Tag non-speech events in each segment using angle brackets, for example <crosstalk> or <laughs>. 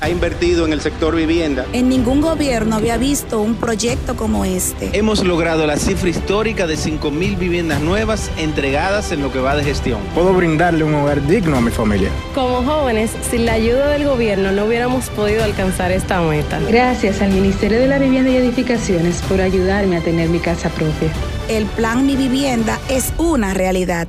ha invertido en el sector vivienda. En ningún gobierno había visto un proyecto como este. Hemos logrado la cifra histórica de 5.000 viviendas nuevas entregadas en lo que va de gestión. Puedo brindarle un hogar digno a mi familia. Como jóvenes, sin la ayuda del gobierno no hubiéramos podido alcanzar esta meta. Gracias al Ministerio de la Vivienda y Edificaciones por ayudarme a tener mi casa propia. El plan Mi Vivienda es una realidad.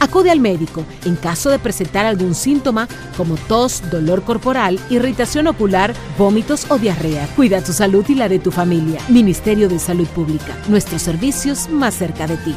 Acude al médico en caso de presentar algún síntoma como tos, dolor corporal, irritación ocular, vómitos o diarrea. Cuida tu salud y la de tu familia. Ministerio de Salud Pública. Nuestros servicios más cerca de ti.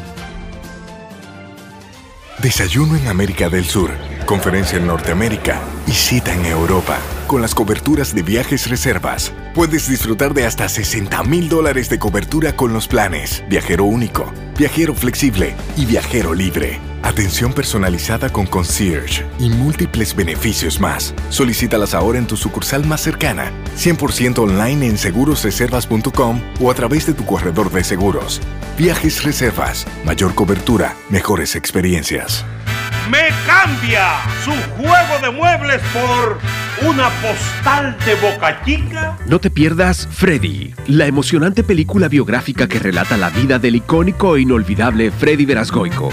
Desayuno en América del Sur, conferencia en Norteamérica y cita en Europa. Con las coberturas de viajes reservas, puedes disfrutar de hasta 60 mil dólares de cobertura con los planes Viajero Único, Viajero Flexible y Viajero Libre. Atención personalizada con concierge y múltiples beneficios más. Solicítalas ahora en tu sucursal más cercana, 100% online en segurosreservas.com o a través de tu corredor de seguros. Viajes Reservas, mayor cobertura, mejores experiencias. Me cambia su juego de muebles por una postal de Boca Chica. No te pierdas Freddy, la emocionante película biográfica que relata la vida del icónico e inolvidable Freddy Verasgoico.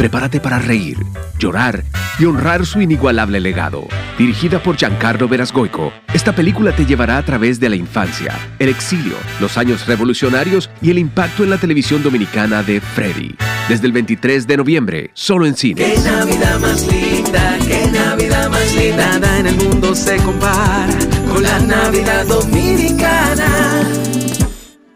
Prepárate para reír, llorar y honrar su inigualable legado. Dirigida por Giancarlo Verasgoico, esta película te llevará a través de la infancia, el exilio, los años revolucionarios y el impacto en la televisión dominicana de Freddy. Desde el 23 de noviembre, solo en cine. Qué Navidad más linda, qué Navidad más linda. En el mundo se compara con la Navidad dominicana.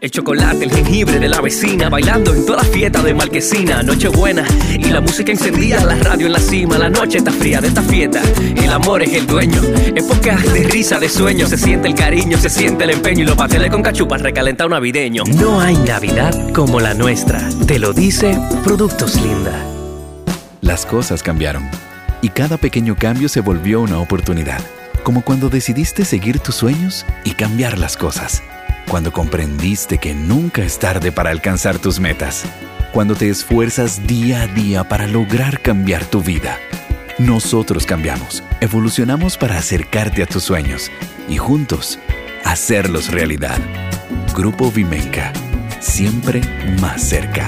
El chocolate, el jengibre de la vecina, bailando en toda la fiesta de Marquesina, Nochebuena y la música encendida, la radio en la cima, la noche está fría de esta fiesta. El amor es el dueño, época de risa, de sueño, se siente el cariño, se siente el empeño y los pasteles con cachupas recalentado navideño. No hay Navidad como la nuestra, te lo dice Productos Linda. Las cosas cambiaron y cada pequeño cambio se volvió una oportunidad, como cuando decidiste seguir tus sueños y cambiar las cosas cuando comprendiste que nunca es tarde para alcanzar tus metas, cuando te esfuerzas día a día para lograr cambiar tu vida. Nosotros cambiamos, evolucionamos para acercarte a tus sueños y juntos hacerlos realidad. Grupo Vimenca, siempre más cerca.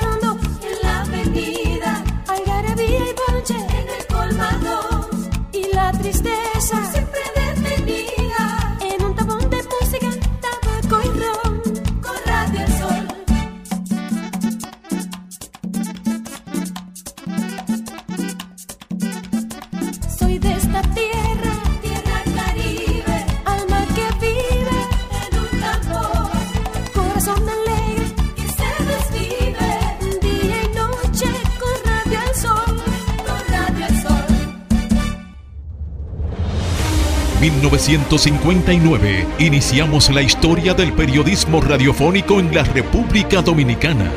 1959 iniciamos la historia del periodismo radiofónico en la República Dominicana.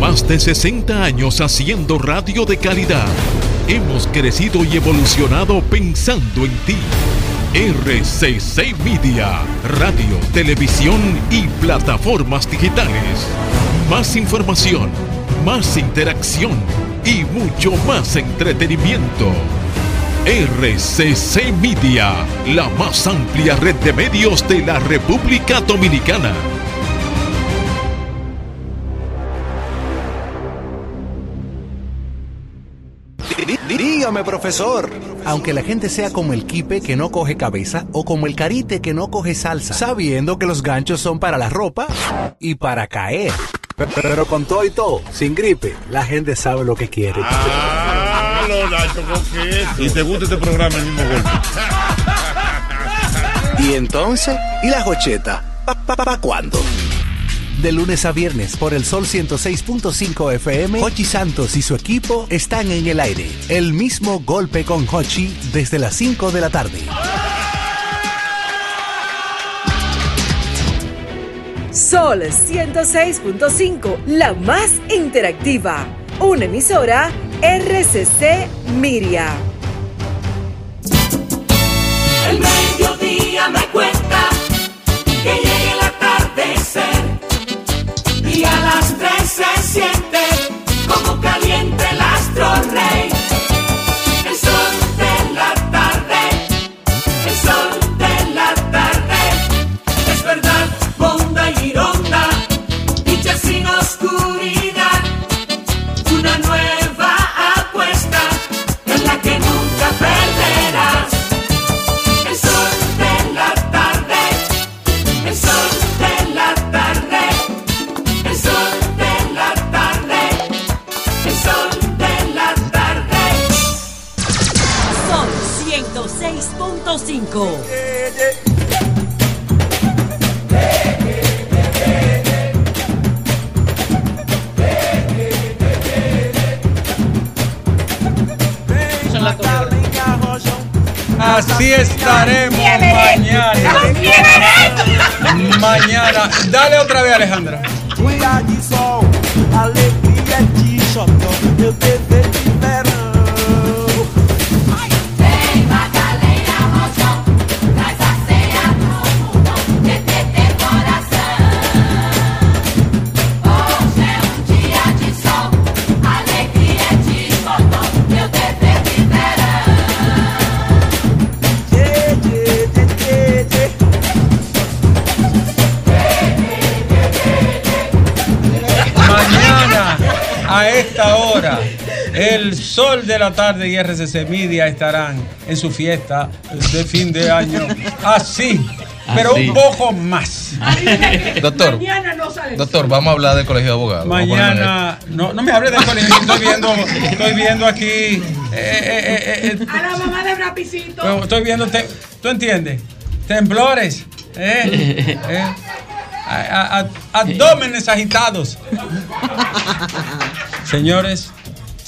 Más de 60 años haciendo radio de calidad Hemos crecido y evolucionado pensando en ti. RCC Media, radio, televisión y plataformas digitales. Más información, más interacción y mucho más entretenimiento. RCC Media, la más amplia red de medios de la República Dominicana. Dígame, profesor. Aunque la gente sea como el kipe que no coge cabeza o como el carite que no coge salsa, sabiendo que los ganchos son para la ropa y para caer. Pero, con todo y todo, sin gripe, la gente sabe lo que quiere. Ah, los nachos con queso. Y te gusta este programa el mismo golpe. <laughs> ¿Y entonces? ¿Y la jocheta? ¿Pa, pa, pa, pa cuándo? De lunes a viernes por el Sol 106.5 FM, Hochi Santos y su equipo están en el aire. El mismo golpe con Hochi desde las 5 de la tarde. Sol 106.5, la más interactiva. Una emisora RCC Miria. El mediodía me cuenta que llegue el atardecer y a las tres se siente como caliente el astro rey. Son 106.5. Así estaremos mañana. Mañana. Dale otra vez, Alejandra. El sol de la tarde y RCC Media estarán en su fiesta de fin de año. Así, pero Así. un poco más. Doctor, Mañana no sale. doctor, vamos a hablar del colegio de abogados. Mañana, no, no me hables de colegio, estoy viendo, estoy viendo aquí, eh, eh, eh, eh, A la mamá de Rapicito. Pero estoy viendo, te- ¿tú entiendes? Temblores, ¿eh? ¿eh? A- a- a- abdómenes agitados. <laughs> Señores,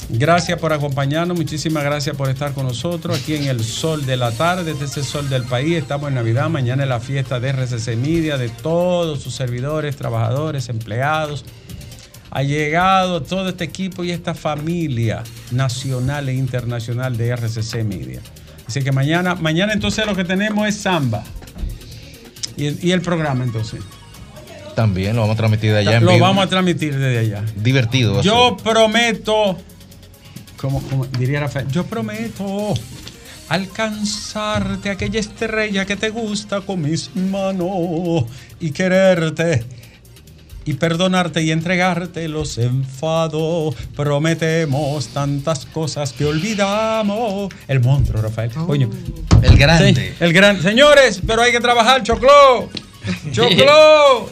gracias por acompañarnos, muchísimas gracias por estar con nosotros aquí en el sol de la tarde, este es el sol del país, estamos en Navidad, mañana es la fiesta de RCC Media, de todos sus servidores, trabajadores, empleados. Ha llegado todo este equipo y esta familia nacional e internacional de RCC Media. Así que mañana, mañana entonces lo que tenemos es samba. Y el, y el programa entonces. También lo vamos a transmitir de allá en Lo vivo. vamos a transmitir desde allá. Divertido. Yo prometo, como, como diría Rafael, yo prometo alcanzarte aquella estrella que te gusta con mis manos y quererte y perdonarte y entregarte los enfados. Prometemos tantas cosas que olvidamos. El monstruo, Rafael. Coño. El grande. Sí, el gran. Señores, pero hay que trabajar, Choclo. <laughs> Choclo.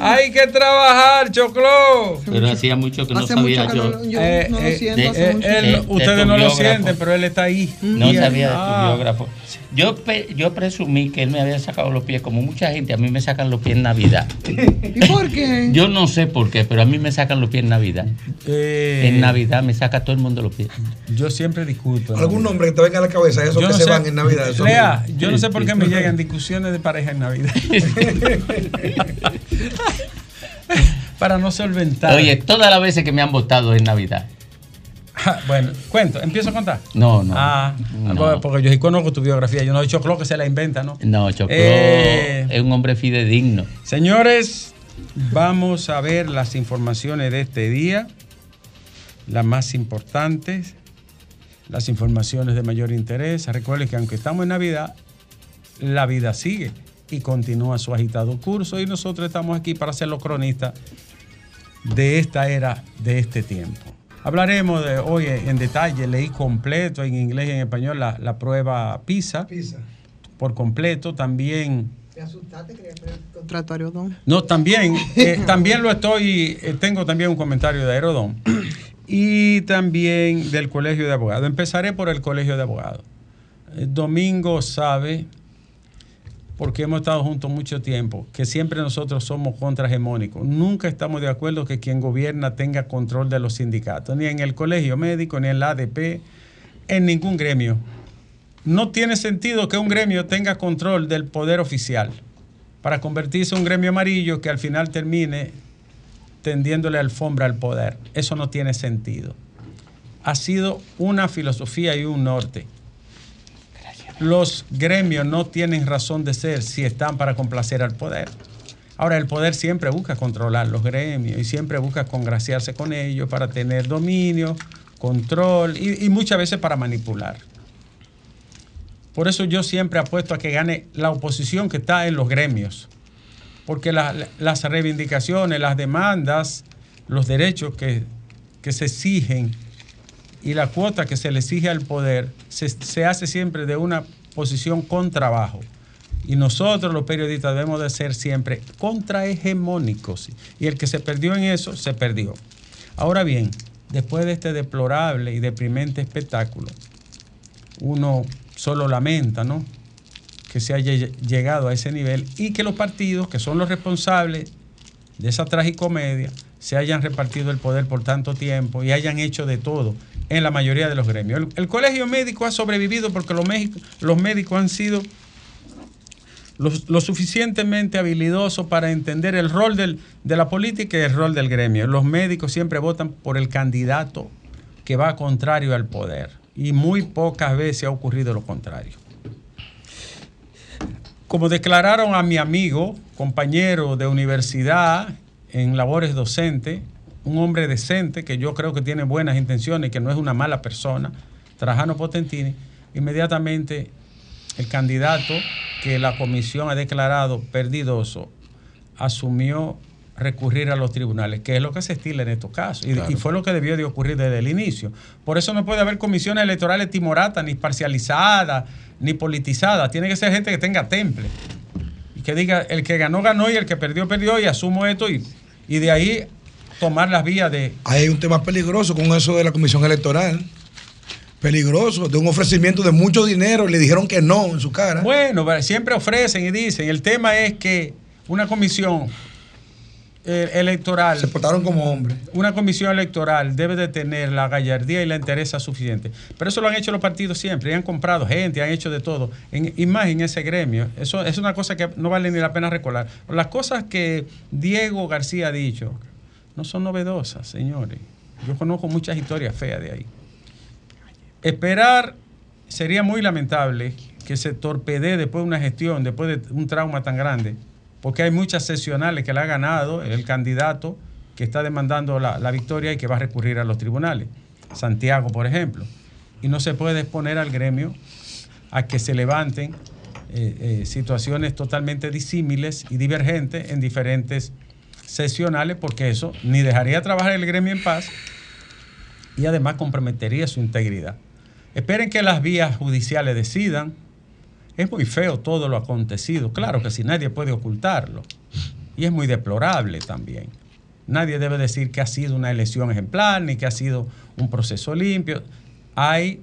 Hay que trabajar, Choclo. Pero hacía mucho que no sabía yo. no- Eh, lo siento, hace eh, ustedes tu no lo sienten, pero él está ahí. No Y él- sabía de tu ah. biógrafo. Yo, yo presumí que él me había sacado los pies, como mucha gente, a mí me sacan los pies en Navidad. <laughs> ¿Y por qué? Yo no sé por qué, pero a mí me sacan los pies en Navidad. Eh, En Navidad me saca todo el mundo los pies. Yo siempre discuto. ¿Algún nombre que te venga a la cabeza? Esos Yo que no se sé- van en Navidad. Lea, yo no sé por qué me llegan discusiones de pareja en Navidad. <laughs> <laughs> <laughs> Para no solventar. Oye, todas las veces que me han votado en Navidad. bueno, cuento, empiezo a contar. No, no. Ah, No. porque yo sí conozco tu biografía. Yo no he Choclo que se la inventa, ¿no? No, Choclo Eh, es un hombre fidedigno. Señores, vamos a ver las informaciones de este día, las más importantes, las informaciones de mayor interés. Recuerden que aunque estamos en Navidad, la vida sigue y continúa su agitado curso y nosotros estamos aquí para ser los cronistas de esta era, de este tiempo. Hablaremos de hoy en detalle, leí completo en inglés y en español la, la prueba PISA, por completo, también ¿Te asustaste? Contrato a Aerodón. no, también, eh, también lo estoy, eh, tengo también un comentario de Aerodón y también del Colegio de Abogados. Empezaré por el Colegio de Abogados. Eh, Domingo sabe, porque hemos estado juntos mucho tiempo, que siempre nosotros somos contrahegemónicos. Nunca estamos de acuerdo que quien gobierna tenga control de los sindicatos, ni en el Colegio Médico, ni en la ADP, en ningún gremio. No tiene sentido que un gremio tenga control del poder oficial para convertirse en un gremio amarillo que al final termine tendiéndole alfombra al poder. Eso no tiene sentido. Ha sido una filosofía y un norte. Los gremios no tienen razón de ser si están para complacer al poder. Ahora, el poder siempre busca controlar los gremios y siempre busca congraciarse con ellos para tener dominio, control y, muchas veces para manipular. Por eso yo siempre apuesto a que gane la oposición que está en los gremios. Porque la- las reivindicaciones, las demandas, los derechos que, que se exigen y la cuota que se le exige al poder se, se hace siempre de una posición con trabajo. Y nosotros los periodistas debemos de ser siempre contrahegemónicos. Y el que se perdió en eso, se perdió. Ahora bien, después de este deplorable y deprimente espectáculo, uno solo lamenta, ¿no? Que se haya lle- llegado a ese nivel y que los partidos, que son los responsables de esa tragicomedia, se hayan repartido el poder por tanto tiempo y hayan hecho de todo en la mayoría de los gremios. El, colegio médico ha sobrevivido porque los, médicos- han sido lo, suficientemente habilidosos para entender el rol de la política y el rol del gremio. Los médicos siempre votan por el candidato que va contrario al poder y muy pocas veces ha ocurrido lo contrario. Como declararon a mi amigo, compañero de universidad en labores docentes, un hombre decente que yo creo que tiene buenas intenciones, que no es una mala persona, Trajano Potentini, inmediatamente el candidato que la comisión ha declarado perdidoso asumió recurrir a los tribunales, que es lo que se estila en estos casos. Y, y fue lo que debió de ocurrir desde el inicio. Por eso no puede haber comisiones electorales timoratas, ni parcializadas, ni politizadas. Tiene que ser gente que tenga temple. Y que diga, el que ganó, ganó y el que perdió, perdió y asumo esto y, y de ahí tomar las vías de... Hay un tema peligroso con eso de la comisión electoral. Peligroso, de un ofrecimiento de mucho dinero, le dijeron que no en su cara. Bueno, siempre ofrecen y dicen. El tema es que una comisión eh, electoral. Se portaron como hombres. Una comisión electoral debe de tener la gallardía y la entereza suficiente. Pero eso lo han hecho los partidos siempre. Y han comprado gente, han hecho de todo. En, y más en ese gremio. Eso es una cosa que no vale ni la pena recordar. Las cosas que Diego García ha dicho no son novedosas, señores. Yo conozco muchas historias feas de ahí. Esperar sería muy lamentable que se torpedee después de una gestión, después de un trauma tan grande, porque hay muchas sesionales que le ha ganado el candidato que está demandando la, la victoria y que va a recurrir a los tribunales. Santiago, por ejemplo. Y no se puede exponer al gremio a que se levanten eh, eh, situaciones totalmente disímiles y divergentes en diferentes sesionales, porque eso ni dejaría trabajar el gremio en paz y además comprometería su integridad. Esperen que las vías judiciales decidan. Es muy feo todo lo acontecido, claro que si nadie puede ocultarlo. Y es muy deplorable también. Nadie debe decir que ha sido una elección ejemplar ni que ha sido un proceso limpio. Hay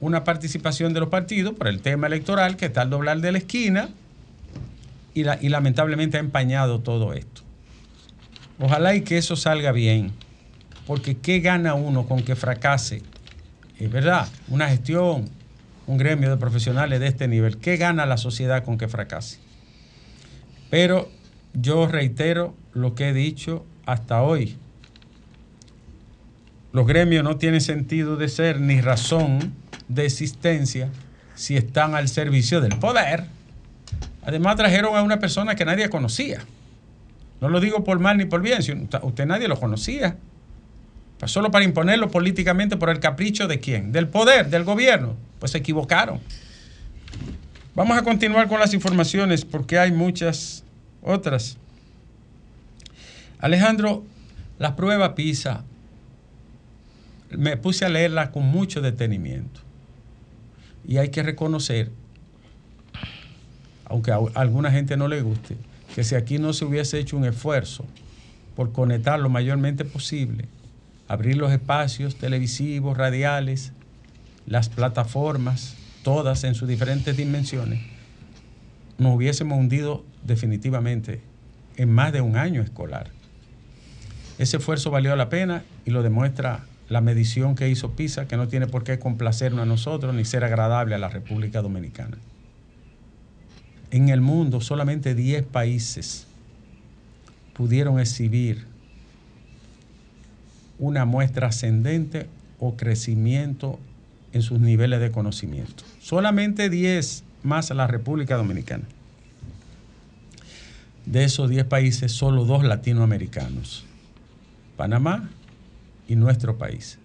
una participación de los partidos por el tema electoral que está al doblar de la esquina y, la- y lamentablemente ha empañado todo esto. Ojalá y que eso salga bien, porque ¿qué gana uno con que fracase? Es verdad, una gestión, un gremio de profesionales de este nivel, ¿qué gana la sociedad con que fracase? Pero yo reitero lo que he dicho hasta hoy. Los gremios no tienen sentido de ser ni razón de existencia si están al servicio del poder. Además trajeron a una persona que nadie conocía. No lo digo por mal ni por bien, si usted nadie lo conocía. Pues solo para imponerlo políticamente por el capricho de quién? Del poder, del gobierno. Pues se equivocaron. Vamos a continuar con las informaciones porque hay muchas otras. Alejandro, la prueba PISA, me puse a leerla con mucho detenimiento. Y hay que reconocer, aunque a alguna gente no le guste, que si aquí no se hubiese hecho un esfuerzo por conectar lo mayormente posible, abrir los espacios televisivos, radiales, las plataformas, todas en sus diferentes dimensiones, nos hubiésemos hundido definitivamente en más de un año escolar. Ese esfuerzo valió la pena y lo demuestra la medición que hizo PISA, que no tiene por qué complacernos a nosotros ni ser agradable a la República Dominicana. En el mundo solamente 10 países pudieron exhibir una muestra ascendente o crecimiento en sus niveles de conocimiento. Solamente 10 más la República Dominicana. De esos 10 países, solo dos latinoamericanos, Panamá y nuestro país.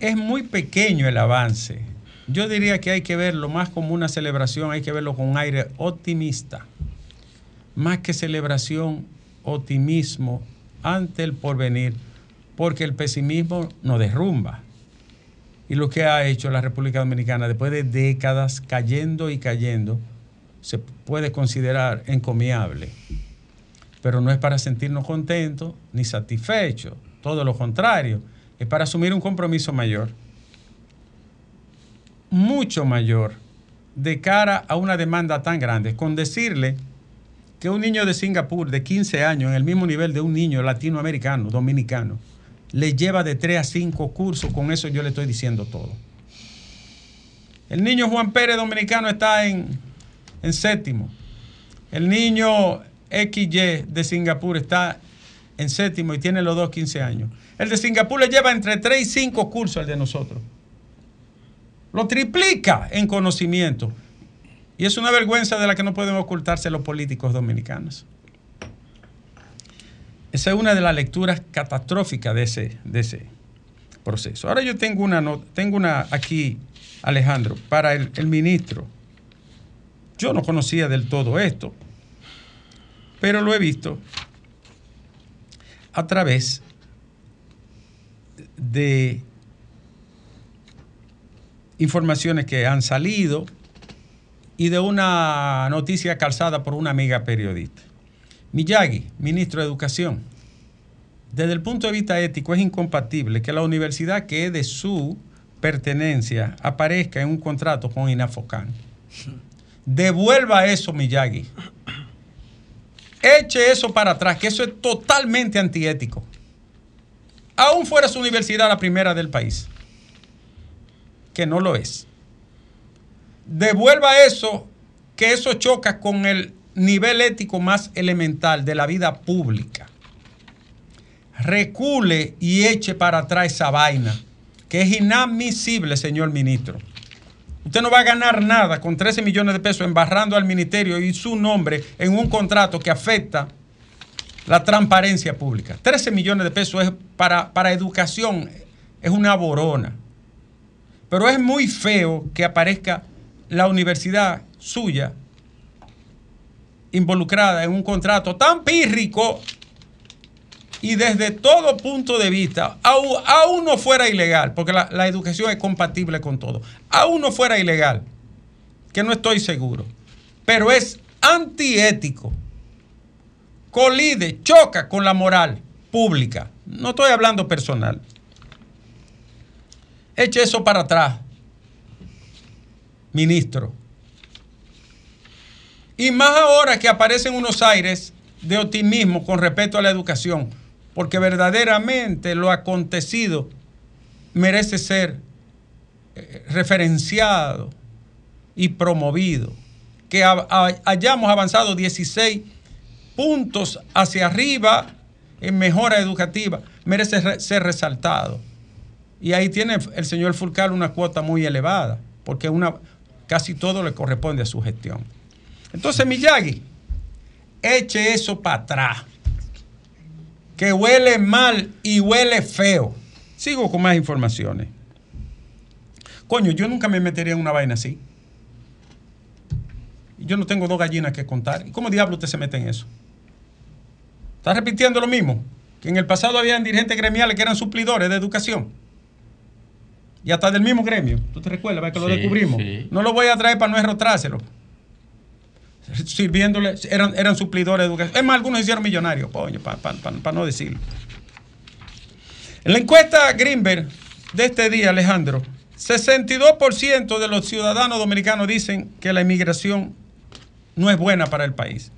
Es muy pequeño el avance. Yo diría que hay que verlo más como una celebración, hay que verlo con un aire optimista. Más que celebración, optimismo ante el porvenir, porque el pesimismo nos derrumba. Y lo que ha hecho la República Dominicana después de décadas cayendo y cayendo, se puede considerar encomiable. Pero no es para sentirnos contentos ni satisfechos, todo lo contrario, es para asumir un compromiso mayor, mucho mayor, de cara a una demanda tan grande, con decirle que un niño de Singapur de 15 años, en el mismo nivel de un niño latinoamericano, dominicano, le lleva de 3 a 5 cursos, con eso yo le estoy diciendo todo. El niño Juan Pérez dominicano está en, en séptimo. El niño XY de Singapur está en séptimo y tiene los dos 15 años. El de Singapur le lleva entre 3 y 5 cursos al de nosotros. Lo triplica en conocimiento. Y es una vergüenza de la que no pueden ocultarse los políticos dominicanos. Esa es una de las lecturas catastróficas de ese, de ese proceso. Ahora yo tengo una, tengo una aquí, Alejandro, para el, el ministro. Yo no conocía del todo esto, pero lo he visto a través de informaciones que han salido y de una noticia calzada por una amiga periodista. Miyagi, ministro de Educación, desde el punto de vista ético es incompatible que la universidad que es de su pertenencia aparezca en un contrato con Inafocan. Devuelva eso, Miyagi. Eche eso para atrás, que eso es totalmente antiético. Aún fuera su universidad la primera del país, que no lo es. Devuelva eso, que eso choca con el nivel ético más elemental de la vida pública. Recule y eche para atrás esa vaina, que es inadmisible, señor ministro. Usted no va a ganar nada con 13 millones de pesos embarrando al ministerio y su nombre en un contrato que afecta la transparencia pública. 13 millones de pesos es para, para educación, es una borona. Pero es muy feo que aparezca la universidad suya involucrada en un contrato tan pírrico y desde todo punto de vista, aún, no fuera ilegal, porque la, la educación es compatible con todo, aún no fuera ilegal, que no estoy seguro, pero es antiético, colide, choca con la moral pública, no estoy hablando personal. Eche eso para atrás, ministro. Y más ahora que aparecen unos aires de optimismo con respecto a la educación, porque verdaderamente lo acontecido merece ser eh, referenciado y promovido. Que ha- ha- hayamos avanzado 16 puntos hacia arriba en mejora educativa, merece re- ser resaltado. Y ahí tiene el señor Fulcal una cuota muy elevada, porque una, casi todo le corresponde a su gestión. Entonces, Miyagi, eche eso para atrás, que huele mal y huele feo. Sigo con más informaciones. Coño, yo nunca me metería en una vaina así. Yo no tengo dos gallinas que contar. ¿Y cómo diablo usted se mete en eso? Está repitiendo lo mismo. Que en el pasado habían dirigentes gremiales que eran suplidores de educación. Y hasta del mismo gremio. ¿Tú te recuerdas? Que lo descubrimos. sí. No lo voy a traer para no errotrárselo. Sirviéndole, eran, eran suplidores de educación. Es más, algunos hicieron millonarios, coño, para no decirlo. En la encuesta Greenberg de este día, Alejandro, 62% de los ciudadanos dominicanos dicen que la inmigración no es buena para el país.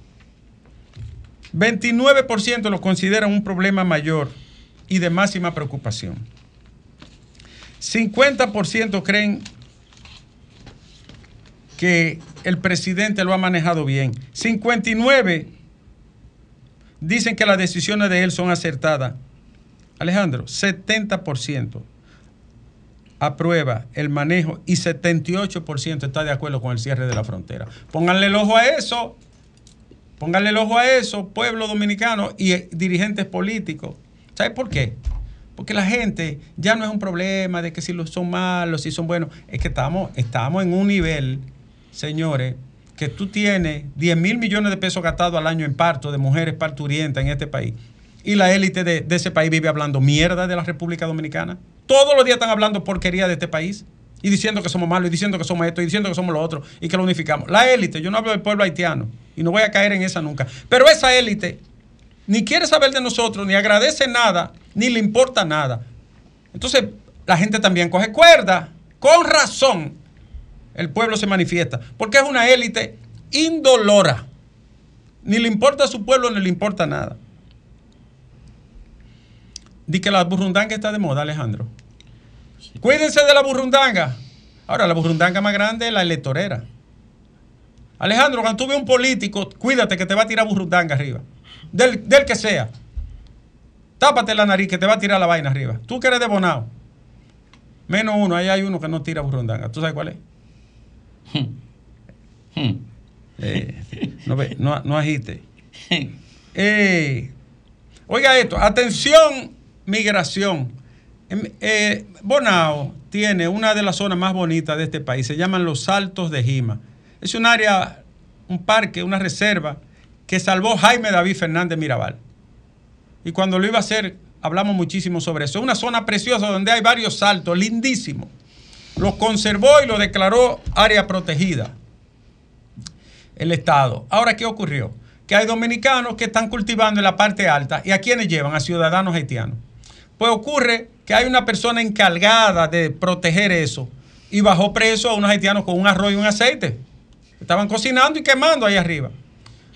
29% lo consideran un problema mayor y de máxima preocupación. 50% creen que el presidente lo ha manejado bien. 59 dicen que las decisiones de él son acertadas. Alejandro, 70% aprueba el manejo y 78% está de acuerdo con el cierre de la frontera. Pónganle el ojo a eso. Pónganle el ojo a eso, pueblo dominicano y eh, dirigentes políticos. ¿Sabes por qué? Porque la gente ya no es un problema de que si los son malos, si son buenos. Es que estamos, en un nivel, señores, que tú tienes 10 mil millones de pesos gastados al año en parto de mujeres parturientas en este país. Y la élite de, de ese país vive hablando mierda de la República Dominicana. Todos los días están hablando porquería de este país. Y diciendo que somos malos, y diciendo que somos esto, y diciendo que somos lo otro, y que lo unificamos. La élite, yo no hablo del pueblo haitiano, y no voy a caer en esa nunca. Pero esa élite ni quiere saber de nosotros, ni agradece nada, ni le importa nada. Entonces, la gente también coge cuerda. Con razón, el pueblo se manifiesta. Porque es una élite indolora. Ni le importa a su pueblo, ni le importa nada. Di que la burrundanga está de moda, Alejandro. Cuídense de la burrundanga. Ahora, la burrundanga más grande es la electorera. Alejandro, cuando tú ves un político, cuídate que te va a tirar burrundanga arriba. Del, del que sea. Tápate la nariz que te va a tirar la vaina arriba. Tú que eres de Bonao. Menos uno, ahí hay uno que no tira burrundanga. ¿Tú sabes cuál es? <laughs> Eh, no, no, no agite. <laughs> Eh, oiga esto, atención, migración. Em, eh, Bonao tiene una de las zonas más bonitas de este país, se llaman los Saltos de Jima. Es un área, un parque, una reserva que salvó Jaime David Fernández Mirabal. Y cuando lo iba a hacer, hablamos muchísimo sobre eso. Es una zona preciosa donde hay varios saltos, lindísimo. Lo conservó y lo declaró área protegida el Estado. Ahora, ¿qué ocurrió? Que hay dominicanos que están cultivando en la parte alta y a quienes llevan a ciudadanos haitianos. Pues ocurre que hay una persona encargada de proteger eso y bajó preso a unos haitianos con un arroz y un aceite. Estaban cocinando y quemando ahí arriba.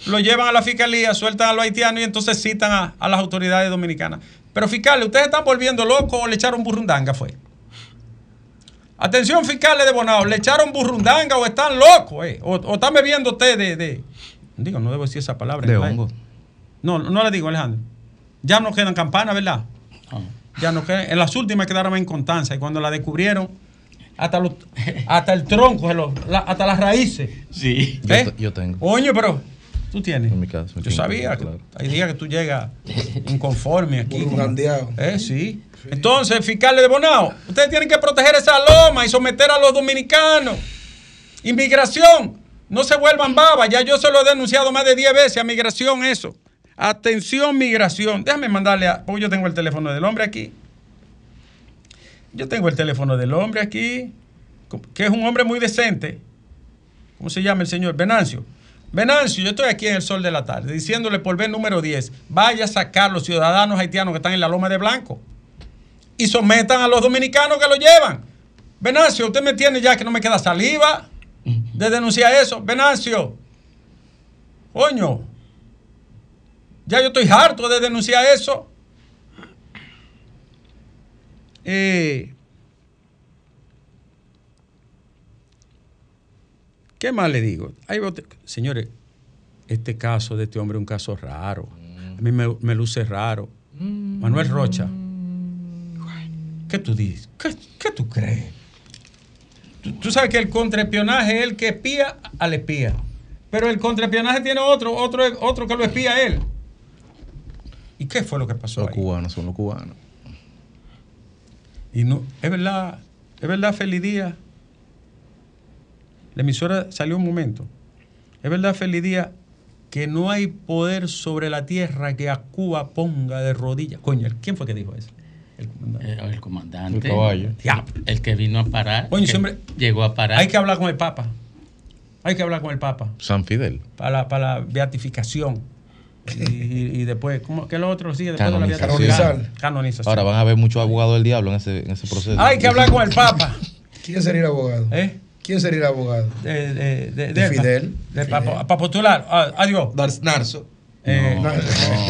Lo llevan a la fiscalía, sueltan a los haitianos y entonces citan a, a las autoridades dominicanas. Pero fiscales, ¿ustedes están volviendo locos o le echaron burrundanga? Fue. Atención, fiscales de Bonao, ¿le echaron burrundanga o están locos? eh? O, o están bebiendo té de, de- Digo, no debo decir esa palabra. De ¿no? hongo. No, no le digo, Alejandro. Ya no quedan campanas, ¿verdad? Ya no quedan. En las últimas quedaron en Constanza y cuando la descubrieron, hasta, los, hasta el tronco, hasta las raíces. Sí. Yo, ¿Eh? te- yo tengo. Oye, pero tú tienes. En mi casa. Yo sabía que hay días que tú llegas inconforme aquí. Burungandeado. Eh, sí. Entonces, fiscales de Bonao, ustedes tienen que proteger esa loma y someter a los dominicanos. Inmigración, no se vuelvan babas. Ya yo se lo he denunciado más de 10 veces a migración eso. Atención, migración. Déjame mandarle a. Porque yo tengo el teléfono del hombre aquí. Yo tengo el teléfono del hombre aquí, que es un hombre muy decente. ¿Cómo se llama el señor? Venancio. Venancio, yo estoy aquí en el sol de la tarde diciéndole por vez número 10, vaya a sacar los ciudadanos haitianos que están en la Loma de Blanco y sometan a los dominicanos que lo llevan. Venancio, usted me tiene ya que no me queda saliva de denunciar eso. Venancio, coño, ya yo estoy harto de denunciar eso. Eh, ¿Qué más le digo? Hay señores, este caso de este hombre es un caso raro. A mí me, me luce raro. Manuel Rocha. ¿Qué tú dices? ¿Qué, qué tú crees? Tú, tú sabes que el contraespionaje es el que espía al espía. Pero el contraespionaje tiene otro, otro, otro que lo espía a él. ¿Y qué fue lo que pasó Los ahí? cubanos son los cubanos. Y no, es verdad, es verdad, Feliz Día. La emisora salió un momento. Es verdad, Feliz Día, que no hay poder sobre la tierra que a Cuba ponga de rodillas. Coño, ¿quién fue que dijo eso? El comandante. Eh, El comandante. El caballo. El que vino a parar. Coño, siempre- llegó a parar. Hay que hablar con el Papa. Hay que hablar con el Papa San Fidel. para la, para la beatificación. Y, y- y después, ¿cómo, ¿qué es lo otro sigue después de la Canonización. beatificación? Canonización. Ahora van a haber muchos abogados del diablo en ese, en ese proceso. Hay que hablar con el Papa. ¿Quién sería el abogado? ¿Eh? ¿Quién sería el abogado? De, de, de, De Fidel. De, para postular. Ah, adiós. Narso. Eh, No,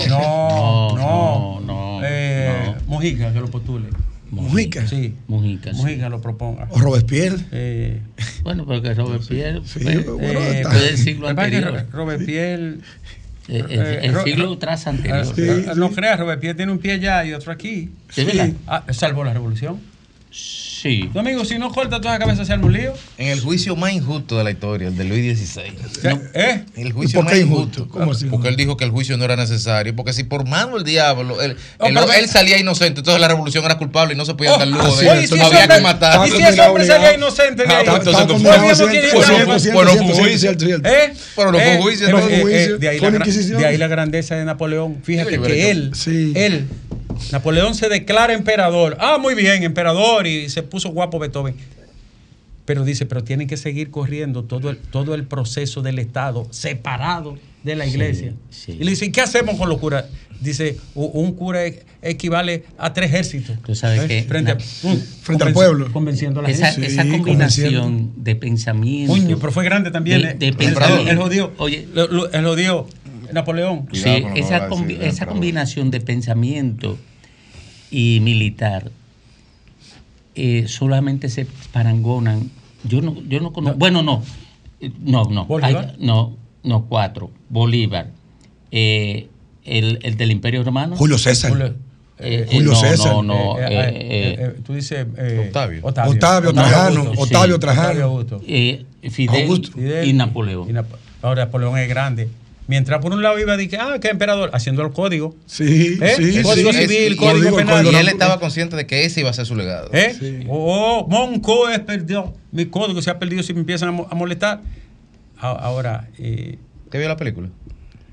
no, no, no, no, Eh, Mujica, que lo postule. Mujica. Sí. Mujica. sí. Mujica lo proponga. O Robespierre. Eh, Bueno, porque Robespierre Sí, fue, pero bueno, eh, está- fue del siglo lo que pasa es que anterior. Ro- Robespierre. Eh, el, eh, siglo tras eh, anterior. eh, No creas, Robespierre tiene un pie allá y otro aquí. ¿De verdad? Ah, salvó la revolución. Sí. Tu amigo, si no corta toda la cabeza, se arma un lío. En el juicio más injusto de la historia, el de Luis XVI. ¿Eh? El juicio ¿Y por más qué injusto. injusto? ¿Cómo así? Porque él dijo que el juicio no era necesario. Porque si por mano del diablo él, Oh, él, salía inocente, entonces la revolución era culpable y no se podía Oh, dar lujo de si Había ese que hombre- matar. y si ese hombre salía inocente Ah, pues entonces, Estaba ¿cómo condenado Volviendo a que- cierto, Pues no, cierto, bueno, fue juicio. ¿Eh? No fue juicio, no de, ahí la, una gran- inquisición. de ahí la grandeza de Napoleón. Fíjate que él, sí. él, Napoleón se declara emperador. Ah, muy bien, emperador. Y se puso guapo Beethoven. Pero dice, pero tienen que seguir corriendo todo el, todo el proceso del Estado separado de la iglesia. sí. Y le dice, ¿y qué hacemos con los curas? Dice, "U- un cura e- equivale a tres ejércitos. Tú sabes ¿Eh? que frente, a- uh, Frente al pueblo. Convenciendo a la Esa, gente. esa Sí, combinación de pensamiento. Coño, pero fue grande también. De- eh. de el, pensamiento. el jodido. Oye. lo- lo- el Napoleón. Sí, Cuidado esa, combi- decir, esa combinación de pensamiento y militar eh, solamente se parangonan. Yo no, yo no conozco. Bueno, no. Eh, No, no. ¿Bolívar? Hay- no, no, cuatro. Bolívar. eh, el, el del Imperio Romano. Julio César. Julio- Eh, eh, Julio no, César. No, no. Eh, eh, eh, eh, eh, tú dices. eh, Octavio. Octavio Trajano, Augusto. Octavio Sí, Trajano. Octavio Augusto. eh, Fidel, Augusto. Fidel y Napoleón. y Nap- ahora Napoleón es grande. Mientras por un lado iba a decir, ah, que emperador, haciendo el código. Sí, ¿Eh? sí, Código sí. civil, código él- penal. y él estaba consciente de que ese iba a ser su legado. ¿Eh? Oh, Monco es perdido. Mi código se ha perdido si me empiezan a, mo- a molestar. A- Ahora, eh, ¿Te vio la película?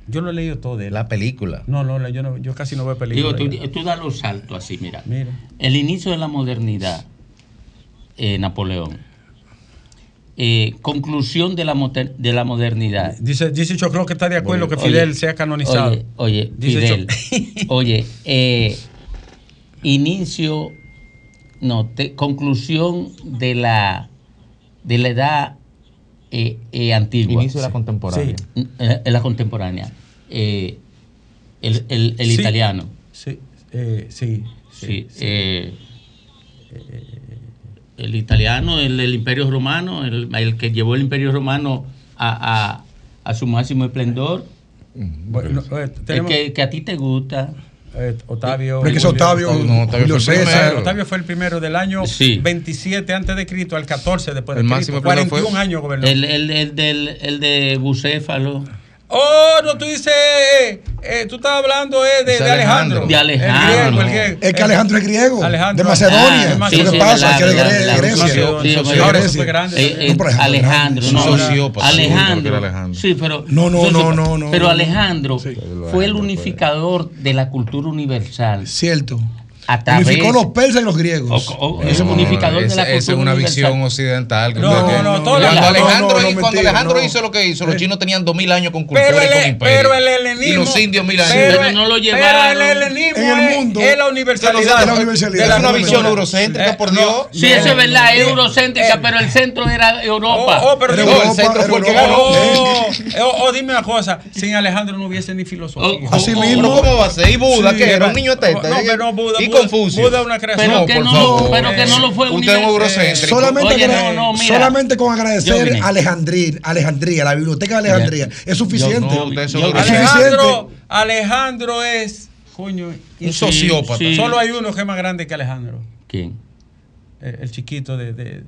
yo lo he leído todo de él. La película. No, no, yo, no, yo casi no veo Digo, películas. tú, tú das los saltos así, mira. Mira. El inicio de la modernidad, eh, Napoleón. Eh, conclusión de la, moder- de la modernidad. Dice, dice Choclo que está de acuerdo que Oye, Fidel sea canonizado. Oye, oye Dice Fidel. <laughs> Oye, eh, inicio, no, te- conclusión de la, de la edad eh, eh, antigua. Inicio de la contemporánea. Sí. En la contemporánea. Eh, el el- el Sí. italiano. Sí, eh, sí. Sí, eh, el italiano, el, el imperio romano, el, el que llevó el imperio romano a, a- a su máximo esplendor, Bueno, eh, el tenemos, que, que a ti te gusta. eh, Octavio. Pero es que es Julio- Octavio, No, Octavio Julio fue el César. primero. Octavio fue el primero del año Sí. 27 antes de Cristo al 14 después de El Cristo. máximo esplendor 41 fue- años gobernó. El, el, el del, el de Bucéfalo. Oh, no, tú dices, eh, eh, tú estás hablando eh, de, Alejandro. De Alejandro. El griego, el griego. Es que Alejandro es griego. Alejandro. De Macedonia. Ah, ¿Qué sí, le sí, pasa? Que de. Grecia. Alejandro no, Alejandro, que sí, pero No, no, no, no, no, pero. Alejandro Sí. fue el unificador de la cultura universal Cierto. A través Unificó los persas y los griegos. o- o- es un de esa, la esa cultura es una universal. visión occidental. que No, que- no, cuando Alejandro, no, cuando Alejandro no. hizo lo que hizo, los chinos tenían dos mil años con cultura Pero y con el, el, pero el imperio. helenismo. Y los indios mil años. Pero, Pero no lo pero llevaron. el helenismo En el es- mundo. es la universalidad. Es la universalidad. de la Es una visión eurocéntrica, por Dios. Sí, eso es verdad, es Eh, eurocéntrica, eh, pero el centro era Europa. Oh, oh, pero el centro fue el que Europa. <laughs> Oh, oh, oh, dime una cosa, sin Alejandro no hubiese ni filosofía. Oh, Así oh, mismo. ¿cómo va a ser? ¿Y Buda qué? Era un niño teta. No, pero Buda- Confucio. Es una creación. Pero No, que no, favor. pero que no lo fue Usted es un univer- eurocéntrico. Solamente, Oye, agra- no, no, mira. solamente con agradecer a Alejandría, Alejandría, la biblioteca de Alejandría, es suficiente. no, es Alejandro, Alejandro es, coño, Un sociópata. sí. Solo hay uno que es más grande que Alejandro. ¿Quién? El, el chiquito de, de-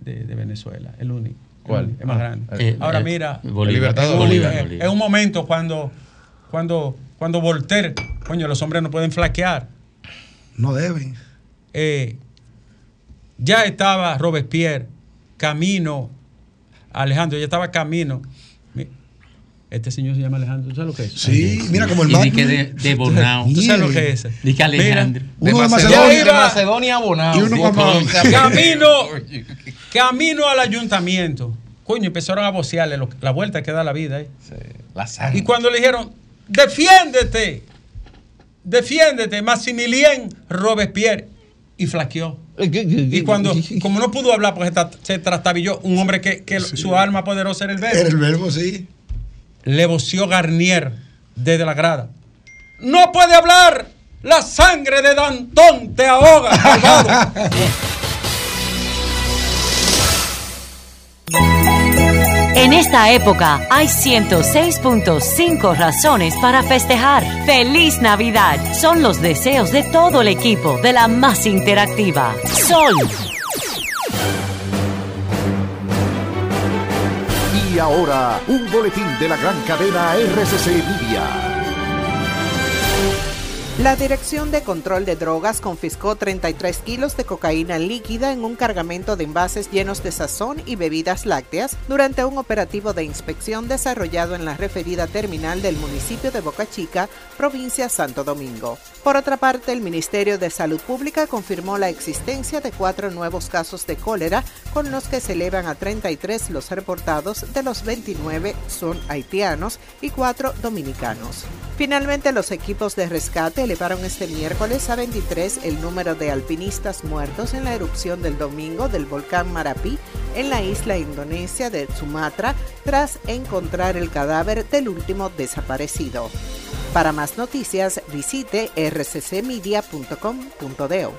de- de Venezuela, el único. ¿Cuál? Es más Ah, grande. eh, Ahora eh, mira, Bolívar. Libertador. es un- Bolívar, es- Bolívar. es un momento cuando, cuando, cuando Voltaire, coño, los hombres no pueden flaquear. No deben. Eh, ya estaba Robespierre camino, Alejandro, ya estaba camino. Mi- Este señor se llama Alejandro, ¿tú sabes lo que es? Sí, mira como el Y mar- di que de, de Bonao. ¿Tú sabes lo que es? Di que Alejandro. Mira, Uno de Macedonia. iba- Macedonia Bonao. Y uno Sí, camino, <laughs> camino al ayuntamiento. Coño, empezaron a vocearle lo- la vuelta que da la vida. ¿eh? La sangre. Y cuando le dijeron, defiéndete, defiéndete, Maximilien Robespierre, y flaqueó. Y cuando, <laughs> como no pudo hablar, pues se tra- se trastabilló, un hombre que, que su alma poderosa era el verbo. Era el verbo, sí. Le voció Garnier desde la grada. ¡No puede hablar! ¡La sangre de Dantón te ahoga! <laughs> <laughs> malvado". En esta época hay 106.5 razones para festejar. ¡Feliz Navidad! Son los deseos de todo el equipo de la más interactiva. Sol. Y ahora, un boletín de la gran cadena RCC Media. La Dirección de Control de Drogas confiscó 33 kilos de cocaína líquida en un cargamento de envases llenos de sazón y bebidas lácteas durante un operativo de inspección desarrollado en la referida terminal del municipio de Boca Chica, provincia Santo Domingo. Por otra parte, el Ministerio de Salud Pública confirmó la existencia de cuatro nuevos casos de cólera, con los que se elevan a 33 los reportados, de los 29 son haitianos y cuatro dominicanos. Finalmente, los equipos de rescate elevaron este miércoles a 23 el número de alpinistas muertos en la erupción del domingo del volcán Marapi en la isla indonesia de Sumatra tras encontrar el cadáver del último desaparecido. Para más noticias, visite rccmedia.com.do.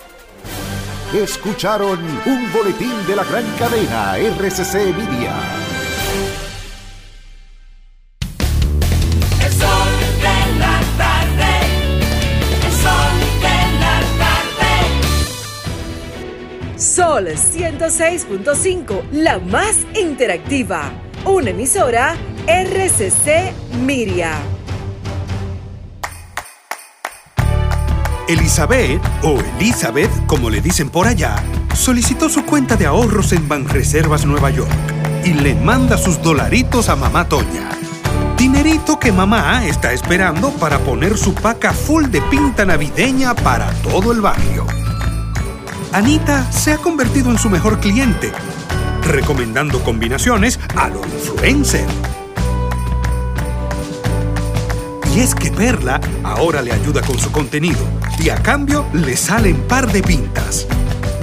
Escucharon un boletín de la gran cadena RCC Media. Sol 106.5, la más interactiva. Una emisora RCC Miria. Elizabeth, o Elizabeth, como le dicen por allá, solicitó su cuenta de ahorros en Banreservas Nueva York y le manda sus dolaritos a mamá Toña. Dinerito que mamá está esperando para poner su paca full de pinta navideña para todo el barrio. Anita se ha convertido en su mejor cliente, recomendando combinaciones a lo influencer. Y es que Perla ahora le ayuda con su contenido y a cambio le salen par de pintas.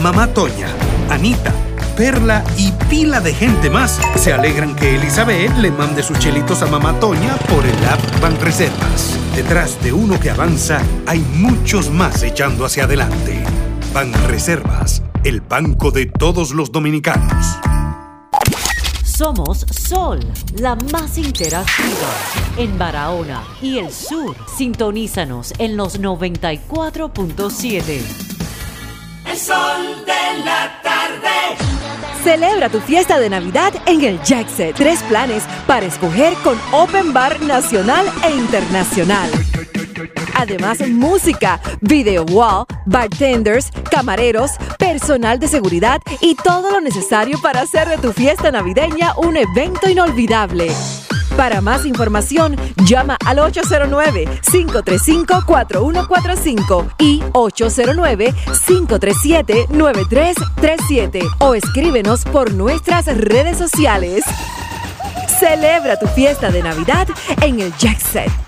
Mamá Toña, Anita, Perla y pila de gente más se alegran que Elizabeth le mande sus chelitos a Mamá Toña por el app Banreservas. Detrás de uno que avanza hay muchos más echando hacia adelante. Banreservas, el banco de todos los dominicanos. Somos Sol, la más interactiva. En Barahona y el sur, sintonízanos en los 94.7. El sol de la tarde. Celebra tu fiesta de Navidad en el Jackset. Tres planes para escoger con Open Bar nacional e internacional. Además, música, video wall, bartenders, camareros, personal de seguridad y todo lo necesario para hacer de tu fiesta navideña un evento inolvidable. Para más información, llama al 809-535-4145 y 809-537-9337 o escríbenos por nuestras redes sociales. Celebra tu fiesta de Navidad en el Jackset.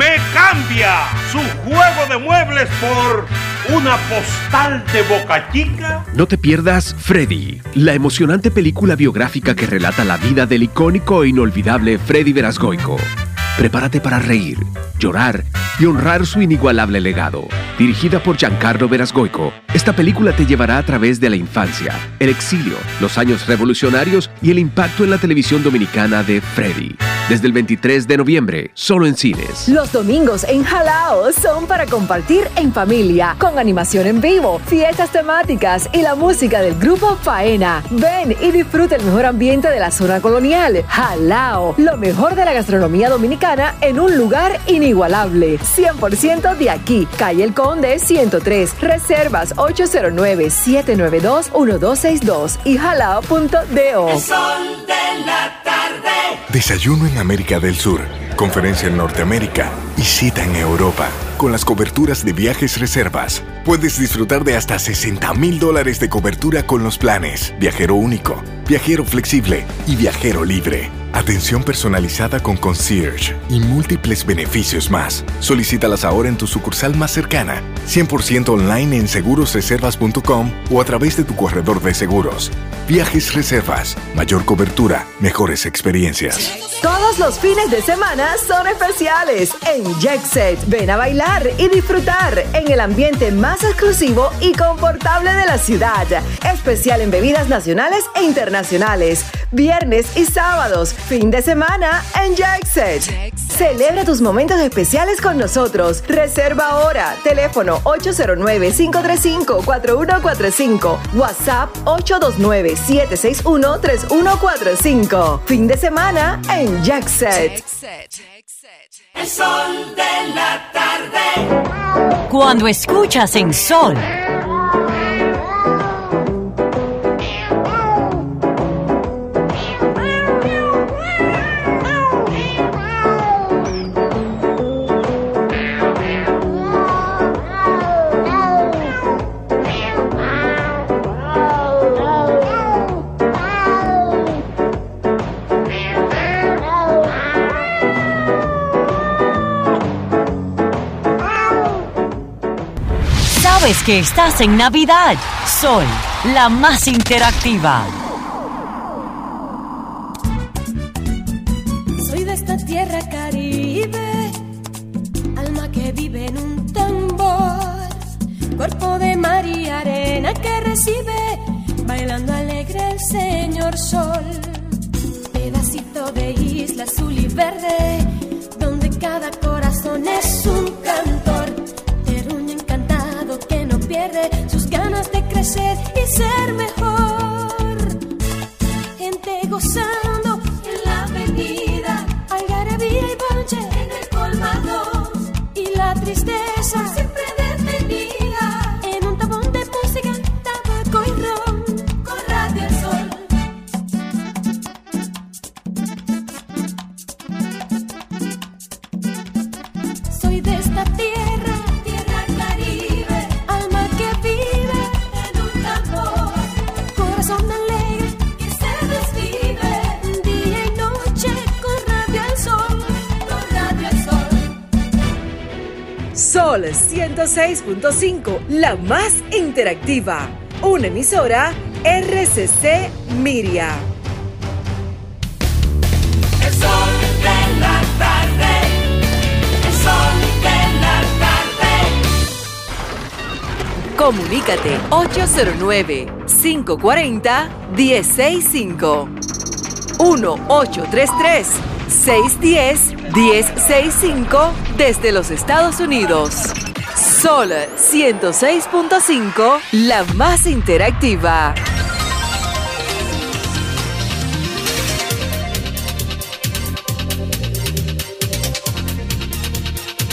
Me cambia su juego de muebles por una postal de Boca Chica. No te pierdas Freddy, la emocionante película biográfica que relata la vida del icónico e inolvidable Freddy Verasgoico. Prepárate para reír, llorar y honrar su inigualable legado. Dirigida por Giancarlo Verasgoico, esta película te llevará a través de la infancia, el exilio, los años revolucionarios y el impacto en la televisión dominicana de Freddy. Desde el 23 de noviembre, solo en cines. Los domingos en Jalao son para compartir en familia, con animación en vivo, fiestas temáticas y la música del grupo Faena. Ven y disfruta el mejor ambiente de la zona colonial. Jalao, lo mejor de la gastronomía dominicana en un lugar inigualable. 100% de aquí, calle El Conde 103. Reservas 809-792-1262 y jalao.do. El sol de la tarde. Desayuno en América del Sur, conferencia en Norteamérica y cita en Europa. Con las coberturas de viajes reservas, puedes disfrutar de hasta 60 mil dólares de cobertura con los planes Viajero Único, Viajero Flexible y Viajero Libre. Atención personalizada con concierge y múltiples beneficios más. Solicítalas ahora en tu sucursal más cercana, 100% online en segurosreservas.com o a través de tu corredor de seguros. Viajes Reservas, mayor cobertura, mejores experiencias. Todos los fines de semana son especiales en Jackset. Ven a bailar y disfrutar en el ambiente más exclusivo y confortable de la ciudad. Especial en bebidas nacionales e internacionales. Viernes y sábados, fin de semana en Jackset. Celebra tus momentos especiales con nosotros. Reserva ahora. Teléfono 809-535-4145. WhatsApp 829-761-3145. Fin de semana en Jackset. El sol de la tarde. Cuando escuchas en Sol, sabes que estás en Navidad. Sol, la más interactiva. Soy de esta tierra caribe, alma que vive en un tambor, cuerpo de mar y arena que recibe, bailando alegre el señor sol, pedacito de isla azul y verde, donde cada corazón es ganas 106.5, la más interactiva. Una emisora RCC Miria. El sol de la tarde. El sol de la tarde. Comunícate 809-540-1065. 1-833-610-1065 desde los Estados Unidos. Sol 106.5, la más interactiva.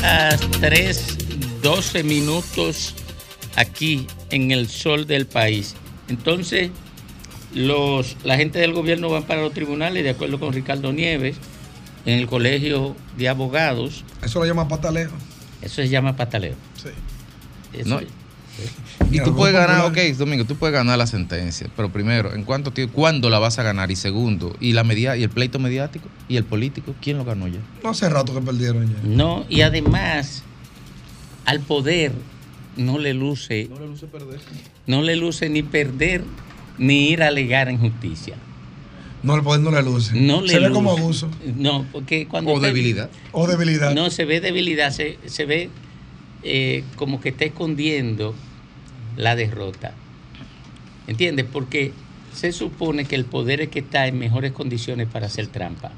a 3, 12 minutos aquí en el sol del país. Entonces, los, la gente del gobierno van para los tribunales, de acuerdo con Ricardo Nieves, en el colegio de abogados. Eso lo llama pataleo. Eso se llama pataleo. Sí. Eso- No. Y tú puedes ganar, ok, Domingo, tú puedes ganar la sentencia, pero primero, ¿en cuánto tiempo, cuándo la vas a ganar? Y segundo, ¿y la media, y el pleito mediático y el político? ¿Quién lo ganó ya? No hace rato que perdieron ya. No, y además, al poder no le luce, No le luce perder. no le luce ni perder ni ir a alegar en justicia. No, el poder no le luce. No le Se ve como abuso. No, porque cuando. O debilidad. O debilidad. No, se ve debilidad, se, se ve eh, como que está escondiendo la derrota. ¿Entiendes? Porque se supone que el poder es que está en mejores condiciones para hacer trampa.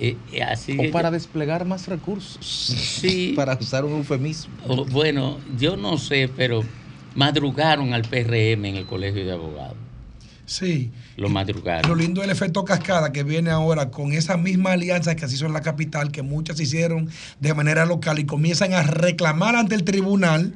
Eh, eh, así O que- para desplegar más recursos. Sí. <laughs> Para usar un eufemismo. o, bueno, yo no sé, pero madrugaron al PRM en el colegio de abogados. Sí. Lo madrugaron. Lo lindo del efecto cascada que viene ahora con esa misma alianza que se hizo en la capital, que muchas se hicieron de manera local y comienzan a reclamar ante el tribunal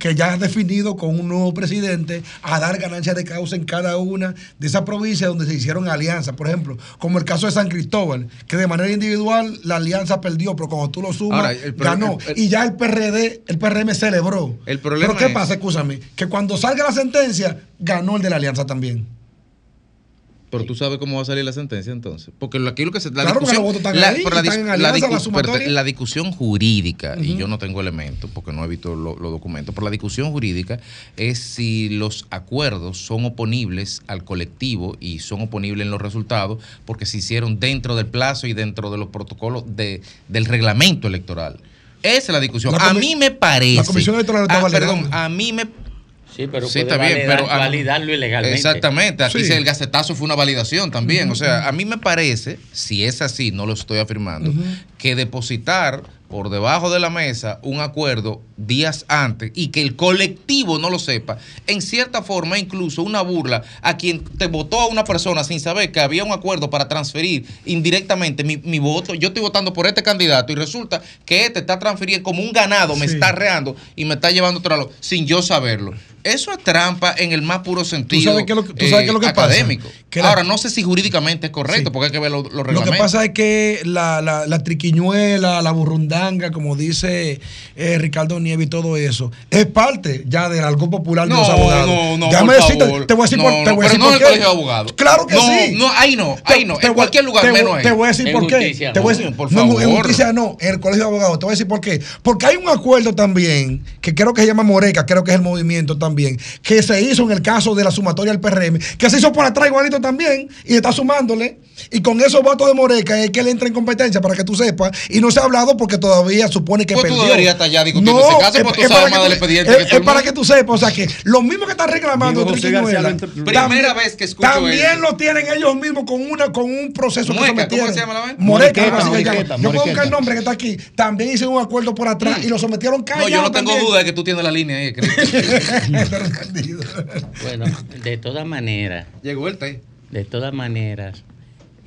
que ya ha definido con un nuevo presidente a dar ganancias de causa en cada una de esas provincias donde se hicieron alianzas. Por ejemplo, como el caso de San Cristóbal, que de manera individual la alianza perdió, pero cuando tú lo sumas, Ahora, el pro- ganó. el- el- y ya el PRD, el PRM celebró. El problema pero ¿qué es- pasa? Escúchame, que cuando salga la sentencia, ganó el de la alianza también. Pero tú sabes cómo va a salir la sentencia entonces. Porque aquí lo que se. La discusión, la, discusión jurídica, y yo no tengo elementos porque no he visto lo- los documentos, pero la discusión jurídica es si los acuerdos son oponibles al colectivo y son oponibles en los resultados porque se hicieron dentro del plazo y dentro de los protocolos de, del reglamento electoral. Esa es la discusión. La a mí me parece. la Comisión Electoral está Ah, perdón, a mí me Sí, pero Sí, puede está bien, validar- pero a- validarlo ilegalmente. Exactamente, aquí Sí. se- el gacetazo fue una validación también. O sea, a mí me parece, si es así, no lo estoy afirmando. Que depositar por debajo de la mesa un acuerdo días antes y que el colectivo no lo sepa, en cierta forma incluso una burla a quien te votó a una persona sin saber que había un acuerdo para transferir indirectamente mi, mi voto. Yo estoy votando por este candidato y resulta que este está transfiriendo como un ganado, me está reando y me está llevando otro lado sin yo saberlo. Eso es trampa en el más puro sentido sabes qué es lo que- tú sabes qué es lo que pasa? académico. Que la- Ahora, no sé si jurídicamente es correcto, Sí. porque hay que ver los, Lo reglamentos. que pasa es que la, la, la triquiñuela, la burrundanga, como dice eh, Ricardo Nieves y todo eso, es parte ya del algo popular de No, los abogados. no, no, Déjame decirte, favor. te voy a decir No, por, no, te voy a pero decir no por en el qué. colegio de abogados. Claro que No, sí. no, ahí no, ahí no. En cualquier lugar, te menos ahí. Te voy a decir En por qué. Te voy a no, decir, por no, no, en favor. justicia no, en el colegio de abogados. Te voy a decir por qué. Porque hay un acuerdo también, que creo que se llama Moreca, creo que es el movimiento también, que se hizo en el caso de la sumatoria del PRM, que se hizo por atrás igualito también, y está sumándole. Y con esos votos de Moreca es que él entra en competencia para que tú sepas. Y no se ha hablado porque todavía supone que Pues tú perdió. deberías estar ya discutiendo ese caso, es- porque tú es sabes para más que del tú- expediente es- que Es para que tú sepas, o sea que lo mismo que están reclamando García lo inter- Primera vez que escucho También eso. lo tienen ellos mismos con una con un proceso que sometieron. ¿cómo se llama la vaina? Moreca, Moriqueta, algo así que llama. Moriqueta, Yo puedo buscar el nombre que está aquí. También hice un acuerdo por atrás y lo sometieron callado. No, yo no tengo también. duda de que tú tienes la línea ahí. <laughs> Bueno, de todas maneras. Llegó el té. De todas maneras,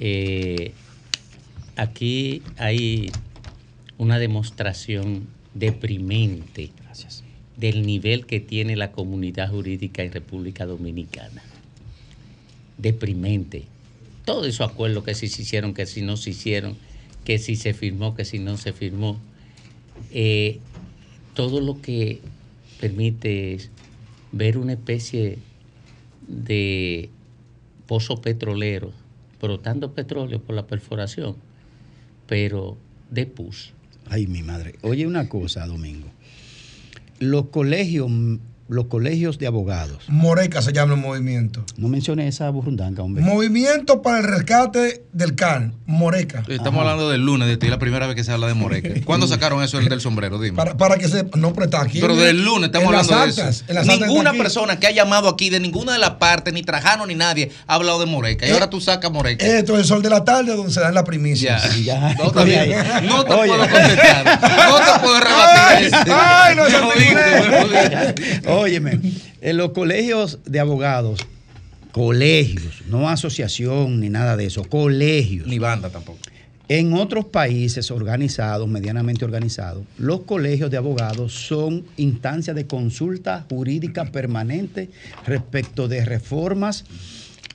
eh, aquí hay una demostración deprimente del nivel que tiene la comunidad jurídica en República Dominicana. Deprimente. Todos esos acuerdos que si se hicieron, que si no se hicieron, que si se firmó, que si no se firmó. Eh, todo lo que permite es ver una especie de pozo petrolero brotando petróleo por la perforación, pero de pus. Ay, mi madre. Oye, una cosa, Domingo. Los colegios, los colegios de abogados. Moreca se llama el movimiento. No mencioné esa burrundanga, hombre. Movimiento para el rescate del CAN, Moreca. Estamos hablando del lunes, de ti, es la primera vez que se habla de Moreca. <laughs> ¿Cuándo sacaron eso el del sombrero? Dime. Para, para que sepa, no, pero está aquí. Pero del lunes estamos en las hablando de eso. en las actas Ninguna persona que ha llamado aquí de ninguna de las partes, ni Trajano ni nadie, ha hablado de Moreca. Y Eh, ahora tú sacas Moreca. Esto es el sol de la tarde donde se dan las primicias. Ya. No, está <laughs> bien. No te Oye. puedo contestar. No te puedo <laughs> Ay, rebatir. eso. ay, no, Me Óyeme, en los colegios de abogados, colegios, no asociación ni nada de eso, colegios. Ni banda tampoco. En otros países organizados, medianamente organizados, los colegios de abogados son instancias de consulta jurídica permanente respecto de reformas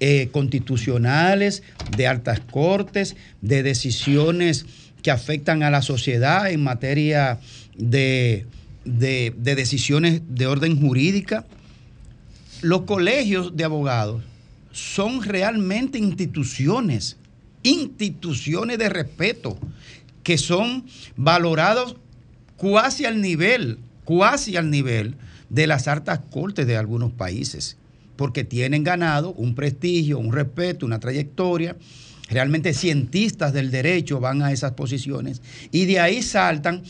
eh, constitucionales, de altas cortes, de decisiones que afectan a la sociedad en materia de, de- de decisiones de orden jurídica. Los colegios de abogados son realmente instituciones, instituciones de respeto, que son valorados cuasi al nivel, cuasi al nivel de las altas cortes de algunos países, porque tienen ganado un prestigio, un respeto, una trayectoria. Realmente cientistas del derecho van a esas posiciones y de ahí saltan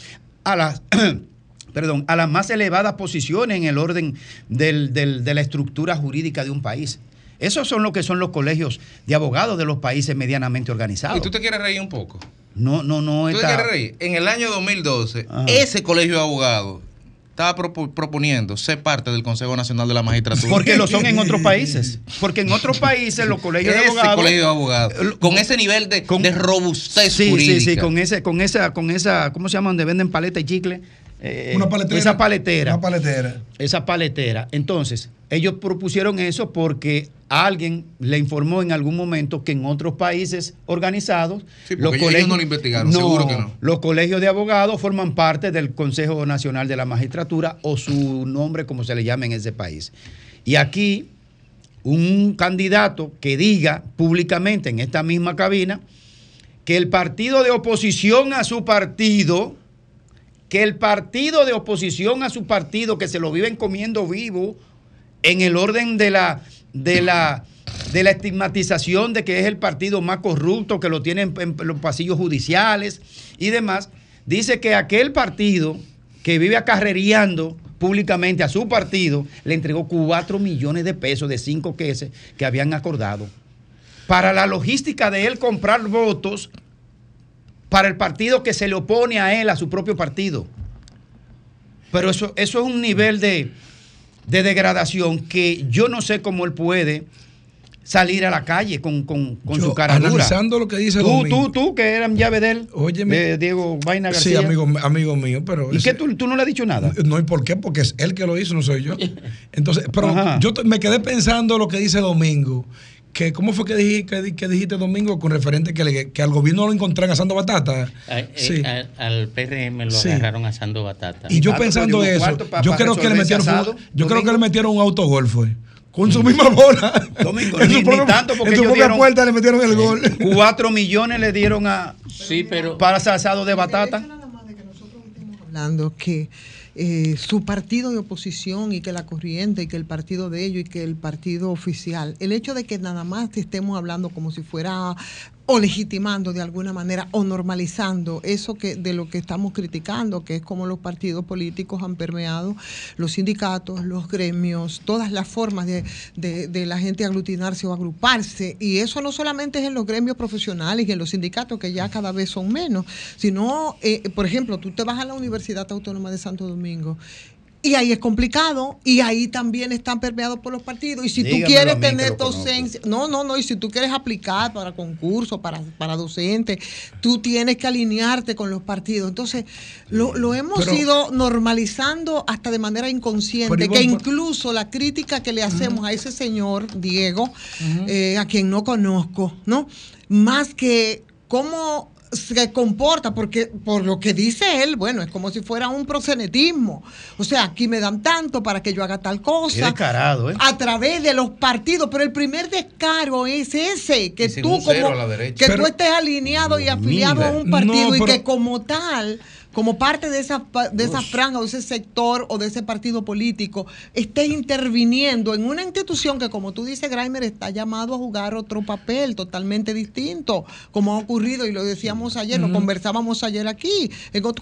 a las, <clears throat> perdón, a las más elevadas posiciones en el orden del- del- de la estructura jurídica de un país. Esos son lo que son los colegios de abogados de los países medianamente organizados. ¿Y tú te quieres reír un poco? No, no, no. ¿Tú te quieres reír? En el año 2012, Ajá. ese colegio de abogados estaba propo- proponiendo ser parte del Consejo Nacional de la Magistratura. Porque lo son en otros <laughs> países. Porque en otros países los colegios de abogados. colegio de abogados. Con ese nivel de, de robustez Sí, jurídica. sí, sí, con ese, con esa, con esa, ¿cómo se llama? Donde venden paleta y chicle. Eh, Una paletera. Esa paletera. Una paletera. Esa paletera. Entonces, ellos propusieron eso porque alguien le informó en algún momento que en otros países organizados Sí, porque ellos- ellos no lo investigaron, seguro que no. Los colegios de abogados forman parte del Consejo Nacional de la Magistratura o su nombre como se le llama en ese país. Y aquí un candidato que diga públicamente en esta misma cabina que el partido de oposición a su partido, que el partido de oposición a su partido, que se lo viven comiendo vivo en el orden de la, de la, de la estigmatización de que es el partido más corrupto, que lo tienen en los pasillos judiciales y demás, dice que aquel partido que vive acarrereando públicamente a su partido, le entregó 4 millones de pesos de cinco queses que habían acordado. Para la logística de él comprar votos para el partido que se le opone a él, a su propio partido. Pero eso, eso es un nivel de, de degradación que yo no sé cómo él puede salir a la calle con, con- con Yo, su cara analizando lo que dice tú, Domingo. tú, tú, que eran llave de él, Óyeme. de Diego Vaina Sí, García. amigo, amigo mío, pero... ¿Y ese- qué tú, tú no le has dicho nada? No, ¿y por qué? Porque es él que lo hizo, no soy yo. <laughs> Entonces, pero Ajá. yo me quedé pensando lo que dice Domingo. Que, ¿Cómo fue que, dij- que di- que dijiste Domingo con referente que, le- que al gobierno lo encontraron asando batata? A- eh, Sí. al, al PRM lo Sí. agarraron asando batata. Y yo pensando eso, yo creo que le metieron, yo creo que le metieron un autogol fue. Con su misma bola. Domingo, <laughs> En ni, su ni propia- tanto porque en su ellos propia dieron puerta le metieron el gol. 4 millones le dieron a Sí, pero para asado de batata. hablando que eh, su partido de oposición y que la corriente y que el partido de ellos y que el partido oficial, el hecho de que nada más estemos hablando como si fuera o legitimando de alguna manera o normalizando eso que de lo que estamos criticando, que es como los partidos políticos han permeado los sindicatos, los gremios, todas las formas de, de- la gente aglutinarse o agruparse. Y eso no solamente es en los gremios profesionales y en los sindicatos, que ya cada vez son menos, sino, eh, por ejemplo, tú te vas a la Universidad Autónoma de Santo Domingo. Y ahí es complicado y ahí también están permeados por los partidos. Y si tú quieres tener docencia, no, no, no, y si tú quieres aplicar para concursos, para, para docentes, tú tienes que alinearte con los partidos. Entonces, lo, lo hemos Pero- ido normalizando hasta de manera inconsciente, que incluso la crítica que le hacemos a ese señor, Diego, eh, a quien no conozco, ¿no? Más que cómo se comporta, porque por lo que dice él, bueno, es como si fuera un prosenetismo. O sea, aquí me dan tanto para que yo haga tal Qué cosa descarado, ¿eh? a través de los partidos, pero el primer descaro es ese, que tú como a la derecha. que Pero- tú estés alineado y afiliado a un partido No, y que como tal, como parte de esa de esa franja o de ese sector o de ese partido político, estés interviniendo en una institución que como tú dices, Grimer está llamado a jugar otro papel totalmente distinto, como ha ocurrido y lo decíamos ayer, lo conversábamos ayer aquí.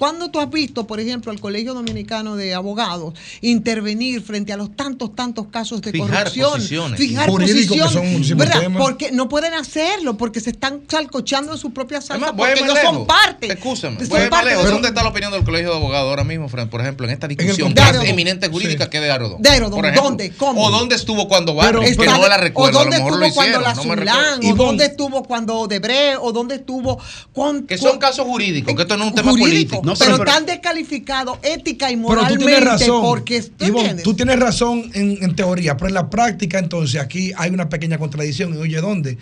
Cuando tú has visto, por ejemplo, al Colegio Dominicano de Abogados intervenir frente a los tantos, tantos casos de Fijar corrupción, posiciones. fijar Jurídicos que posiciones. Porque no pueden hacerlo, porque se están salcochando en su propia salsa Además, porque ellos son parte. Escúchame, son parte de. ¿Dónde está la opinión del Colegio de Abogados ahora mismo, Fran, por ejemplo, en esta discusión más eminente jurídica que de Aerodón? De ejemplo. ¿dónde? ¿Cómo? ¿O dónde estuvo cuando Barrio? Pero que no la recuerdo, o a lo dónde lo estuvo cuando la Zulán, o dónde estuvo cuando Debre, o dónde estuvo con, Que son casos jurídicos, que esto no es un tema jurídico, político. pero, están descalificados ética y Pero tú moralmente tienes razón. porque ¿tú Ivonne, entiendes? tú tienes razón en, en teoría, pero en la práctica, entonces, aquí hay una pequeña contradicción. Y oye, ¿dónde?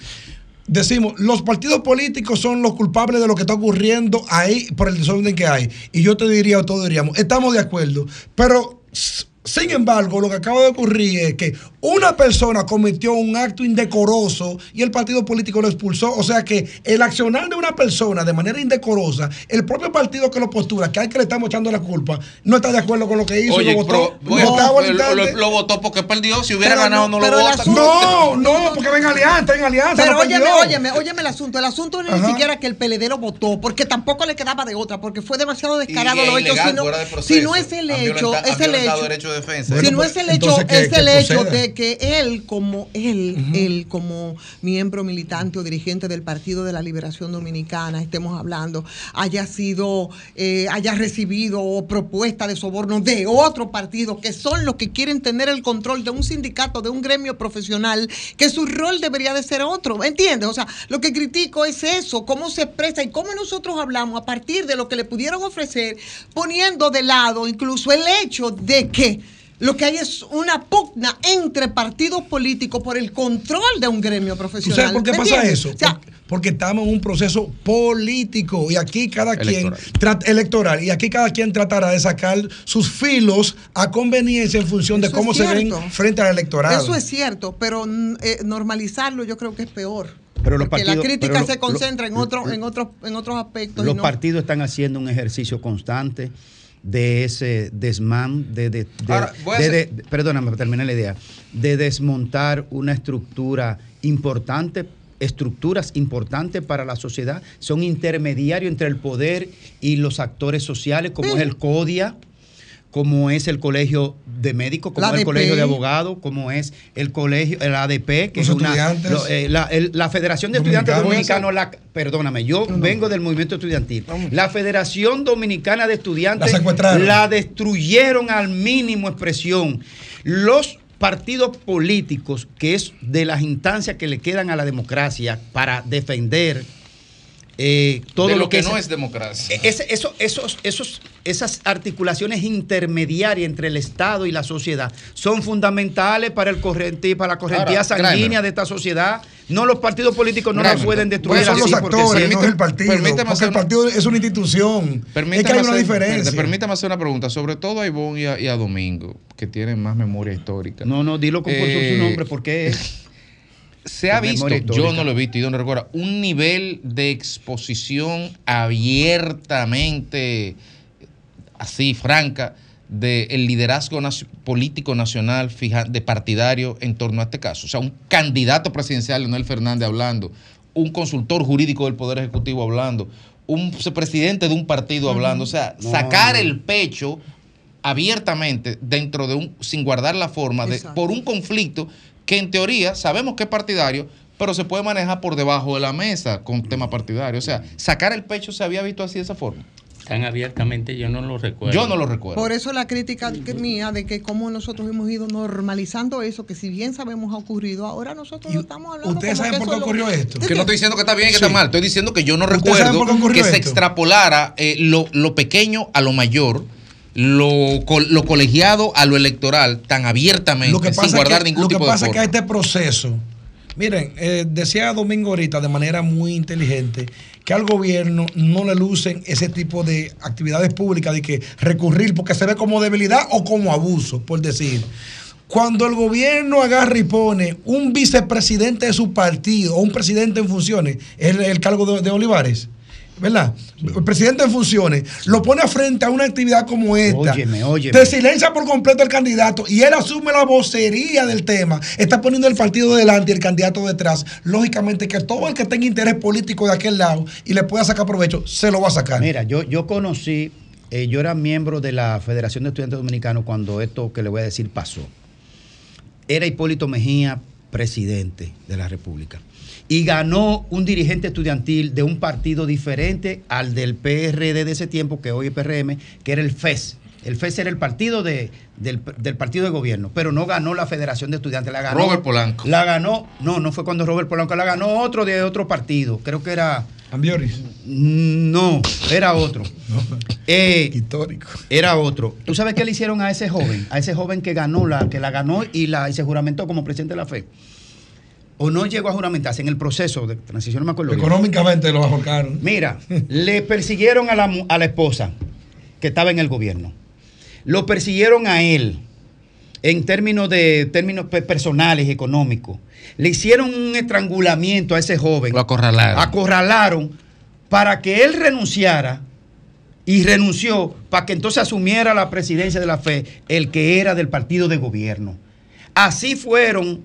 Decimos, los partidos políticos son los culpables de lo que está ocurriendo ahí por el desorden que hay. Y yo te diría, o todos diríamos, estamos de acuerdo. Pero, sin embargo, lo que acaba de ocurrir es que una persona cometió un acto indecoroso y el partido político lo expulsó. O sea que el accionar de una persona de manera indecorosa, el propio partido que lo postura, que al que le estamos echando la culpa, no está de acuerdo con lo que hizo y Oye, lo votó. pero, bueno, lo, instante. lo- lo votó porque perdió. Si hubiera Pero ganado, no, lo vota. asunto- No, no, porque ven alianza, en alianza. Pero óyeme, óyeme, óyeme el asunto. El asunto no es ni siquiera que el PLD lo votó, porque tampoco le quedaba de otra, porque fue demasiado descarado lo hecho. Si no, de si no es el hecho, es el hecho. de si no pues, es el hecho, entonces que- es el hecho proceda. De que él, como él, él como miembro militante o dirigente del Partido de la Liberación Dominicana, estemos hablando, haya sido, eh, haya recibido propuesta de soborno de otro partido, que son los que quieren tener el control de un sindicato, de un gremio profesional, que su rol debería de ser otro, ¿entiendes? O sea, lo que critico es eso, cómo se expresa y cómo nosotros hablamos a partir de lo que le pudieron ofrecer, poniendo de lado incluso el hecho de que lo que hay es una pugna entre partidos políticos por el control de un gremio ¿Tú profesional. sabes por qué ¿me pasa entiendes? eso? O sea, porque, porque estamos en un proceso político y aquí cada Electoral. quien trata electoral y aquí cada quien tratará de sacar sus filos a conveniencia en función de cómo se ven frente al electorado. Eso es cierto, pero mm, eh, normalizarlo yo creo que es peor. Pero los porque la partidos- crítica pero lo- se concentra en, lo- otro, lo- en, otros, en otros aspectos. y Los no- partidos están haciendo un ejercicio constante de ese desmán, de, de- de- Ahora, de- perdóname, terminé la idea, de desmontar una estructura importante, estructuras importantes para la sociedad, son intermediarios entre el poder y los actores sociales, como es el CODIA, como es el colegio de médicos, como La es el colegio de abogados, como es el colegio, el ADP, que Los es una, lo- eh, la, el- la Federación de Estudiantes Dominicanos. La, perdóname, yo vengo del movimiento estudiantil. La Federación Dominicana de Estudiantes La secuestraron. la destruyeron al mínimo expresión. Los partidos políticos, que es de las instancias que le quedan a la democracia para defender eh, todo de lo, lo que, no es democracia. ese- eso- esos, esos, esas articulaciones intermediarias entre el Estado y la sociedad son fundamentales para el corriente, para la correntía Ahora, sanguínea de esta sociedad. No, los partidos políticos no la pueden destruir Pues son los porque actores, sí. no es el partido. permíteme Porque hacer el partido es una institución. Es Permítame que hay una hacer- diferencia. Permítame hacer una pregunta, sobre todo a Ivonne y a, y a Domingo, que tienen más memoria histórica. No, no, dilo con su- Eh, su nombre porque es <laughs> Se ha visto, yo no lo he visto y no recuerdo, un nivel de exposición abiertamente, así, franca, del liderazgo nacio- político nacional fija, de partidario en torno a este caso. O sea, un candidato presidencial, Leonel Fernández, hablando, un consultor jurídico del Poder Ejecutivo hablando, un presidente de un partido hablando. O sea, No, sacar el pecho abiertamente dentro de un, sin guardar la forma, de, por un conflicto que en teoría sabemos que es partidario, pero se puede manejar por debajo de la mesa con tema partidario. O sea, sacar el pecho se había visto así de esa forma. Tan abiertamente yo no lo recuerdo. Yo no lo recuerdo. Por eso la crítica que- mía de que cómo nosotros hemos ido normalizando eso, que si bien sabemos ha ocurrido, ahora nosotros lo estamos hablando. ¿Ustedes saben por qué ocurrió lo- esto? Que no estoy diciendo que está bien y que Sí. está mal. Estoy diciendo que yo no ¿Ustedes saben recuerdo que se extrapolara eh, lo, lo pequeño a lo mayor, lo, lo colegiado a lo electoral tan abiertamente, Lo que pasa, sin guardar que, ningún lo que tipo pasa es que forma. este proceso, miren, eh, decía Domingo ahorita de manera muy inteligente que al gobierno no le lucen ese tipo de actividades públicas de que recurrir porque se ve como debilidad o como abuso, por decir. Cuando el gobierno agarra y pone un vicepresidente de su partido o un presidente en funciones, es el, el cargo de, de Olivares, ¿verdad? El presidente en funciones, lo pone frente a una actividad como esta. Óyeme, óyeme. Te silencia por completo el candidato y él asume la vocería del tema. Está poniendo el partido delante y el candidato detrás. Lógicamente que todo el que tenga interés político de aquel lado y le pueda sacar provecho, se lo va a sacar. Mira, yo, yo conocí, eh, yo era miembro de la Federación de Estudiantes Dominicanos cuando esto que le voy a decir pasó. Era Hipólito Mejía, presidente de la República. Y ganó un dirigente estudiantil de un partido diferente al del PRD de ese tiempo, que hoy es PRM, que era el FES. El FES era el partido de, del, del partido de gobierno, pero no ganó la Federación de Estudiantes. La ganó, Robert Polanco. La ganó, no, no fue cuando Robert Polanco, la ganó otro de otro partido. Creo que era. Ambioris. No, era otro. Eh, Histórico. Era otro. ¿Tú sabes qué le hicieron a ese joven? A ese joven que ganó la, que la ganó y la y se juramentó como presidente de la fe. O no llegó a juramentarse en el proceso de transición, no me acuerdo. bien. Económicamente lo ahorcaron. Mira, <laughs> le persiguieron a la, a la esposa que estaba en el gobierno. Lo persiguieron a él en términos de términos pe- personales, económicos. Le hicieron un estrangulamiento a ese joven. Lo acorralaron. Acorralaron para que él renunciara y renunció para que entonces asumiera la presidencia de la fe el que era del partido de gobierno. Así fueron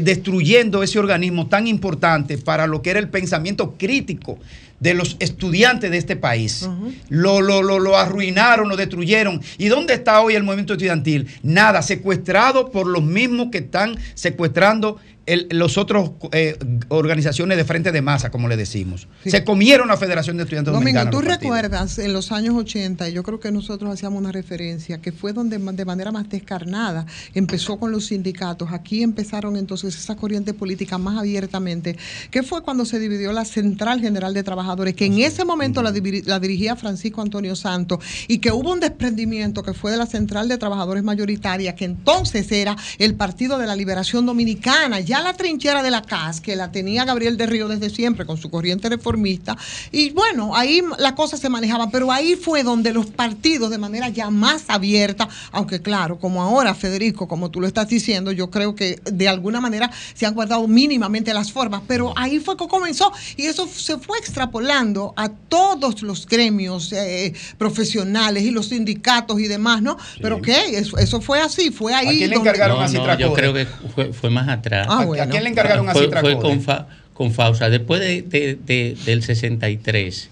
destruyendo ese organismo tan importante para lo que era el pensamiento crítico de los estudiantes de este país. lo, lo, lo, lo arruinaron, lo destruyeron. ¿Y dónde está hoy el movimiento estudiantil? Nada, secuestrado por los mismos que están secuestrando el- los otros eh, organizaciones de frente de masa, como le decimos. Se comieron la Federación de Estudiantes Domingo, tú recuerdas en los años 80, y yo creo que nosotros hacíamos una referencia, que fue donde de manera más descarnada empezó con los sindicatos. Aquí empezaron entonces esa corriente política más abiertamente, que fue cuando se dividió la Central General de Trabajadores, que en ese momento la, la dirigía Francisco Antonio Santos, y que hubo un desprendimiento que fue de la Central de Trabajadores Mayoritaria, que entonces era el Partido de la Liberación Dominicana, ya la trinchera de la CAS, que la tenía Gabriel de Río desde siempre con su corriente reformista, y bueno, ahí la cosa se manejaba, pero ahí fue donde los partidos de manera ya más abierta, aunque claro, como ahora Federico, como tú lo estás diciendo, yo creo que de alguna manera se han guardado mínimamente las formas, pero ahí fue que comenzó y eso se fue extrapolando a todos los gremios eh, profesionales y los sindicatos y demás, ¿no? Pero qué, eso, eso fue así, fue ahí. quién le donde- encargaron No, a no, Citracore? yo creo que fue, fue más atrás. Ah, ¿A- a quién le encargaron a fue, Citracore? Fue con, Fa- con Fausa. Después de, de- de- del 63,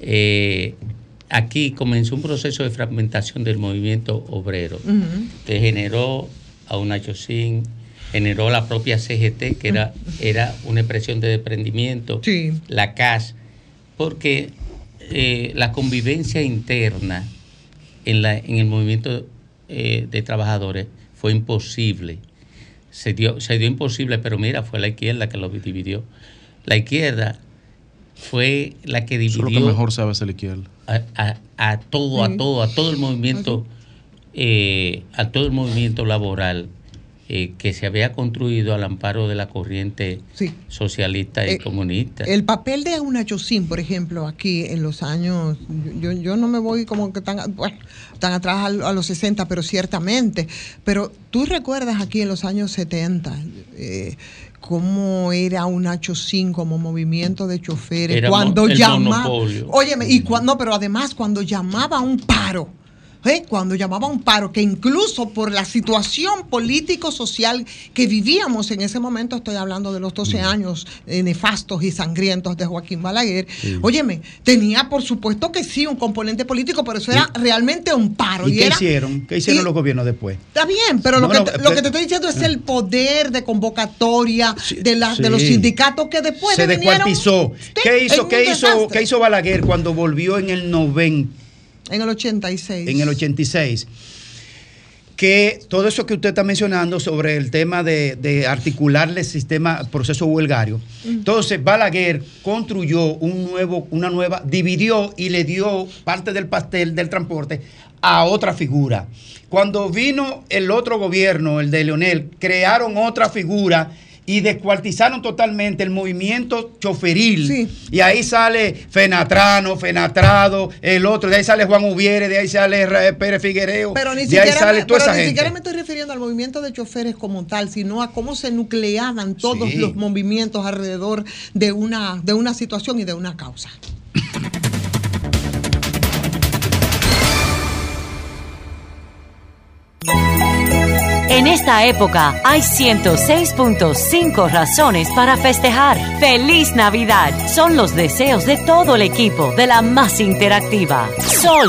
eh, aquí comenzó un proceso de fragmentación del movimiento obrero, que generó a una Chocín, generó la propia CGT, que era, era una expresión de desprendimiento, la CAS, porque eh, la convivencia interna en, la, en el movimiento eh, de trabajadores fue imposible. Se dio, se dio imposible, pero mira, fue la izquierda que lo dividió. La izquierda fue la que Eso es dividió lo que mejor sabe la izquierda. a, a- a todo, a todo, a todo el movimiento, eh, a todo el movimiento laboral eh, que se había construido al amparo de la corriente Sí. socialista y Eh, comunista. El papel de una Chocín, por ejemplo, aquí en los años, yo, yo no me voy como que tan, bueno, tan atrás a, a los 60, pero ciertamente. Pero tú recuerdas aquí en los años 70 eh, cómo era una Chocín como movimiento de choferes Era cuando llamaba. Óyeme, y cuando, no, pero además cuando llamaba a un paro. ¿Eh? Cuando llamaba a un paro, que incluso por la situación político-social que vivíamos en ese momento, estoy hablando de los 12 años eh, nefastos y sangrientos de Joaquín Balaguer, óyeme, tenía por supuesto que sí un componente político, pero eso era realmente un paro. ¿Y qué era- hicieron? ¿Qué hicieron y- los gobiernos después? Está bien, pero lo, que, no, te- lo pero- que te estoy diciendo es el poder de convocatoria de, la- de los sí. sindicatos que después se descuartizó. ¿Qué hizo, qué, hizo. ¿Qué hizo Balaguer cuando volvió en el 90, en el 86. en el 86? Que todo eso que usted está mencionando sobre el tema de, de articularle el sistema proceso huelgario. Entonces, Balaguer construyó un nuevo, una nueva, dividió y le dio parte del pastel del transporte a otra figura. Cuando vino el otro gobierno, el de Leonel, crearon otra figura y descuartizaron totalmente el movimiento choferil. Y ahí sale Fenatrano, Fenatrado, el otro, de ahí sale Juan Ubiere, de ahí sale Ra- Pérez Figuereo, Pero ni de ahí siquiera, sale me, toda pero esa ni gente. siquiera me estoy refiriendo al movimiento de choferes como tal, sino a cómo se nucleaban todos Sí. los movimientos alrededor de una, de una situación y de una causa. <laughs> En esta época hay 106.5 razones para festejar. ¡Feliz Navidad! Son los deseos de todo el equipo de la más interactiva. Sol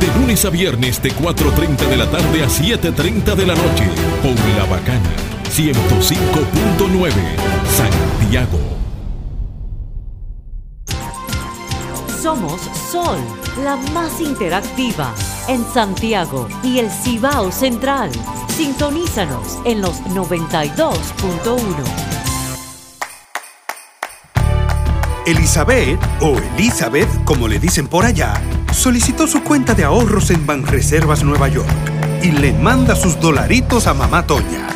De lunes a viernes de 4.30 de la tarde a 7.30 de la noche. Por La Bacana. 105.9. Santiago. Somos Sol, la más interactiva en Santiago y el Cibao Central. Sintonízanos en los 92.1. Elizabeth, o Elizabeth, como le dicen por allá, solicitó su cuenta de ahorros en Banreservas Nueva York y le manda sus dolaritos a mamá Toña.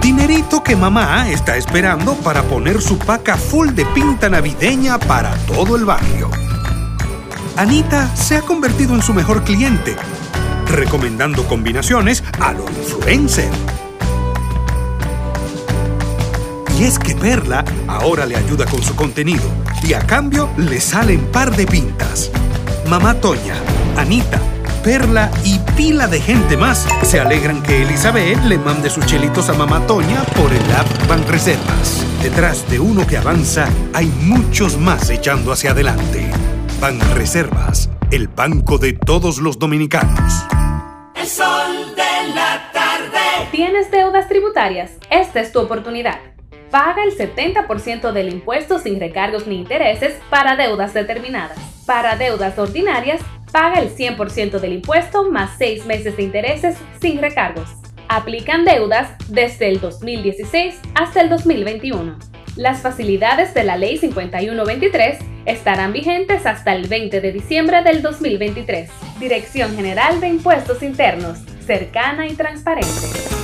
Dinerito que mamá está esperando para poner su paca full de pinta navideña para todo el barrio. Anita se ha convertido en su mejor cliente, recomendando combinaciones a lo influencer. Y es que Perla ahora le ayuda con su contenido y a cambio le salen par de pintas. Mamá Toña, Anita, Perla y pila de gente más se alegran que Elizabeth le mande sus chelitos a Mamá Toña por el app Banreservas. Detrás de uno que avanza hay muchos más echando hacia adelante. Banreservas, el banco de todos los dominicanos. El sol de la tarde. ¿Tienes deudas tributarias? Esta es tu oportunidad. Paga el 70% del impuesto sin recargos ni intereses para deudas determinadas. Para deudas ordinarias, paga el 100% del impuesto más 6 meses de intereses sin recargos. Aplican deudas desde el 2016 hasta el 2021. Las facilidades de la Ley 5123 estarán vigentes hasta el 20 de diciembre del 2023. Dirección General de Impuestos Internos, cercana y transparente.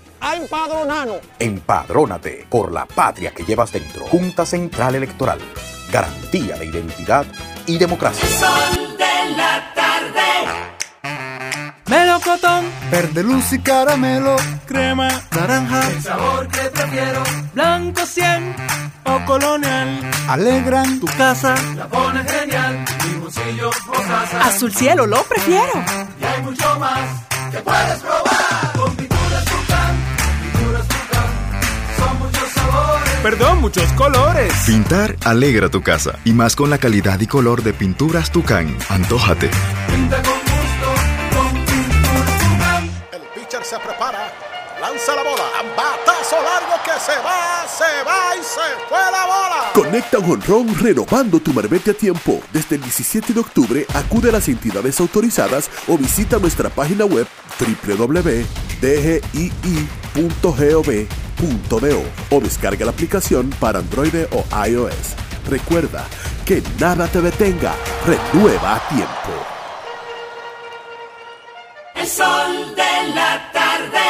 a empadronarnos. Empadrónate por la patria que llevas dentro. Junta Central Electoral. Garantía de identidad y democracia. Sol de la tarde. Melocotón, Verde luz y caramelo, crema, naranja, el sabor que prefiero. Blanco 100 o colonial. alegran Tu casa la pone genial. Mi bolsillo. Azul cielo, lo prefiero. Y hay mucho más que puedes probar. Perdón, muchos colores. Pintar alegra tu casa y más con la calidad y color de pinturas Tucán. Antójate. Pinta con gusto, con pinturas Tucán. El pitcher se prepara, lanza la bola, batazo largo que se va, se va y se fue la bola. Conecta un honrón renovando tu marbete a tiempo. Desde el 17 de octubre acude a las entidades autorizadas o visita nuestra página web www.dgii.gov.do o descarga la aplicación para Android o iOS. Recuerda que nada te detenga. Renueva a tiempo. El sol de la.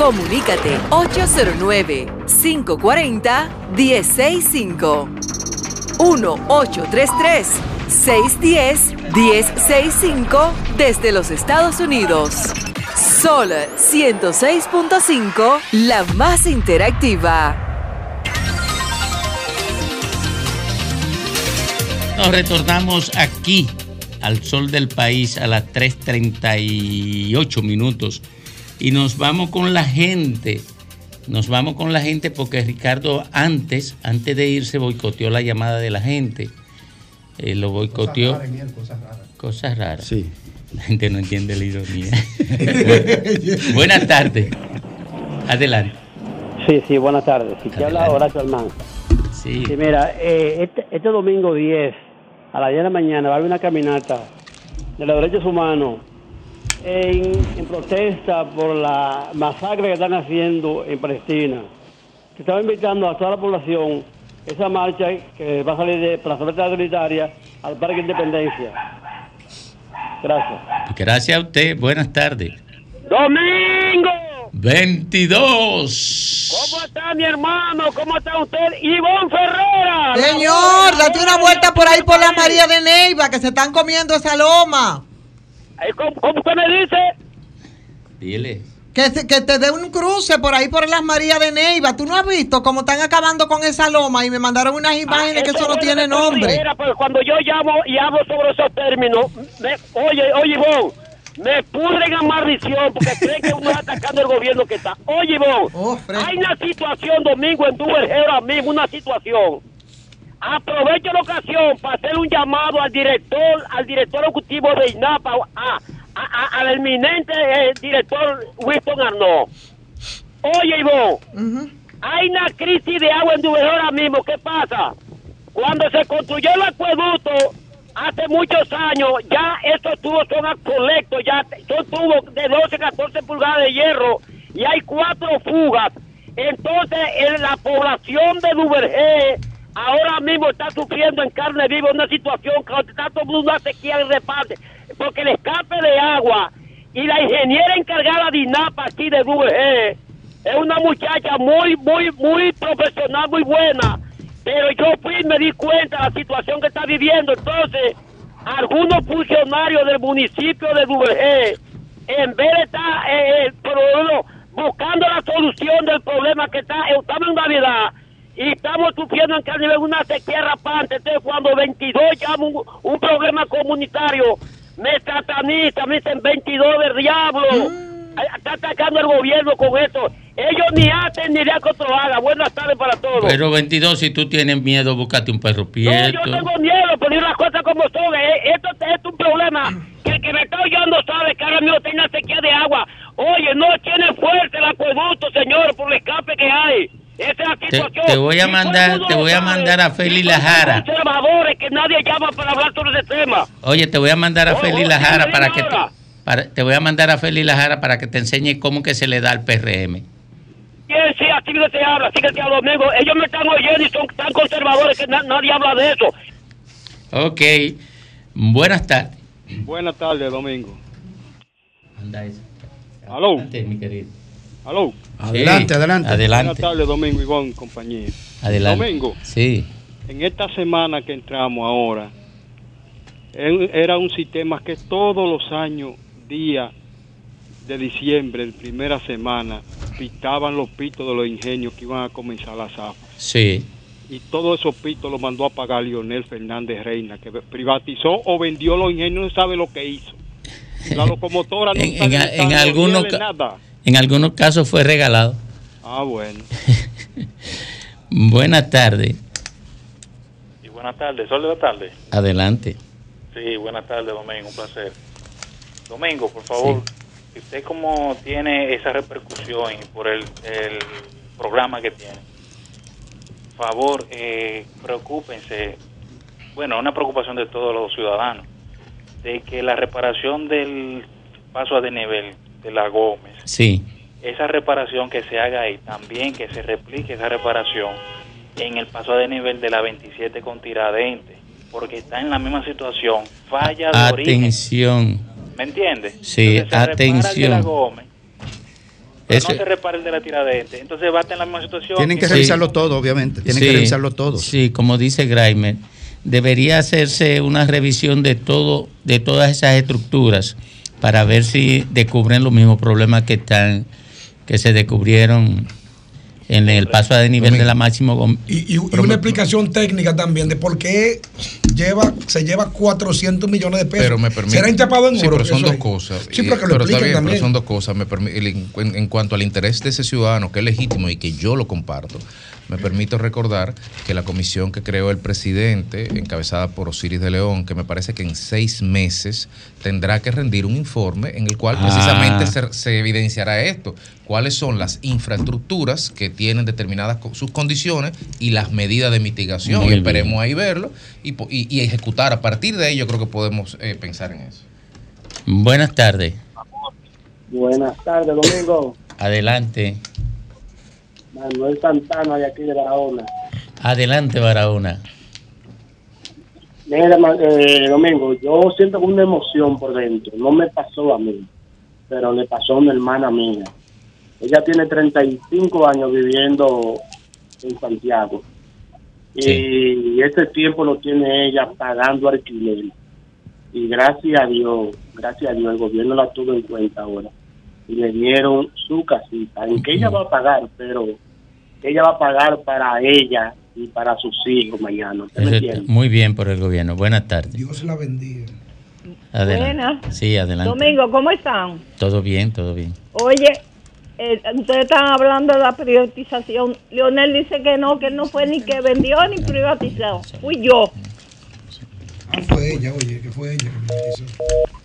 Comunícate 809-540-1065. 1-833-610-1065 desde los Estados Unidos. Sol 106.5, la más interactiva. Nos retornamos aquí al sol del país a las 3.38 minutos y nos vamos con la gente. Nos vamos con la gente porque Ricardo antes, antes de irse, boicoteó la llamada de la gente. Eh, lo boicoteó. Cosas raras. Sí. La gente no entiende la ironía. <laughs> Buenas tardes. Adelante. Sí, sí, buenas tardes. Si te habla Horacio Almanza. Sí. Sí, mira, eh, este, este domingo 10, a las 10 de la mañana, va a haber una caminata de los derechos humanos en, en protesta por la masacre que están haciendo en Palestina. Se estaba invitando a toda la población esa marcha que va a salir de Plaza Verde Unitaria al Parque Independencia. Gracias. Gracias a usted. Buenas tardes. ¡Domingo! 22. ¿Cómo está mi hermano? ¿Cómo está usted? Ivonne Ferrera. Señor, date una vuelta por ahí por la María de Neiva, que se están comiendo esa loma. ¿Cómo, cómo usted me dice? Dile. Que, que te dé un cruce por ahí por las Marías de Neiva. ¿Tú no has visto cómo están acabando con esa loma? Y me mandaron unas imágenes que eso no tiene nombre. dijeras, pues cuando yo llamo y hablo sobre esos términos, me- oye, oye, Ivonne, me pudren a maldición porque creen que uno está atacando el gobierno que está. Oye, Ivonne, hay una situación domingo en Duvergé ahora mismo, una situación. Aprovecho la ocasión para hacer un llamado al director, al director ejecutivo de INAPA, a- a- a- al eminente eh, director Winston Arnaud. Oye, Ivonne, hay una crisis de agua en Duvergé ahora mismo. ¿Qué pasa? Cuando se construyó el acueducto hace muchos años, ya estos tubos son colectos, ya son tubos de 12, 14 pulgadas de hierro y hay cuatro fugas. Entonces, en la población de Duvergé ahora mismo está sufriendo en carne viva una situación que está tomando una sequía reparte, porque el escape de agua y la ingeniera encargada de INAPA aquí de Duvergé es una muchacha muy, muy, muy profesional, muy buena. Pero yo fui y me di cuenta de la situación que está viviendo. Entonces, algunos funcionarios del municipio de Duvergé, en vez de estar eh, eh, buscando la solución del problema que está, estamos en Navidad y estamos sufriendo en carne una sequía rapante. Entonces, cuando 22 llama un, un problema comunitario, me sataniza, me dicen 22 del diablo. Ay, Está atacando el gobierno con esto. Ellos ni hacen ni de haga. Buenas tardes para todos. Pero 22, si tú tienes miedo, búscate un perro No, prieto. yo tengo miedo, pero las cosas como son. Eh, Esto, esto es un problema que el que me está oyendo sabe que ahora mismo tiene una sequía de agua. Oye, no tiene fuerza el acueducto, señor, por el escape que hay. Esa es la Te, te voy a mandar, te voy a mandar a Feli Lajara. Conservadores que nadie llama para hablar sobre ese tema. Oye, te voy a mandar a Feli Lajara para que te, para- te voy a mandar a Feli Lajara para que te enseñe cómo que se le da al PRM. Bien, sí, así que se habla, así que se habla, amigo. Ellos me están oyendo y son tan conservadores que na- nadie habla de eso. Ok. Buenas tardes. Buenas tardes, Domingo. Anda eso. Aló. Mi querido. Aló. Adelante, Sí, adelante. adelante. Buenas tardes, Domingo Ivón, compañía. Adelante. Domingo, Sí. en esta semana que entramos ahora, era un sistema que todos los años, día de diciembre, en primera semana, pitaban los pitos de los ingenios que iban a comenzar la zafra. Sí. Y todos esos pitos los mandó a pagar Lionel Fernández Reina, que privatizó o vendió los ingenios, no sabe lo que hizo. La locomotora no <laughs> En, está en- en no algunos, nada. En algunos casos fue regalado. Ah, bueno. <laughs> Buenas tardes. Y buenas tardes, sol de la tarde. Adelante. Sí, buenas tardes, Domingo, un placer. Domingo, por favor, usted como tiene esa repercusión y por el, el programa que tiene, por favor, eh, preocúpense, bueno, una preocupación de todos los ciudadanos, de que la reparación del paso a desnivel de la Gómez, Sí. esa reparación que se haga ahí, también que se replique esa reparación en el paso a desnivel de la 27 con Tiradentes, porque está en la misma situación, falla de origen, Atención. ¿me entiendes? Sí, Entonces, se repara el de la atención. Gómez, no se repara el de la Tiradentes, entonces va a estar en la misma situación. Tienen que Sí. revisarlo todo, obviamente. Tienen que revisarlo todo. Sí, como dice Graimer, debería hacerse una revisión de todo, de todas esas estructuras para ver si descubren los mismos problemas que están, que se descubrieron en el paso a nivel de la máximo. Y, y una explicación técnica también de por qué lleva, se lleva 400 millones de pesos. Pero me permite. Será enchapado en Sí, oro. pero son dos es. cosas. Sí, pero que lo está expliquen bien, también. pero son dos cosas. Me permi- el- en, en cuanto al interés de ese ciudadano, que es legítimo y que yo lo comparto, me permito recordar que la comisión que creó el presidente, encabezada por Osiris de León, que me parece que en seis meses tendrá que rendir un informe en el cual Ah. precisamente se, se evidenciará esto. Cuáles son las infraestructuras que tienen determinadas co- sus condiciones y las medidas de mitigación. Muy bien. esperemos ahí verlo y, po- y- y ejecutar. A partir de ahí yo creo que podemos eh, pensar en eso. Buenas tardes. Buenas tardes, Domingo. Adelante. Manuel Santana de aquí de Barahona. Adelante, Barahona. Mira, eh, Domingo, yo siento una emoción por dentro. No me pasó a mí, pero le pasó a una hermana mía. Ella tiene 35 años viviendo en Santiago. Y ese tiempo lo tiene ella pagando alquiler. Y gracias a Dios, gracias a Dios, el gobierno la tuvo en cuenta ahora. Y le dieron su casita, en que ella va a pagar, pero ella va a pagar para ella y para sus hijos mañana. Muy bien por el gobierno. Buenas tardes. Dios la bendiga. Adelante. Buenas. Sí, adelante. Domingo, ¿cómo están? Todo bien, todo bien. Oye, eh, ustedes están hablando de la privatización. Leonel dice que no, que él no fue ni que vendió ni privatizó. Fui yo. Ah, fue ella, oye, que fue ella que me hizo.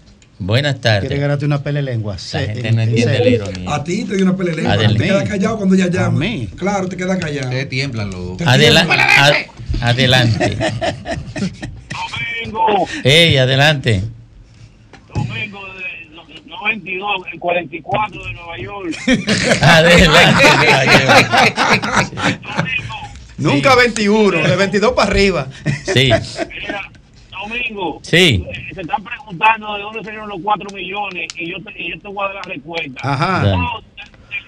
Buenas tardes. Quiere ganarte una pelea de lengua. La gente no entiende la ironía. A ti te dio una pelea. Adelante. Te quedas callado cuando ella llama. Claro, te quedas callado. Te tiemblan los dos. Adela- ad- adelante. Ey, adelante. 92, el 44 de Nueva York. <laughs> Adelante. Nunca 21, de 22 para arriba. Sí. Domingo, Sí. eh, se están preguntando de dónde salieron los 4 millones y yo te, y yo te voy a dar la respuesta. Ajá. No,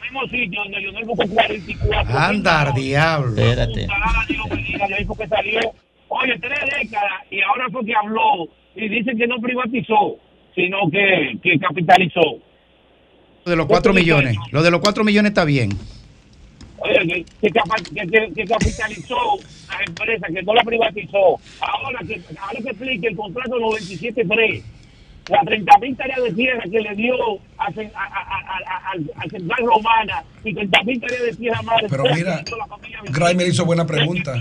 mismo sitio donde Leonel buscó 44. Andar, diablo. Espérate. salió. Oye, tres décadas y ahora fue que habló y dice que no privatizó, sino que, que capitalizó. Lo de los 4 millones. Lo de los 4 millones está bien. Oye, que- que capitalizó la empresa, que no la privatizó. Ahora que, ahora que explique el contrato 97.3, las 30 mil tareas de tierra que le dio a, Cen- a, a, a, a- a- a Central Romana y 30 mil tareas de tierra más. Pero mira, Graimer hizo buena pregunta.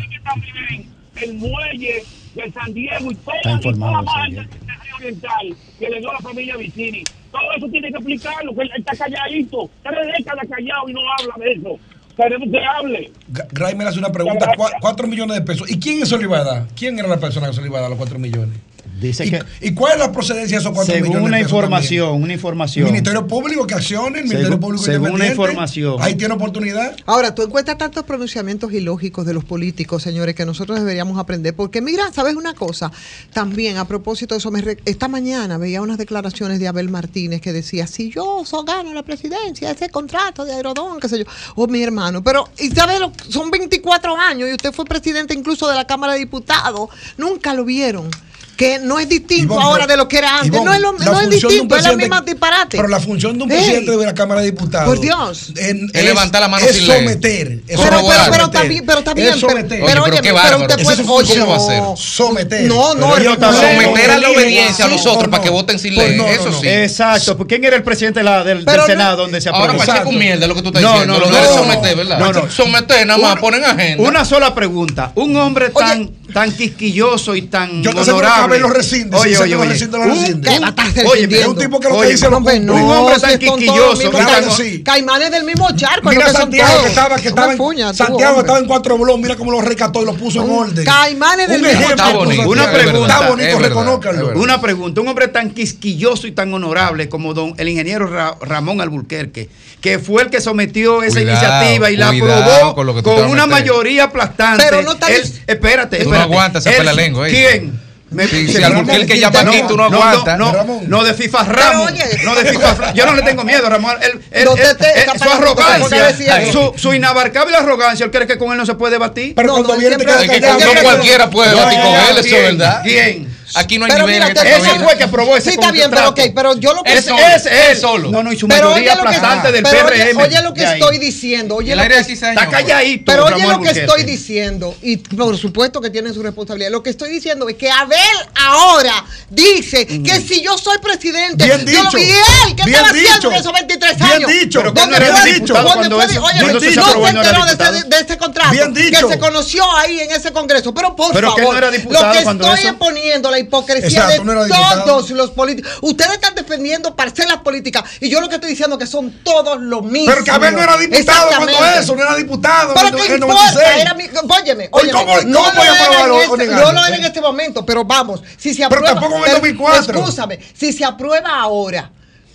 el muelle de San Diego y toda, y toda la Río Oriental que le dio la familia Vicini. Todo eso tiene que explicarlo, que él está calladito, tres décadas callado y no habla de eso. Queremos que hable. Hace una pregunta. Cua- 4 millones de pesos. ¿Y quién eso le iba a dar? ¿Quién era la persona que se le iba a dar los 4 millones? Dice ¿Y, que ¿Y cuál es la procedencia de esos 4 millones? según una información, una información. El Ministerio Público que accione, el Ministerio Según- Público según una información. Ahí tiene oportunidad. Ahora, tú encuentras tantos pronunciamientos ilógicos de los políticos, señores, que nosotros deberíamos aprender. Porque mira, ¿sabes una cosa? También, a propósito de eso, me re- esta mañana veía unas declaraciones de Abel Martínez que decía, si yo so gano la presidencia, ese contrato de Aerodón, qué sé yo, o mi hermano. Pero, ¿y sabe lo- Son 24 años y usted fue presidente incluso de la Cámara de Diputados. Nunca lo vieron que no es distinto ahora de lo que era antes. No es, distinto, es la misma disparate. Pero la función de un presidente de la Cámara de Diputados. Por Dios. Es, levantar la mano es someter. Es pero, pero, está bien. Pero, oye, usted puede. ¿Cómo va a ser? Someter. No, no, Someter a la obediencia a los otros para que voten sin ley. Eso sí. Exacto. ¿Quién era el presidente del Senado donde se aprobó? Ahora Pacheco mierda lo que tú estás diciendo. No, no, no. Someter, ¿verdad? Someter, nada más, ponen agenda. Una sola pregunta. Un hombre tan tan quisquilloso y tan honorable Chávez lo rescinde. Oye, sí, oye, oye. Rescinde, lo rescinde. Oye, un tipo que lo que dice un hombre tan quisquilloso. Caimanes del mismo charco. Mira Santiago que estaba, que estaba en, Santiago estaba en cuatro blogs. Mira cómo lo recató y lo puso en orden. Caimanes del mismo charco. Una pregunta. Está bonito, reconócalo. Una pregunta. Un hombre tan quisquilloso y tan honorable como don el ingeniero Ramón Alburquerque, que fue el que sometió esa iniciativa y la aprobó con, una mayoría aplastante. Pero no está. Espérate, espérate. ¿Quién? El que llama aquí tú no, no aguantas. No, no, no, de FIFA Ramos. No de FIFA Yo no le tengo miedo, Ramón. Eh, su arrogancia, su, inabarcable arrogancia, él cree que con él no se puede batir. Pero cuando viene te queda que cualquiera puede batir con él, eso es verdad. ¿Quién? Aquí no hay pero nivel. Mira, ese fue que aprobó ese Sí, está bien, pero ok, pero yo lo que es, solo, es, es solo. No, no, y su pero mayoría aplastante del pero Oye, lo que estoy diciendo. Oye el lo que, está calladito. Pero oye lo que estoy diciendo, y por supuesto que tienen su responsabilidad. Lo que estoy diciendo es que Abel ahora dice que si yo soy presidente, bien dicho, lo vi él, que estaba dicho, haciendo en esos 23 años. Bien dicho, pero ¿dónde dicho? Oye, no se enteró de este contrato Bien dicho. que se conoció ahí en ese congreso. Pero por favor, lo que estoy poniendo la hipocresía Exacto, de no todos los políticos. Ustedes están defendiendo parcelas políticas y yo lo que estoy diciendo es que son todos lo mismo. Pero que no era diputado cuando eso, no era diputado. Pero que importa, era mi, óyeme, óyeme, ¿cómo, cómo no, lo era este, no lo era en este momento, pero vamos, si se aprueba... Pero tampoco en el 2004. Escúchame, si se aprueba ahora,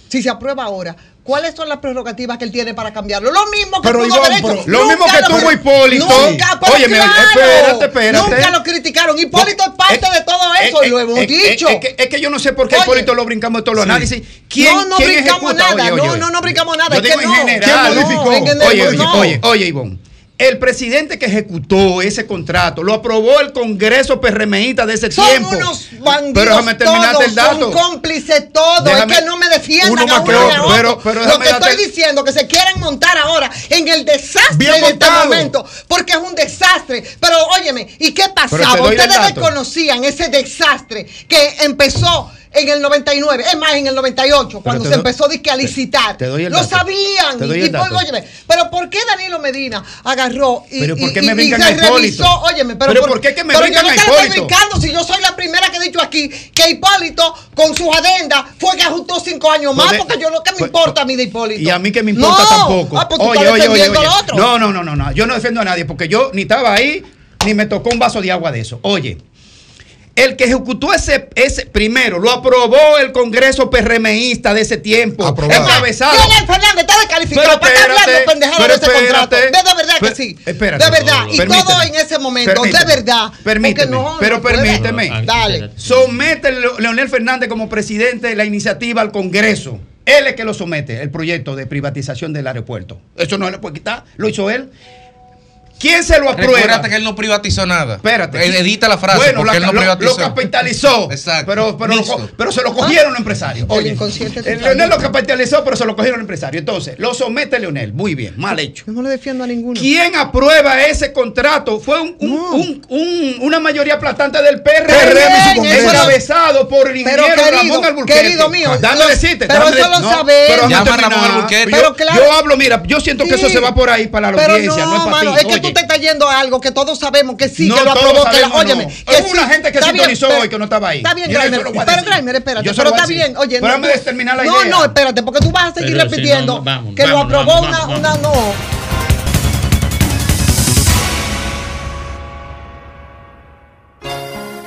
si se aprueba ahora, ¿Cuáles son las prerrogativas que él tiene para cambiarlo? Lo mismo que pero, Iván, derecho. Pero, lo mismo que tuvo Hipólito. Nunca, Oye, claro, espérate, espérate. Nunca lo criticaron. Hipólito es parte eh, de todo eh, eso, es, lo hemos es, dicho. Que, es, que, yo no sé por qué Oye, Hipólito lo brincamos de todos los sí. análisis. No, no brincamos nada. No, no, no brincamos nada. Yo es que en no. general. Oye, oye, oye, Ivonne. El presidente que ejecutó ese contrato lo aprobó el Congreso PRMista de ese son tiempo. Unos bandidos pero déjame el dato. Son cómplices todos. Es que no me defiendan uno a uno pero, Lo que estoy diciendo que se quieren montar ahora en el desastre de este momento, porque es un desastre. Pero óyeme, ¿y qué pasaba? Ustedes desconocían ese desastre que empezó en el 99, es más, en el 98, pero cuando se empezó a licitar. Te, te lo sabían. Doy el y, dato. Pues, óyeme, pero ¿por qué Danilo Medina agarró y, pero ¿por qué se revisó? Óyeme, pero, pero, ¿por, qué que me pero yo no te reivindicando si yo soy la primera que he dicho aquí que Hipólito con sus adendas fue que ajustó cinco años más, pues porque yo lo que me pues, importa pues, a mí de Hipólito. Y a mí que me importa tampoco. Ah, pues tú estás oye, oye, oye. No, no, no, no, no. Yo no defiendo a nadie porque yo ni estaba ahí ni me tocó un vaso de agua de eso. Oye. El que ejecutó ese, ese primero lo aprobó el Congreso PRMista de ese tiempo. Aprobado. Encabezado. Leonel Fernández está descalificado para estar hablando pendejado de ese contrato. De, verdad que sí. Espérate, de verdad. No, y permíteme. todo en ese momento. Permíteme. de verdad. Permíteme. No, pero no permíteme. Ah, dale. Somete Leonel Fernández como presidente de la iniciativa al Congreso. Él es que lo somete, el proyecto de privatización del aeropuerto. Eso no le puede quitar, lo hizo él. ¿Quién se lo aprueba? Espérate que él no privatizó nada. Espérate. Él edita la frase bueno, lo, privatizó. Capitalizó. Exacto. Pero, pero, pero se lo cogieron los ah, empresarios. Oye, el inconsciente eh, Leonel lo capitalizó, pero se lo cogieron los empresarios. Entonces, lo somete Leonel. Muy bien, mal hecho. Yo no le defiendo a ninguno. ¿Quién aprueba ese contrato? Fue una mayoría aplastante del PRM. PRM encabezado por el ingeniero Ramón Alburquerque. Querido mío. Ah, Dándole cita. Pero eso lo sabemos. Ramón Alburquerque. Yo hablo, mira, yo siento que eso se va por ahí para la audiencia. No es para ti tú te estás yendo a algo que todos sabemos que sí, que lo aprobó. Que la, óyeme, una gente que sintonizó bien, hoy que no estaba ahí. Está bien, Grimer. Pero, Grimer, espérate. Yo pero está bien, oye. Pero no, terminar la idea. No, no, espérate, porque tú vas a seguir repitiendo que lo aprobó una, una no.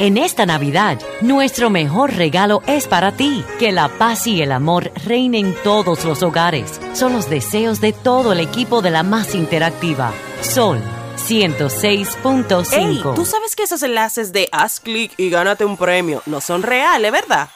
En esta Navidad, nuestro mejor regalo es para ti. Que la paz y el amor reinen todos los hogares. Son los deseos de todo el equipo de la más interactiva. Sol 106.5. Hey, ¿Tú sabes que esos enlaces de haz clic y gánate un premio no son reales, verdad?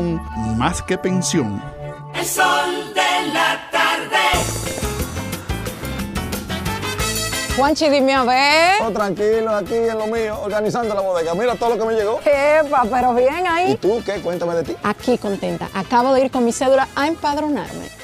más que pensión. El sol de la tarde. Juanchi, dime a ver. Oh, tranquilo, aquí en lo mío, organizando la bodega. Mira todo lo que me llegó. Epa, pero bien ahí. ¿Y tú qué? Cuéntame de ti. Aquí contenta. Acabo de ir con mi cédula a empadronarme.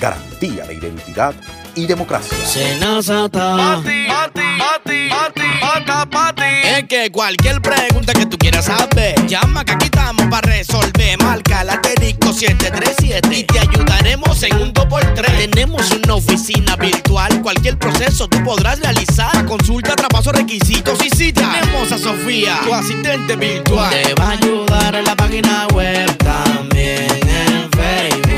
Garantía de identidad y democracia. Pati, pati, pati, pati, pati. Es que cualquier pregunta que tú quieras saber, llama que aquí estamos para resolver. Marca la asterisco 737 y te ayudaremos en un 2x3. Tenemos una oficina virtual, cualquier proceso tú podrás realizar. Consulta, traspaso, requisitos y si tenemos a Sofía, tu asistente virtual. Te va a ayudar en la página web también en Facebook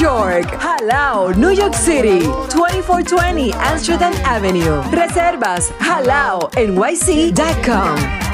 York. Jalao, New York City, 2420 Amsterdam Avenue. Reservas jalao nyc.com.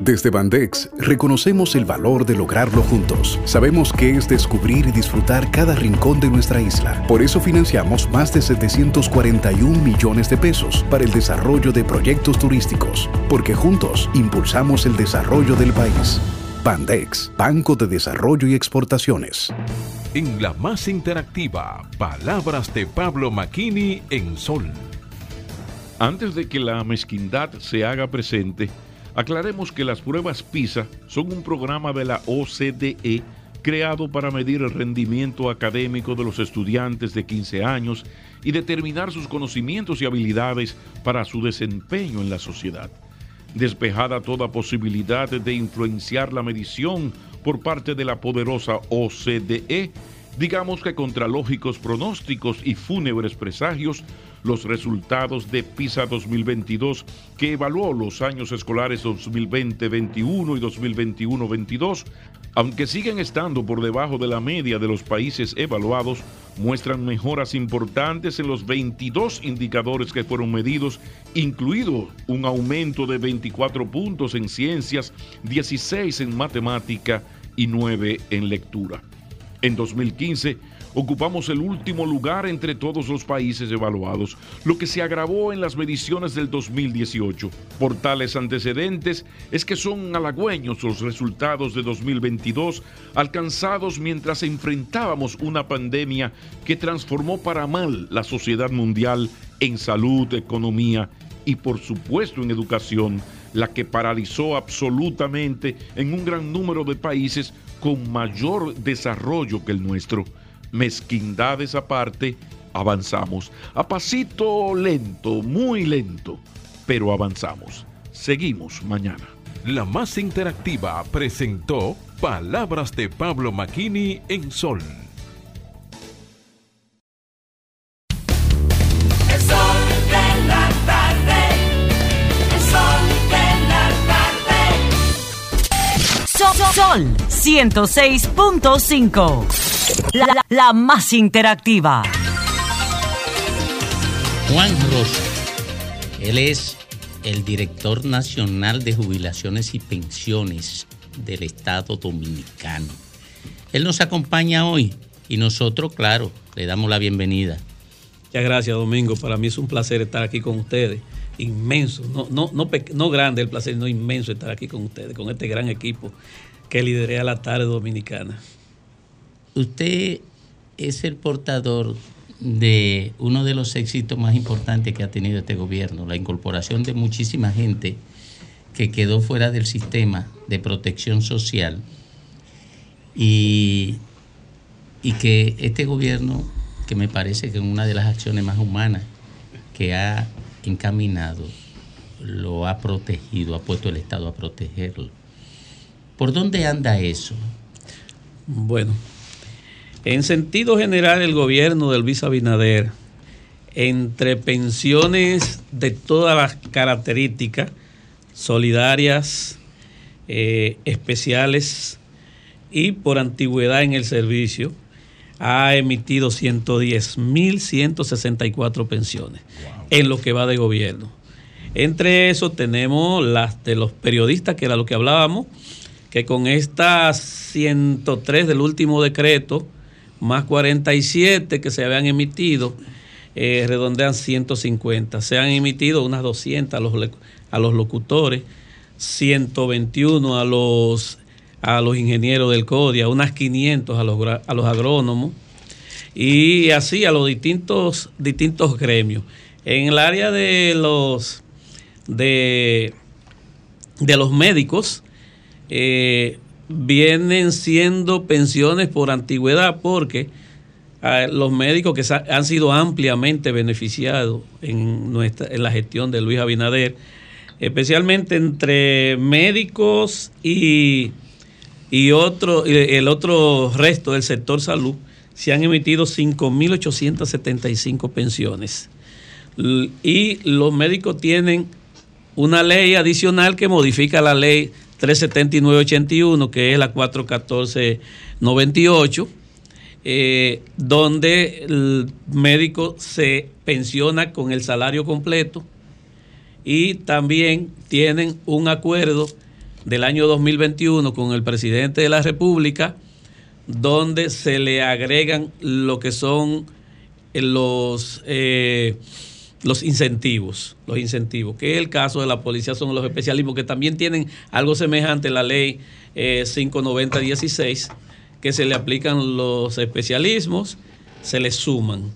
Desde Bandex reconocemos el valor de lograrlo juntos. Sabemos que es descubrir y disfrutar cada rincón de nuestra isla. Por eso financiamos más de 741 millones de pesos para el desarrollo de proyectos turísticos, porque juntos impulsamos el desarrollo del país. Bandex, Banco de Desarrollo y Exportaciones. En la más interactiva, palabras de Pablo Maquini en Sol. Antes de que la mezquindad se haga presente, aclaremos que las pruebas PISA son un programa de la OCDE creado para medir el rendimiento académico de los estudiantes de 15 años y determinar sus conocimientos y habilidades para su desempeño en la sociedad. Despejada toda posibilidad de influenciar la medición por parte de la poderosa OCDE, digamos que contra lógicos pronósticos y fúnebres presagios, los resultados de PISA 2022, que evaluó los años escolares 2020-21 y 2021-22, aunque siguen estando por debajo de la media de los países evaluados, muestran mejoras importantes en los 22 indicadores que fueron medidos, incluido un aumento de 24 puntos en ciencias, 16 en matemática y 9 en lectura. En 2015 ocupamos el último lugar entre todos los países evaluados, lo que se agravó en las mediciones del 2018. Por tales antecedentes es que son halagüeños los resultados de 2022 alcanzados mientras enfrentábamos una pandemia que transformó para mal la sociedad mundial en salud, economía y por supuesto en educación, la que paralizó absolutamente en un gran número de países con mayor desarrollo que el nuestro. Mezquindades aparte, avanzamos. A pasito lento, muy lento, pero avanzamos. Seguimos mañana. La más interactiva presentó Palabras de Pablo Maquini en Sol. El sol Sol, Sol 106.5. La, la- la más interactiva. Juan Rosa. Él es el director nacional de jubilaciones y pensiones del Estado Dominicano. Él nos acompaña hoy y nosotros, claro, le damos la bienvenida. Muchas gracias, Domingo. Para mí es un placer estar aquí con ustedes. Inmenso, no, no, no, no grande el placer, no inmenso estar aquí con ustedes, con este gran equipo que liderea la tarde dominicana. Usted es el portador de uno de los éxitos más importantes que ha tenido este gobierno, la incorporación de muchísima gente que quedó fuera del sistema de protección social y, y que este gobierno, que me parece que es una de las acciones más humanas que ha encaminado, lo ha protegido, ha puesto el Estado a protegerlo. ¿Por dónde anda eso? Bueno, en sentido general, el gobierno del Luis Abinader, entre pensiones de todas las características, solidarias, eh, especiales y por antigüedad en el servicio, ha emitido 110.164 pensiones en lo que va de gobierno. Entre eso tenemos las de los periodistas, que era lo que hablábamos, que con estas 103 del último decreto, más 47 que se habían emitido, eh, redondean 150. Se han emitido unas 200 a los, a los locutores, 121 a los, a los ingenieros del CODIA, unas 500 a los, a los agrónomos y así a los distintos, distintos gremios. En el área de los, de, de los médicos, eh, vienen siendo pensiones por antigüedad porque ah, los médicos que han sido ampliamente beneficiados en, nuestra, en la gestión de Luis Abinader, especialmente entre médicos y, y otro, el otro resto del sector salud, se han emitido 5.875 pensiones. Y los médicos tienen una ley adicional que modifica la ley 37981, que es la 41498, eh, donde el médico se pensiona con el salario completo y también tienen un acuerdo del año 2021 con el presidente de la República donde se le agregan lo que son los eh, los incentivos, los incentivos, que es el caso de la policía son los especialismos que también tienen algo semejante a la ley eh, 590-16, que se le aplican los especialismos, se les suman.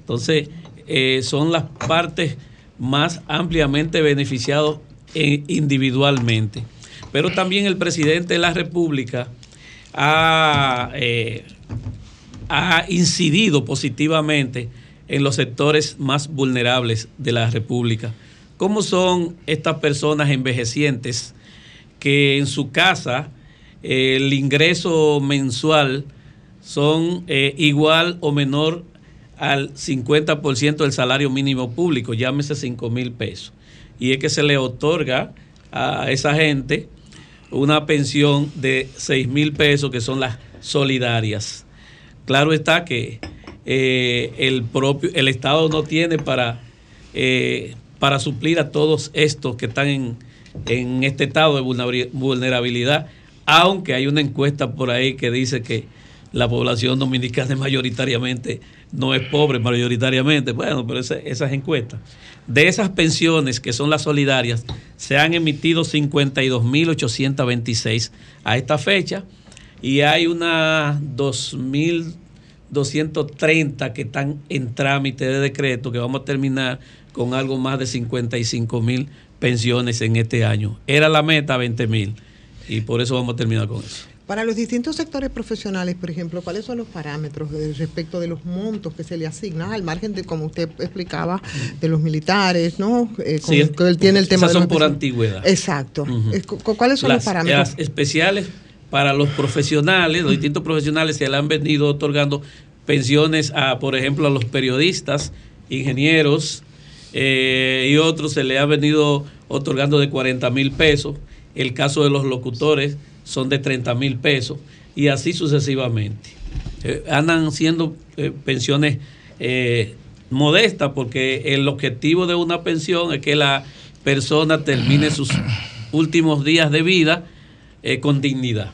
Entonces, eh, son las partes más ampliamente beneficiados eh, individualmente. Pero también el presidente de la República ha, eh, ha incidido positivamente en los sectores más vulnerables de la República. ¿Cómo son estas personas envejecientes que en su casa eh, el ingreso mensual son eh, igual o menor al 50% del salario mínimo público, llámese 5 mil pesos? Y es que se le otorga a esa gente una pensión de 6 mil pesos que son las solidarias. Claro está que eh, el propio el Estado no tiene para, eh, para suplir a todos estos que están en, en este estado de vulnerabili- vulnerabilidad, aunque hay una encuesta por ahí que dice que la población dominicana <laughs> mayoritariamente, no es pobre mayoritariamente, bueno, pero esa- esas encuestas. De esas pensiones que son las solidarias, se han emitido 52.826 a esta fecha y hay unas 2.000 230 que están en trámite de decreto, que vamos a terminar con algo más de 55 mil pensiones en este año. Era la meta 20 mil y por eso vamos a terminar con eso. Para los distintos sectores profesionales, por ejemplo, ¿cuáles son los parámetros respecto de los montos que se le asignan al margen de, como usted explicaba, de los militares, ¿no? Eh, con- Sí, él tiene el tema esas de son por antigüedad. Exacto. Eh, cu- ¿Cuáles son las, los parámetros? las especiales para los profesionales, los distintos profesionales se le han venido otorgando pensiones a, por ejemplo, a los periodistas, ingenieros eh, y otros se le ha venido otorgando de 40 mil pesos. El caso de los locutores son de 30 mil pesos y así sucesivamente. Eh, andan siendo eh, pensiones eh, modestas porque el objetivo de una pensión es que la persona termine sus últimos días de vida con dignidad.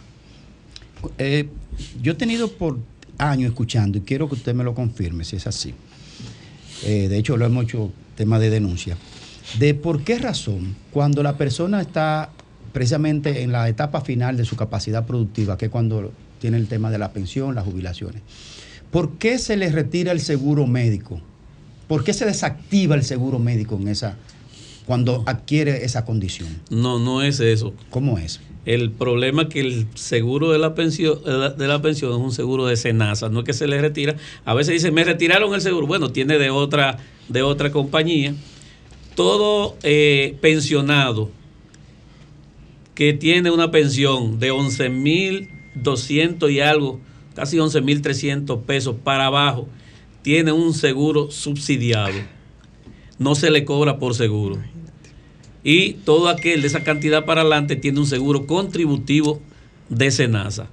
Eh, yo he tenido por años escuchando y quiero que usted me lo confirme si es así. Eh, de hecho, lo hemos hecho tema de denuncia. De por qué razón, cuando la persona está precisamente en la etapa final de su capacidad productiva, que es cuando tiene el tema de la pensión, las jubilaciones, ¿por qué se le retira el seguro médico? ¿Por qué se desactiva el seguro médico en esa, cuando adquiere esa condición? No, no es eso. ¿Cómo es? El problema que el seguro de la pensión la, de la pensión es un seguro de cenaza, no es que se le retira. A veces dicen, me retiraron el seguro. Bueno, tiene de otra, de otra compañía. Todo eh, pensionado que tiene una pensión de 11.200 y algo, casi 11.300 pesos para abajo, tiene un seguro subsidiado. No se le cobra por seguro. Y todo aquel de esa cantidad para adelante tiene un seguro contributivo de Senasa.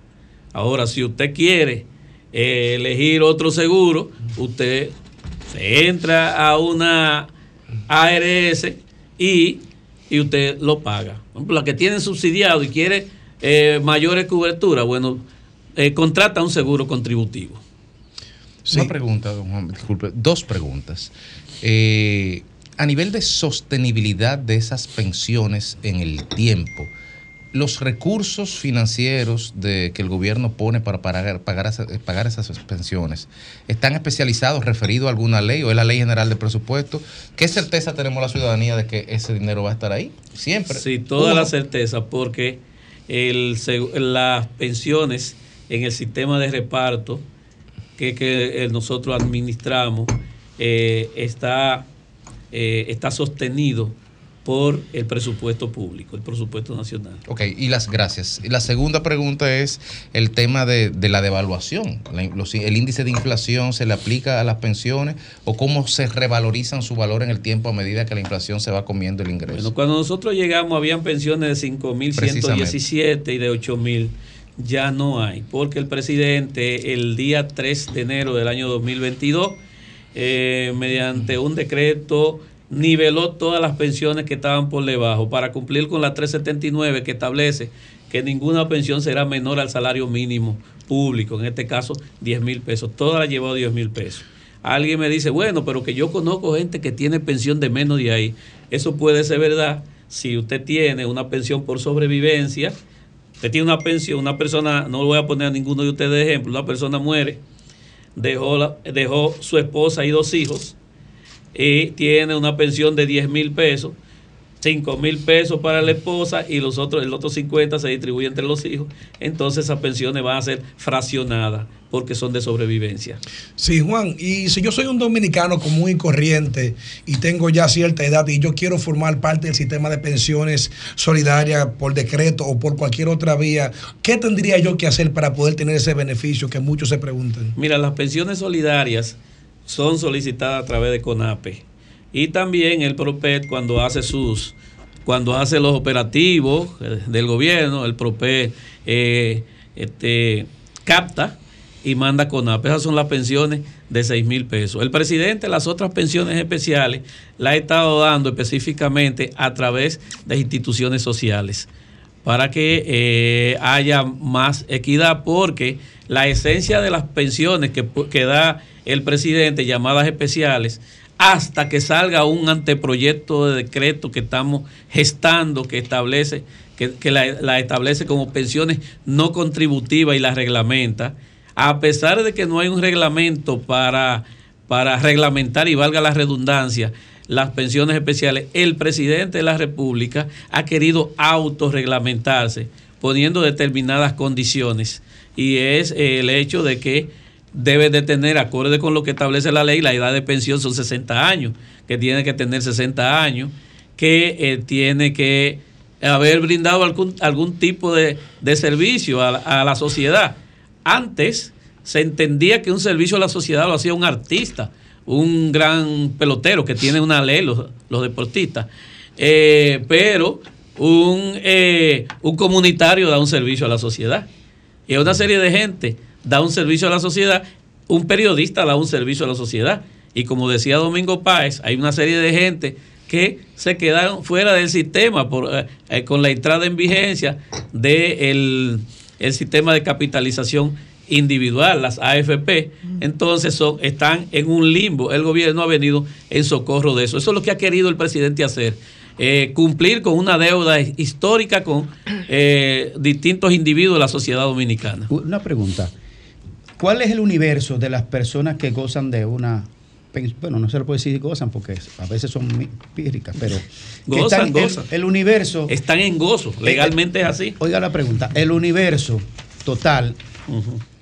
Ahora, si usted quiere eh, elegir otro seguro, usted se entra a una ARS y, y usted lo paga. Por ejemplo, la que tiene subsidiado y quiere eh, mayores coberturas, bueno, eh, contrata un seguro contributivo. Una pregunta, don Juan, disculpe, dos preguntas. Eh, a nivel de sostenibilidad de esas pensiones en el tiempo, los recursos financieros de, que el gobierno pone para pagar, pagar, esa- pagar esas pensiones, ¿están especializados, referidos a alguna ley o es la ley general de presupuesto? ¿Qué certeza tenemos la ciudadanía de que ese dinero va a estar ahí? Siempre. Sí, toda Uno. la certeza, porque el, las pensiones en el sistema de reparto que, que, eh, nosotros administramos eh, está, eh, está sostenido por el presupuesto público, el presupuesto nacional. Ok, y las gracias. Y la segunda pregunta es el tema de, de la devaluación. La in- los- el índice de inflación se le aplica a las pensiones o cómo se revalorizan su valor en el tiempo a medida que la inflación se va comiendo el ingreso. Bueno, cuando nosotros llegamos habían pensiones de 5.117 y de 8.000. Ya no hay, porque el presidente el día 3 de enero del año 2022, eh, mediante un decreto, niveló todas las pensiones que estaban por debajo para cumplir con la 379 que establece que ninguna pensión será menor al salario mínimo público, en este caso 10 mil pesos. Todas las llevó a 10 mil pesos. Alguien me dice, bueno, pero que yo conozco gente que tiene pensión de menos de ahí. Eso puede ser verdad si usted tiene una pensión por sobrevivencia. Usted tiene una pensión, una persona, no voy a poner a ninguno de ustedes de ejemplo, una persona muere, dejó, la- dejó su esposa y dos hijos y tiene una pensión de 10 mil pesos, 5 mil pesos para la esposa y los otros, el otro 50 se distribuye entre los hijos, entonces esas pensiones van a ser fraccionadas porque son de sobrevivencia. Sí, Juan, y si yo soy un dominicano común y corriente y tengo ya cierta edad y yo quiero formar parte del sistema de pensiones solidarias por decreto o por cualquier otra vía, ¿qué tendría yo que hacer para poder tener ese beneficio que muchos se preguntan? Mira, las pensiones solidarias son solicitadas a través de CONAPE y también el PROPET cuando hace sus cuando hace los operativos eh, del gobierno, el PROPET eh, este, capta y manda a CONAPE. Esas son las pensiones de 6 mil pesos. El presidente las otras pensiones especiales la ha estado dando específicamente a través de instituciones sociales para que eh, haya más equidad, porque la esencia de las pensiones que da el presidente, llamadas especiales, hasta que salga un anteproyecto de decreto que estamos gestando, que establece, que, la, establece como pensiones no contributivas y la reglamenta, a pesar de que no hay un reglamento para, para reglamentar y valga la redundancia las pensiones especiales, el presidente de la República ha querido autorreglamentarse poniendo determinadas condiciones. Y es el hecho de que debe de tener, acorde con lo que establece la ley, la edad de pensión son 60 años, que tiene que tener 60 años, que eh, tiene que haber brindado algún, algún tipo de, de servicio a, la- sociedad. Antes se entendía que un servicio a la sociedad lo hacía un artista, un gran pelotero que tiene una ley, los, los deportistas, Eh, pero un, eh, un comunitario da un servicio a la sociedad. Y una serie de gente da un servicio a la sociedad, un periodista da un servicio a la sociedad. Y como decía Domingo Páez, hay una serie de gente que se quedaron fuera del sistema por, eh, eh, con la entrada en vigencia del el sistema de capitalización individual, las AFP. Entonces son, están en un limbo. El gobierno ha venido en socorro de eso. Eso es lo que ha querido el presidente hacer. eh, cumplir con una deuda histórica con eh, distintos individuos de la sociedad dominicana. Una pregunta. ¿Cuál es el universo de las personas que gozan de una bueno, no se le puede decir gozan porque a veces son píricas, pero Gozan, están- el- gozan. El, universo Están en gozo, legalmente es así. Oiga la pregunta, el universo total,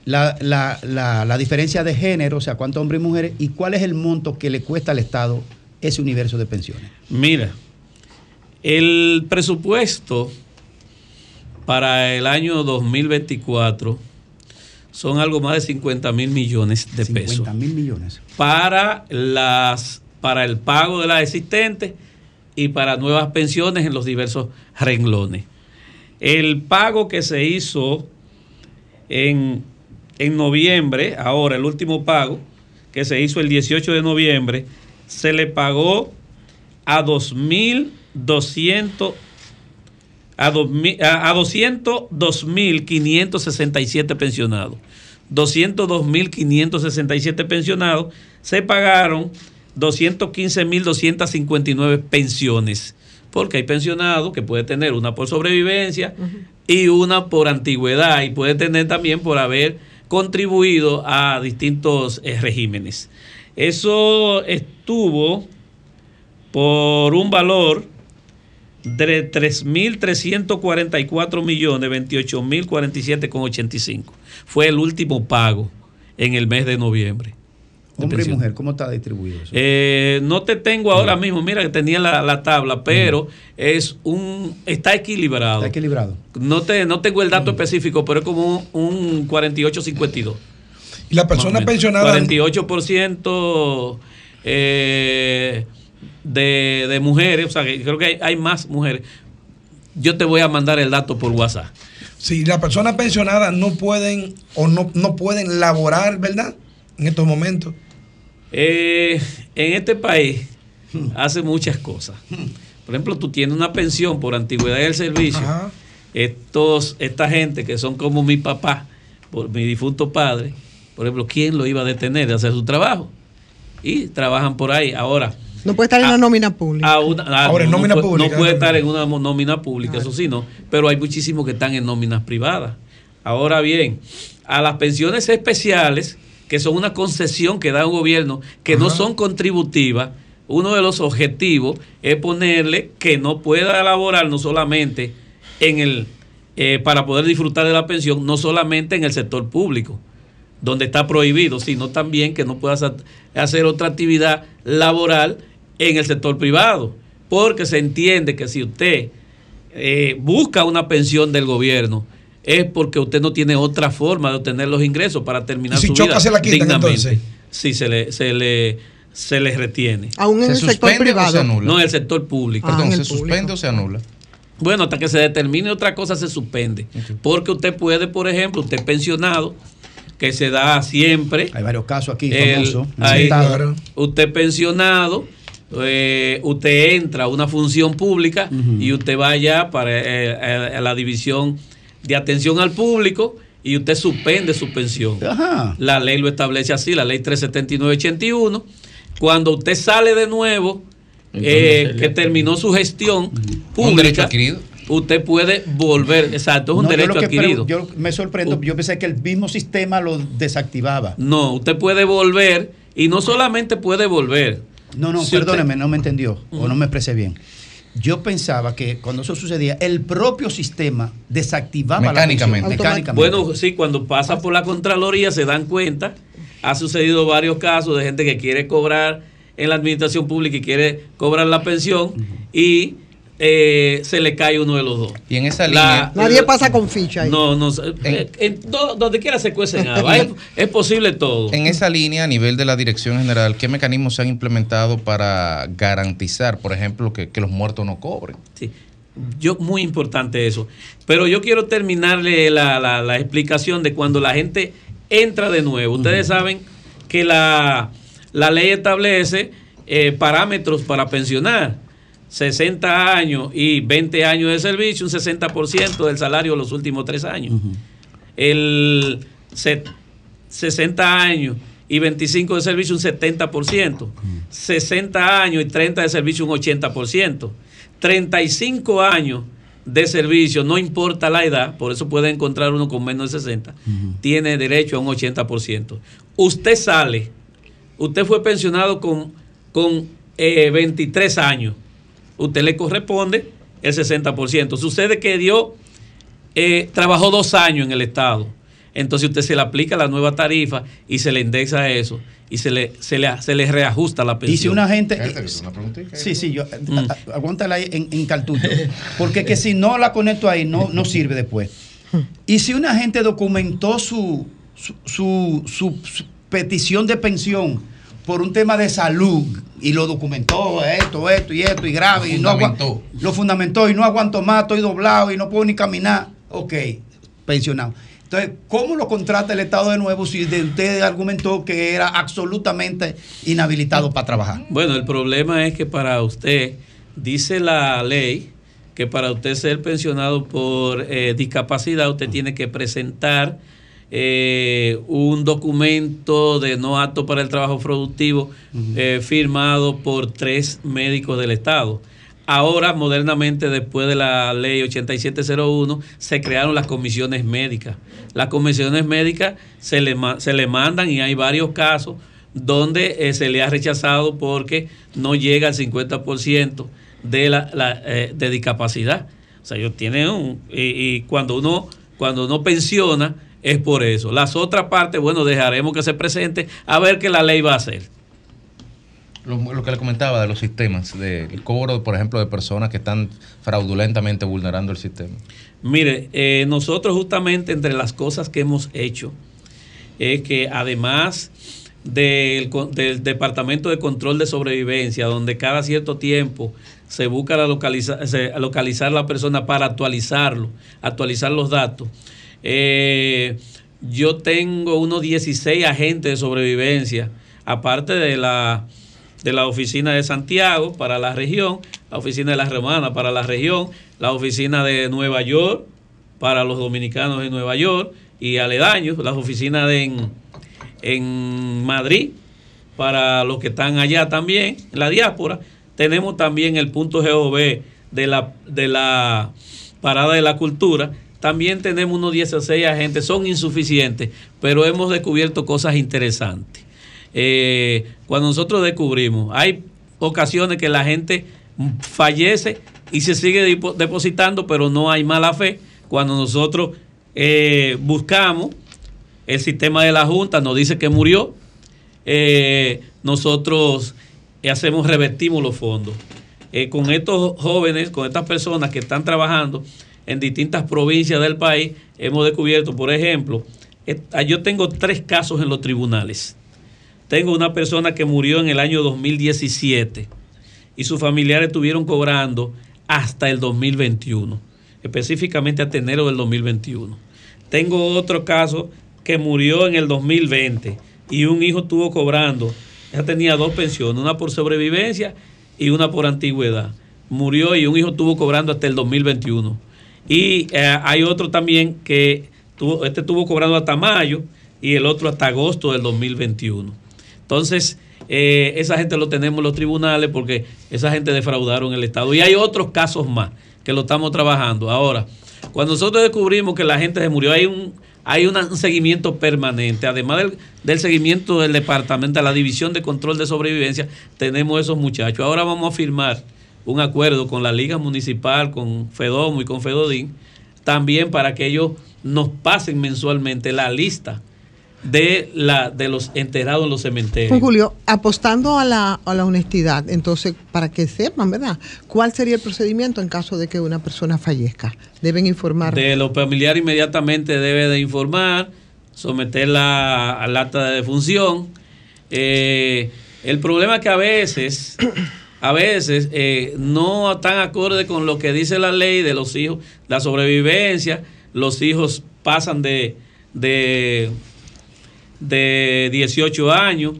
la, la- la- la diferencia de género, o sea, cuántos hombres y mujeres, y cuál es el monto que le cuesta al Estado ese universo de pensiones. Mira, el presupuesto para el año 2024 son algo más de 50 mil millones de pesos 50 mil millones. para las para el pago de las existentes y para nuevas pensiones en los diversos renglones. El pago que se hizo en, en noviembre, ahora el último pago que se hizo el 18 de noviembre, se le pagó a 2.200 a, 2000 a, a 202.567 pensionados. 202.567 pensionados se pagaron 215.259 pensiones. Porque hay pensionados que puede tener una por sobrevivencia y una por antigüedad y puede tener también por haber contribuido a distintos eh, regímenes. Eso estuvo por un valor de 3.344 millones, 28.047,85. Fue el último pago en el mes de noviembre. de Hombre y mujer, ¿cómo está distribuido eso? Eh, no te tengo ahora mismo, mira que tenía la, la tabla, pero es un está equilibrado. Está equilibrado. No te no tengo el dato específico, pero es como un, un 48-52. Y la persona pensionada. 48% eh, de, de mujeres, o sea, que creo que hay, hay más mujeres. Yo te voy a mandar el dato por WhatsApp. Si las personas pensionadas no pueden o no, no pueden laborar, ¿verdad? En estos momentos. Eh, en este país hace muchas cosas. Por ejemplo, tú tienes una pensión por antigüedad del servicio. Estos, esta gente que son como mi papá, por mi difunto padre, por ejemplo, ¿quién lo iba a detener de hacer su trabajo? Y trabajan por ahí. Ahora, No puede estar en la nómina pública. a una- a- Ahora, en no, nómina puede- pública, no puede ¿no? estar en una nómina pública, eso sí, no. Pero hay muchísimos que están en nóminas privadas. Ahora bien, a las pensiones especiales, que son una concesión que da un gobierno, que no son contributivas, uno de los objetivos es ponerle que no pueda elaborar no solamente en el eh, para poder disfrutar de la pensión, no solamente en el sector público, donde está prohibido, sino también que no pueda hacer otra actividad laboral en el sector privado, porque se entiende que si usted eh, busca una pensión del gobierno, es porque usted no tiene otra forma de obtener los ingresos para terminar si su choca, vida se la quitan, dignamente. entonces. Sí, se le, se le, se le retiene. Aún en ¿Se el sector suspende o se privado. anula? No, en el sector público. Ah, Perdón, ¿se suspende o se anula? Bueno, hasta que se determine otra cosa se suspende. Porque usted puede, por ejemplo, usted pensionado, que se da siempre. Hay varios casos aquí el- famosos. ahí, Claro. Usted pensionado, eh, usted entra a una función pública y usted va allá para eh, a- a la división de atención al público y usted suspende su pensión. La ley lo establece así, la ley 379-81. Cuando usted sale de nuevo, eh, que terminó su gestión Un derecho pública, adquirido. usted puede volver. Exacto, es un No, derecho adquirido. yo me sorprendo, yo pensé que el mismo sistema lo desactivaba. No, usted puede volver y no solamente puede volver. No, no, Si usted- perdóneme, no me entendió o no me expresé bien. Yo pensaba que cuando eso sucedía, el propio sistema desactivaba Mecánicamente. la pensión, mecánicamente. Bueno, sí, cuando pasa por la Contraloría se dan cuenta. Ha sucedido varios casos de gente que quiere cobrar en la administración pública y quiere cobrar la pensión y eh, se le cae uno de los dos. Y en esa La- Nadie pasa con ficha ahí. No, no, eh, en do- donde quiera se cuecen es, es posible todo. En esa línea, a nivel de la Dirección General, ¿qué mecanismos se han implementado para garantizar, por ejemplo, que, que los muertos no cobren? Sí. Yo, muy importante eso. Pero yo quiero terminarle la, la- la explicación de cuando la gente entra de nuevo. Ustedes saben que la, la ley establece eh, parámetros para pensionar. 60 años y 20 años de servicio, un 60% del salario de los últimos tres años. El set- 60 años y 25 de servicio, un 70%. 60 años y 30 de servicio, un 80%. 35 años de servicio, no importa la edad, por eso puede encontrar uno con menos de 60, tiene derecho a un 80%. Usted sale, usted fue pensionado con, con eh, 23 años, usted le corresponde el 60%. Sucede que dio, eh, trabajó dos años en el Estado, entonces usted se le aplica la nueva tarifa y se le indexa eso y se le, se le, se le reajusta la pensión. Y si una gente. eh, Sí, sí, yo. a- Aguántala ahí en, en cartucho. Porque que si no la conecto ahí, no, no sirve después. Y si una gente documentó su, su, su- su- su petición de pensión por un tema de salud y lo documentó, esto, esto y esto, y grave, Lo y no agua- fundamentó. lo fundamentó y no aguanto más, estoy doblado y no puedo ni caminar, ok, pensionado. Entonces, ¿cómo lo contrata el Estado de nuevo si de usted argumentó que era absolutamente inhabilitado para trabajar? Bueno, el problema es que para usted, dice la ley, que para usted ser pensionado por eh, discapacidad, usted tiene que presentar eh, un documento de no apto para el trabajo productivo eh, firmado por tres médicos del Estado. Ahora, modernamente, después de la ley 8701, se crearon las comisiones médicas. Las comisiones médicas se le, se le mandan y hay varios casos donde eh, se le ha rechazado porque no llega al 50% de, la, la, eh, de discapacidad. O sea, ellos tienen un... Y, y cuando uno cuando uno pensiona es por eso. Las otras partes, bueno, dejaremos que se presente a ver qué la ley va a hacer. Lo, lo que le comentaba de los sistemas, del cobro, por ejemplo, de personas que están fraudulentamente vulnerando el sistema. Mire, eh, nosotros justamente entre las cosas que hemos hecho es que además del, del Departamento de Control de Sobrevivencia, donde cada cierto tiempo se busca la localiza- se- localizar la persona para actualizarlo, actualizar los datos. Eh, yo tengo unos 16 agentes de sobrevivencia, aparte de la, de la oficina de Santiago para la región, la oficina de la Romana para la región, la oficina de Nueva York para los dominicanos en Nueva York y aledaños, las oficinas en, en Madrid para los que están allá también, en la diáspora. Tenemos también el punto GOV de la, de la Parada de la Cultura. También tenemos unos 16 agentes, son insuficientes, pero hemos descubierto cosas interesantes. Eh, cuando nosotros descubrimos, hay ocasiones que la gente fallece y se sigue depo- depositando, pero no hay mala fe. Cuando nosotros eh, buscamos, el sistema de la Junta nos dice que murió, eh, nosotros hacemos, revertimos los fondos. Con estos jóvenes, con estas personas que están trabajando en distintas provincias del país, hemos descubierto, por ejemplo, eh, yo tengo tres casos en los tribunales. Tengo una persona que murió en el año 2017 y sus familiares estuvieron cobrando hasta el 2021, específicamente hasta enero del 2021. Tengo otro caso que murió en el 2020 y un hijo estuvo cobrando, ella tenía dos pensiones, una por sobrevivencia y una por antigüedad. Murió y un hijo estuvo cobrando hasta el 2021. Y eh, hay otro también que este estuvo cobrando hasta mayo y el otro hasta agosto del 2021. Entonces, eh, esa gente lo tenemos en los tribunales porque esa gente defraudaron el Estado. Y hay otros casos más que lo estamos trabajando. Ahora, cuando nosotros descubrimos que la gente se murió, hay un, hay un seguimiento permanente. Además del, del seguimiento del departamento, de la división de control de sobrevivencia, tenemos esos muchachos. Ahora vamos a firmar un acuerdo con la Liga Municipal, con Fedomo y con Fedodín, también para que ellos nos pasen mensualmente la lista de, la, de los enterrados en los cementerios. Pues, Julio, apostando a la, a la honestidad, entonces, para que sepan, ¿verdad? ¿Cuál sería el procedimiento en caso de que una persona fallezca? Deben informar. De los familiares inmediatamente debe de informar, someterla al acta de defunción. Eh, el problema es que a veces, a veces eh, no están acorde con lo que dice la ley de los hijos, la sobrevivencia. Los hijos pasan de, de, de 18 años,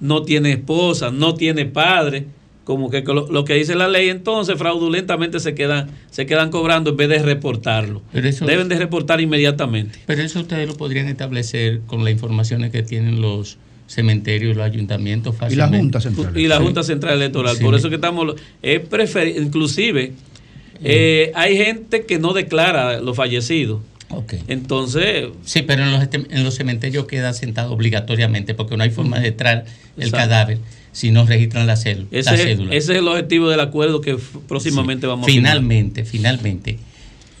no tiene esposa, no tiene padre, como que lo, lo que dice la ley, entonces fraudulentamente se quedan, se quedan cobrando en vez de reportarlo. Pero eso- Deben de reportar inmediatamente. Pero eso ustedes lo podrían establecer con las informaciones que tienen los cementerios, los ayuntamientos fácilmente. Y la Junta Central Electoral. Sí. Por eso que estamos. Es prefer- inclusive, eh, hay gente que no declara los fallecidos. Entonces. Sí, pero en los, este- en los cementerios queda sentado obligatoriamente porque no hay forma de entrar el Exacto. cadáver si no registran la, cel- la Ese, es- cédula. ese es el objetivo del acuerdo que próximamente Sí. vamos a firmar. Finalmente, finalmente,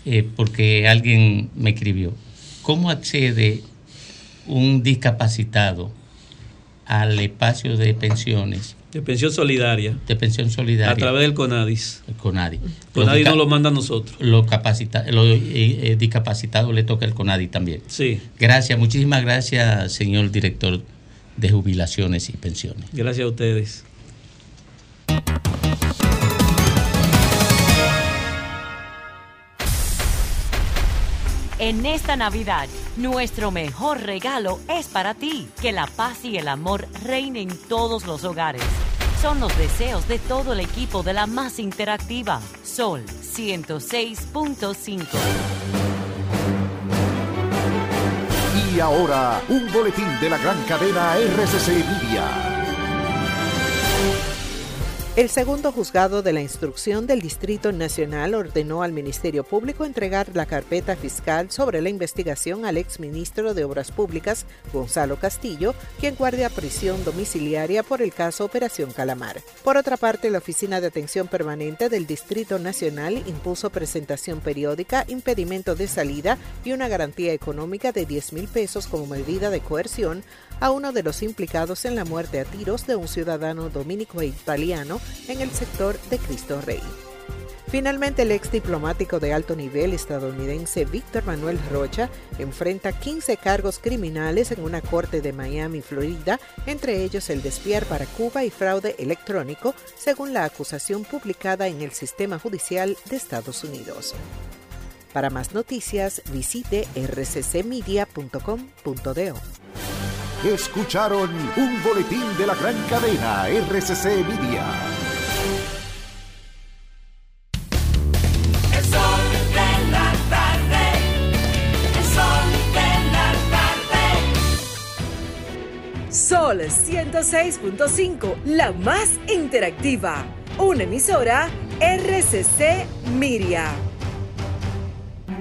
eh, porque alguien me escribió, ¿cómo accede un discapacitado al espacio de pensiones? De pensión solidaria. De pensión solidaria. A través del CONADIS. El CONADI. CONADI Los nos lo manda a nosotros. Los, los eh, eh, discapacitados le toca el CONADI también. Sí. Gracias, muchísimas gracias, señor director de jubilaciones y pensiones. Gracias a ustedes. En esta Navidad, nuestro mejor regalo es para ti. Que la paz y el amor reinen en todos los hogares. Son los deseos de todo el equipo de la más interactiva. Sol 106.5. Y ahora, un boletín de la gran cadena RCC Media. El segundo juzgado de la instrucción del Distrito Nacional ordenó al Ministerio Público entregar la carpeta fiscal sobre la investigación al exministro de Obras Públicas, Gonzalo Castillo, quien guardia prisión domiciliaria por el caso Operación Calamar. Por otra parte, la Oficina de Atención Permanente del Distrito Nacional impuso presentación periódica, impedimento de salida y una garantía económica de 10 mil pesos como medida de coerción a uno de los implicados en la muerte a tiros de un ciudadano dominico e italiano en el sector de Cristo Rey. Finalmente, el ex diplomático de alto nivel estadounidense Víctor Manuel Rocha enfrenta 15 cargos criminales en una corte de Miami, Florida, entre ellos el despiar para Cuba y fraude electrónico, según la acusación publicada en el sistema judicial de Estados Unidos. Para más noticias, visite rccmedia.com.do. Escucharon un boletín de la gran cadena RCC Media. El sol de la tarde. El sol de la tarde. Sol 106.5, la más interactiva. Una emisora RCC Miria.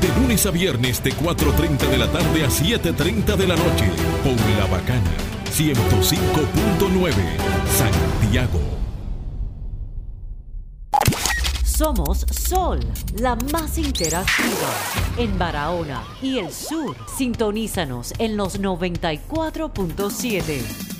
De lunes a viernes de 4.30 de la tarde a 7.30 de la noche. Por La Bacana. 105.9. Santiago. Somos Sol, la más interactiva. En Barahona y el sur, sintonízanos en los 94.7.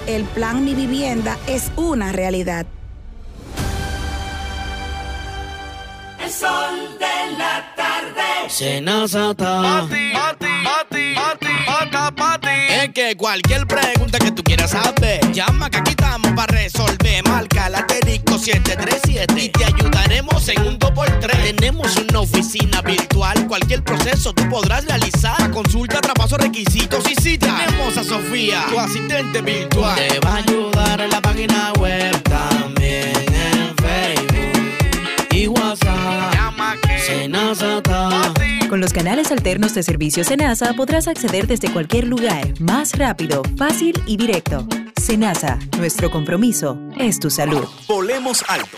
El plan Mi Vivienda es una realidad. El sol de la tarde. Senazata. Pati, pati, pati, pati, pata, pati. Es que cualquier pregunta que tú quieras saber, llama que aquí estamos para resolver. Marca la asterisco 737 y te 2x3. Tenemos una oficina virtual, cualquier proceso tú podrás realizar. La consulta, traspaso, requisitos y si tenemos a Sofía, tu asistente virtual. Te va a ayudar en la página web también en Facebook y WhatsApp. Llama que Senazata. Con los canales alternos de servicio Senasa podrás acceder desde cualquier lugar, más rápido, fácil y directo. Senasa, nuestro compromiso es tu salud. Volemos alto.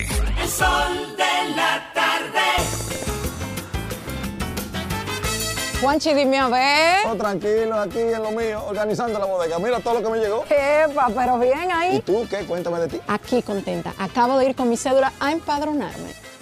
829-594-7979. El sol de la tarde. Juanchi, dime a ver. Oh, tranquilo, aquí en lo mío, organizando la bodega. Mira todo lo que me llegó. Epa, pero bien ahí. ¿Y tú qué? Cuéntame de ti. Aquí contenta. Acabo de ir con mi cédula a empadronarme.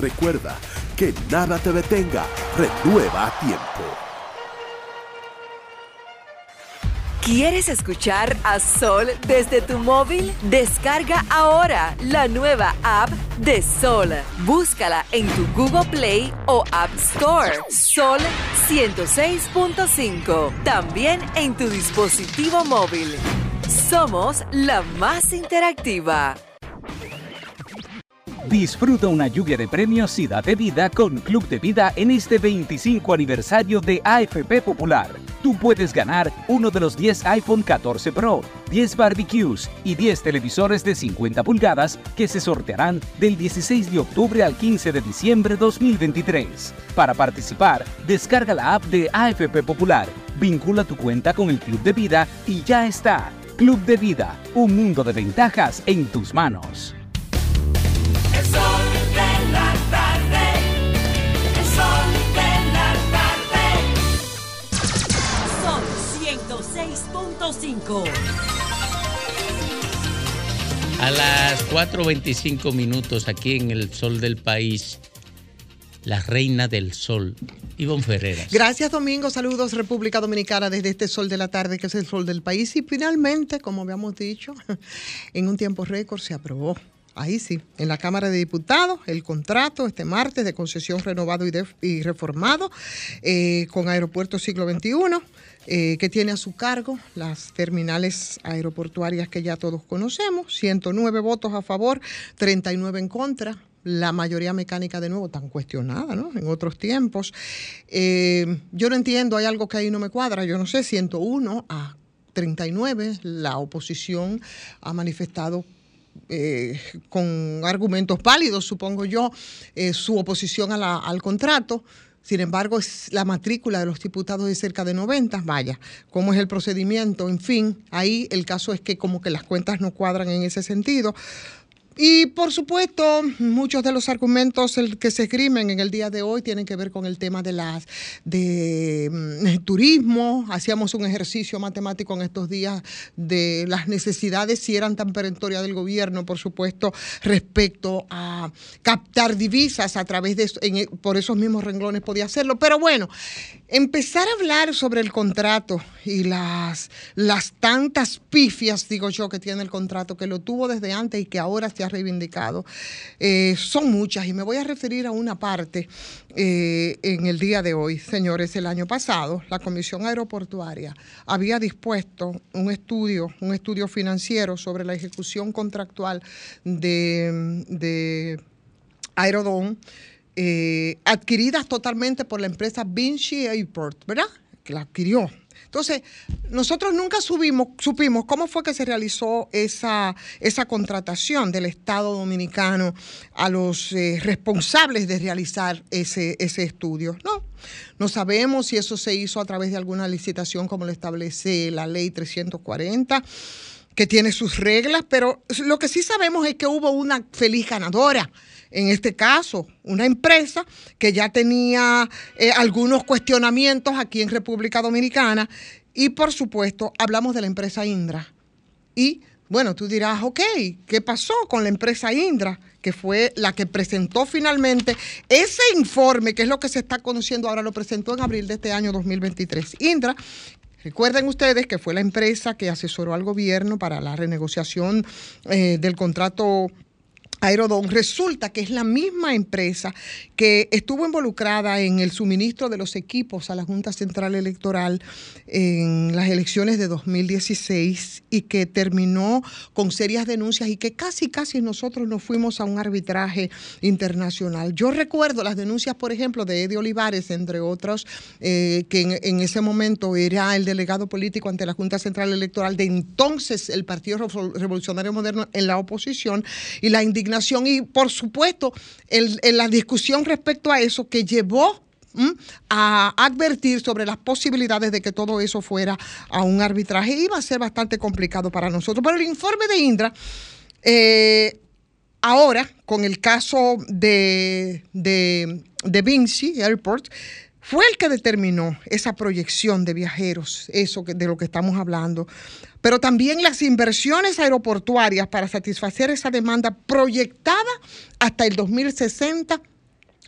Recuerda que nada te detenga. Renueva a tiempo. ¿Quieres escuchar a Sol desde tu móvil? Descarga ahora la nueva app de Sol. Búscala en tu Google Play o App Store. Sol 106.5. También en tu dispositivo móvil. Somos la más interactiva. Disfruta una lluvia de premios y date vida con Club de Vida en este 25 aniversario de AFP Popular. Tú puedes ganar uno de los 10 iPhone 14 Pro, 10 barbecues y 10 televisores de 50 pulgadas que se sortearán del 16 de octubre al 15 de diciembre 2023. Para participar, descarga la app de AFP Popular, vincula tu cuenta con el Club de Vida y ya está. Club de Vida, un mundo de ventajas en tus manos. A las 4.25 minutos aquí en el sol del país, la reina del sol, Ivonne Ferreras. Gracias Domingo, saludos República Dominicana desde este sol de la tarde que es el sol del país y finalmente, como habíamos dicho, <laughs> en un tiempo récord se aprobó ahí sí, en la Cámara de Diputados, el contrato este martes de concesión renovado y, reformado eh, con Aeropuerto Siglo XXI eh, que tiene a su cargo las terminales aeroportuarias que ya todos conocemos, 109 votos a favor, 39 en contra. La mayoría mecánica, de nuevo, tan cuestionada, ¿no? En otros tiempos. Eh, yo no entiendo, hay algo que ahí no me cuadra. Yo no sé, 101 a 39, la oposición ha manifestado eh, con argumentos válidos, supongo yo, su oposición a la- al contrato. Sin embargo, es la matrícula de los diputados de cerca de 90. Vaya, ¿cómo es el procedimiento? En fin, ahí el caso es que como que las cuentas no cuadran en ese sentido. Y por supuesto, muchos de los argumentos que se esgrimen en el día de hoy tienen que ver con el tema de las de mm, turismo. Hacíamos un ejercicio matemático en estos días de las necesidades, si eran tan perentorias del gobierno, por supuesto, respecto a captar divisas a través de en e- por esos mismos renglones podía hacerlo. Pero bueno, empezar a hablar sobre el contrato y las, las tantas pifias, digo yo, que tiene el contrato, que lo tuvo desde antes y que ahora se reivindicado, eh, son muchas y me voy a referir a una parte eh, en el día de hoy. Señores, el año pasado la Comisión Aeroportuaria había dispuesto un estudio, un estudio financiero sobre la ejecución contractual de, de Aerodón, eh, adquiridas totalmente por la empresa Vinci Airport, ¿verdad? Que la adquirió. Entonces, nosotros nunca supimos cómo fue que se realizó esa, esa contratación del Estado Dominicano a los eh, responsables de realizar ese, ese estudio. No, no sabemos si eso se hizo a través de alguna licitación como lo establece la ley 340 que tiene sus reglas, pero lo que sí sabemos es que hubo una feliz ganadora. En este caso, una empresa que ya tenía eh, algunos cuestionamientos aquí en República Dominicana y por supuesto hablamos de la empresa Indra. Y bueno, tú dirás, ok, ¿qué pasó con la empresa Indra? Que fue la que presentó finalmente ese informe, que es lo que se está conociendo ahora, lo presentó en abril de este año 2023. Indra Recuerden ustedes que fue la empresa que asesoró al gobierno para la renegociación eh, del contrato Aerodón. Resulta que es la misma empresa que estuvo involucrada en el suministro de los equipos a la Junta Central Electoral en las elecciones de 2016 y que terminó con serias denuncias y que casi, casi nosotros nos fuimos a un arbitraje internacional. Yo recuerdo las denuncias, por ejemplo, de Eddie Olivares, entre otros, eh, que en, ese momento era el delegado político ante la Junta Central Electoral de entonces el Partido Revol- Revolucionario Moderno en la oposición y la indignación y, por supuesto, el- la discusión respecto a eso que llevó a advertir sobre las posibilidades de que todo eso fuera a un arbitraje. Iba a ser bastante complicado para nosotros. Pero el informe de Indra, eh, ahora, con el caso de, de, de Vinci Airport, fue el que determinó esa proyección de viajeros, eso de lo que estamos hablando. Pero también las inversiones aeroportuarias para satisfacer esa demanda proyectada hasta el 2060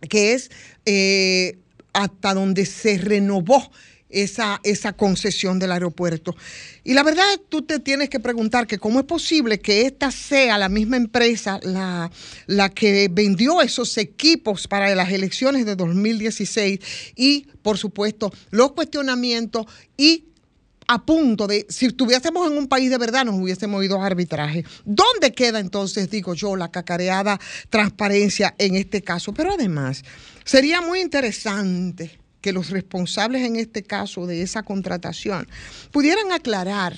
que es eh, hasta donde se renovó esa, esa concesión del aeropuerto. Y la verdad, tú te tienes que preguntar que cómo es posible que esta sea la misma empresa la, la que vendió esos equipos para las elecciones de 2016 y, por supuesto, los cuestionamientos y a punto de, si estuviésemos en un país de verdad, nos hubiésemos ido a arbitraje. ¿Dónde queda entonces, digo yo, la cacareada transparencia en este caso? Pero además, sería muy interesante que los responsables en este caso de esa contratación pudieran aclarar,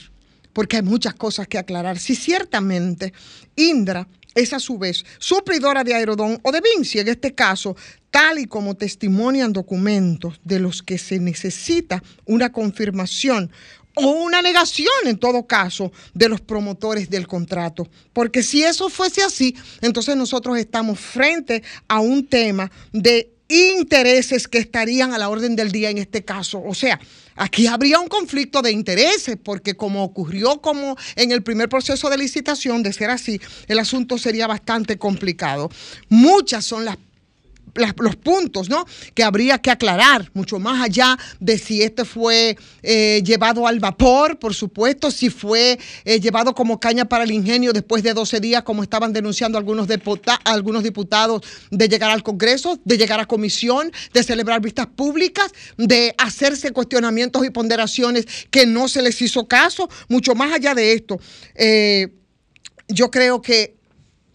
porque hay muchas cosas que aclarar, si ciertamente Indra es a su vez suplidora de Aerodón o de Vinci, en este caso, tal y como testimonian documentos de los que se necesita una confirmación o una negación en todo caso de los promotores del contrato. Porque si eso fuese así, entonces nosotros estamos frente a un tema de intereses que estarían a la orden del día en este caso. O sea, aquí habría un conflicto de intereses, porque como ocurrió como en el primer proceso de licitación, de ser así, el asunto sería bastante complicado. Muchas son las los puntos ¿no? que habría que aclarar, mucho más allá de si este fue eh, llevado al vapor, por supuesto, si fue eh, llevado como caña para el ingenio después de 12 días, como estaban denunciando algunos, algunos diputados, de llegar al Congreso, de llegar a comisión, de celebrar vistas públicas, de hacerse cuestionamientos y ponderaciones que no se les hizo caso, mucho más allá de esto. Eh, yo creo que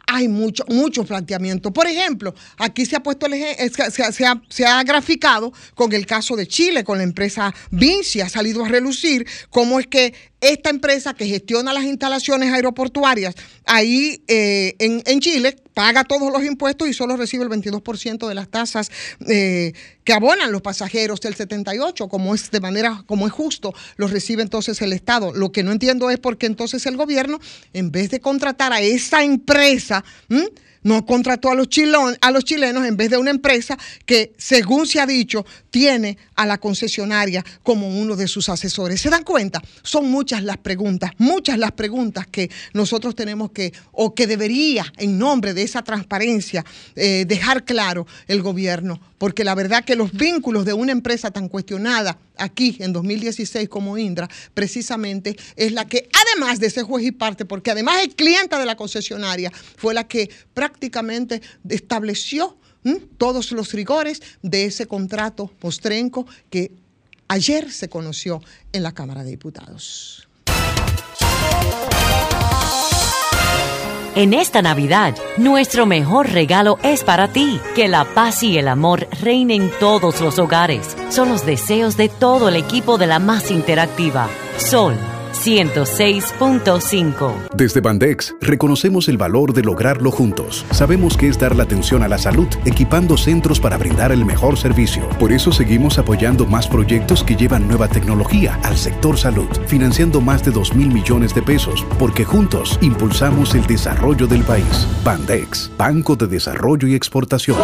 hay mucho, muchos planteamientos. Por ejemplo, aquí se ha puesto el se, ha, se ha graficado con el caso de Chile, con la empresa Vinci, ha salido a relucir cómo es que esta empresa que gestiona las instalaciones aeroportuarias ahí eh, en, Chile paga todos los impuestos y solo recibe el 22% de las tasas eh, que abonan los pasajeros del 78, como es de manera, como es justo, los recibe entonces el Estado. Lo que no entiendo es por qué entonces el gobierno, en vez de contratar a esa empresa, no contrató a los, a los chilenos en vez de una empresa que, según se ha dicho, tiene a la concesionaria como uno de sus asesores. ¿Se dan cuenta? Son muchas las preguntas, muchas las preguntas que nosotros tenemos que, o que debería, en nombre de esa transparencia, eh, dejar claro el gobierno. Porque la verdad que los vínculos de una empresa tan cuestionada aquí en 2016 como Indra, precisamente es la que, además de ser juez y parte, porque además es clienta de la concesionaria, fue la que prácticamente estableció todos los rigores de ese contrato postrenco que ayer se conoció en la Cámara de Diputados. En esta Navidad, nuestro mejor regalo es para ti. Que la paz y el amor reinen en todos los hogares. Son los deseos de todo el equipo de la más interactiva. Sol 106.5. Desde Bandex reconocemos el valor de lograrlo juntos. Sabemos que es dar la atención a la salud, equipando centros para brindar el mejor servicio. Por eso seguimos apoyando más proyectos que llevan nueva tecnología al sector salud, financiando más de 2 mil millones de pesos, porque juntos impulsamos el desarrollo del país. Bandex, Banco de Desarrollo y Exportaciones.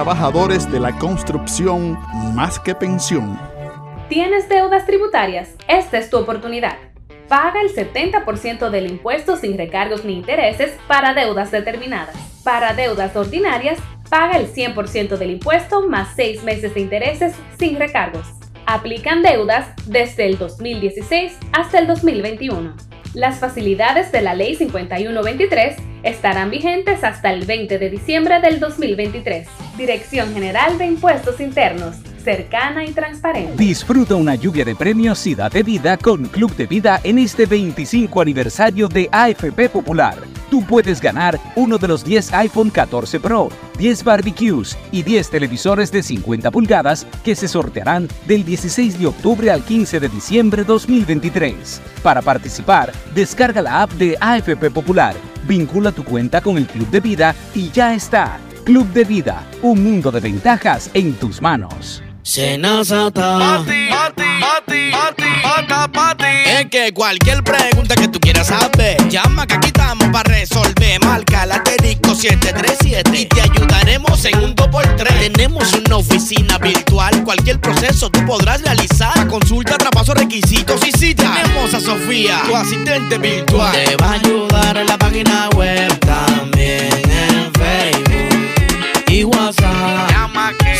trabajadores de la construcción más que pensión. ¿Tienes deudas tributarias? Esta es tu oportunidad. Paga el 70% del impuesto sin recargos ni intereses para deudas determinadas. Para deudas ordinarias, paga el 100% del impuesto más 6 meses de intereses sin recargos. Aplican deudas desde el 2016 hasta el 2021. Las facilidades de la Ley 5123 estarán vigentes hasta el 20 de diciembre del 2023. Dirección General de Impuestos Internos, cercana y transparente. Disfruta una lluvia de premios y date vida con Club de Vida en este 25 aniversario de AFP Popular. Tú puedes ganar uno de los 10 iPhone 14 Pro, 10 barbecues y 10 televisores de 50 pulgadas que se sortearán del 16 de octubre al 15 de diciembre 2023. Para participar, descarga la app de AFP Popular, vincula tu cuenta con el Club de Vida y ya está. Club de Vida, un mundo de ventajas en tus manos. Senazata. Pati, pati, pati, pati, pati, Es que cualquier pregunta que tú quieras saber, llama que aquí estamos para resolver. Marca la 737 y te ayudaremos en un 2x3. Tenemos una oficina virtual, cualquier proceso tú podrás realizar. Consulta, traspaso, requisitos y si Tenemos a Sofía, tu asistente virtual. Te va a ayudar en la página web también en Facebook y WhatsApp. Llama que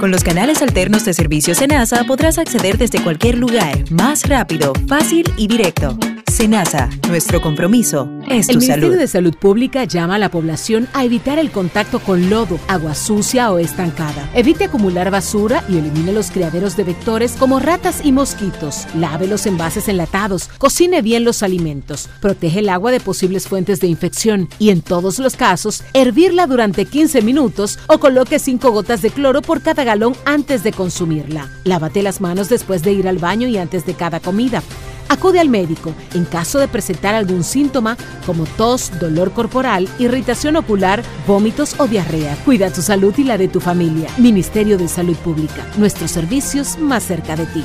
con los canales alternos de servicio Senasa podrás acceder desde cualquier lugar, más rápido, fácil y directo. Senasa, nuestro compromiso es tu salud. El Ministerio de Salud Pública llama a la población a evitar el contacto con lodo, agua sucia o estancada. Evite acumular basura y elimine los criaderos de vectores como ratas y mosquitos. Lave los envases enlatados, cocine bien los alimentos, protege el agua de posibles fuentes de infección y en todos los casos, hervirla durante 15 minutos o coloque 5 gotas de cloro por cada galón antes de consumirla. Lávate las manos después de ir al baño y antes de cada comida. Acude al médico en caso de presentar algún síntoma como tos, dolor corporal, irritación ocular, vómitos o diarrea. Cuida tu salud y la de tu familia. Ministerio de Salud Pública. Nuestros servicios más cerca de ti.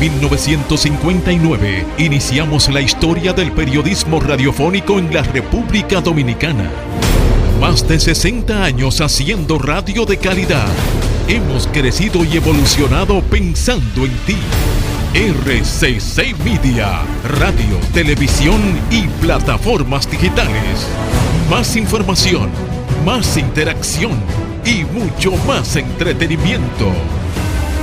1959 iniciamos la historia del periodismo radiofónico en la República Dominicana. Más de 60 años haciendo radio de calidad. Hemos crecido y evolucionado pensando en ti. RCC Media, radio, televisión y plataformas digitales. Más información, más interacción y mucho más entretenimiento.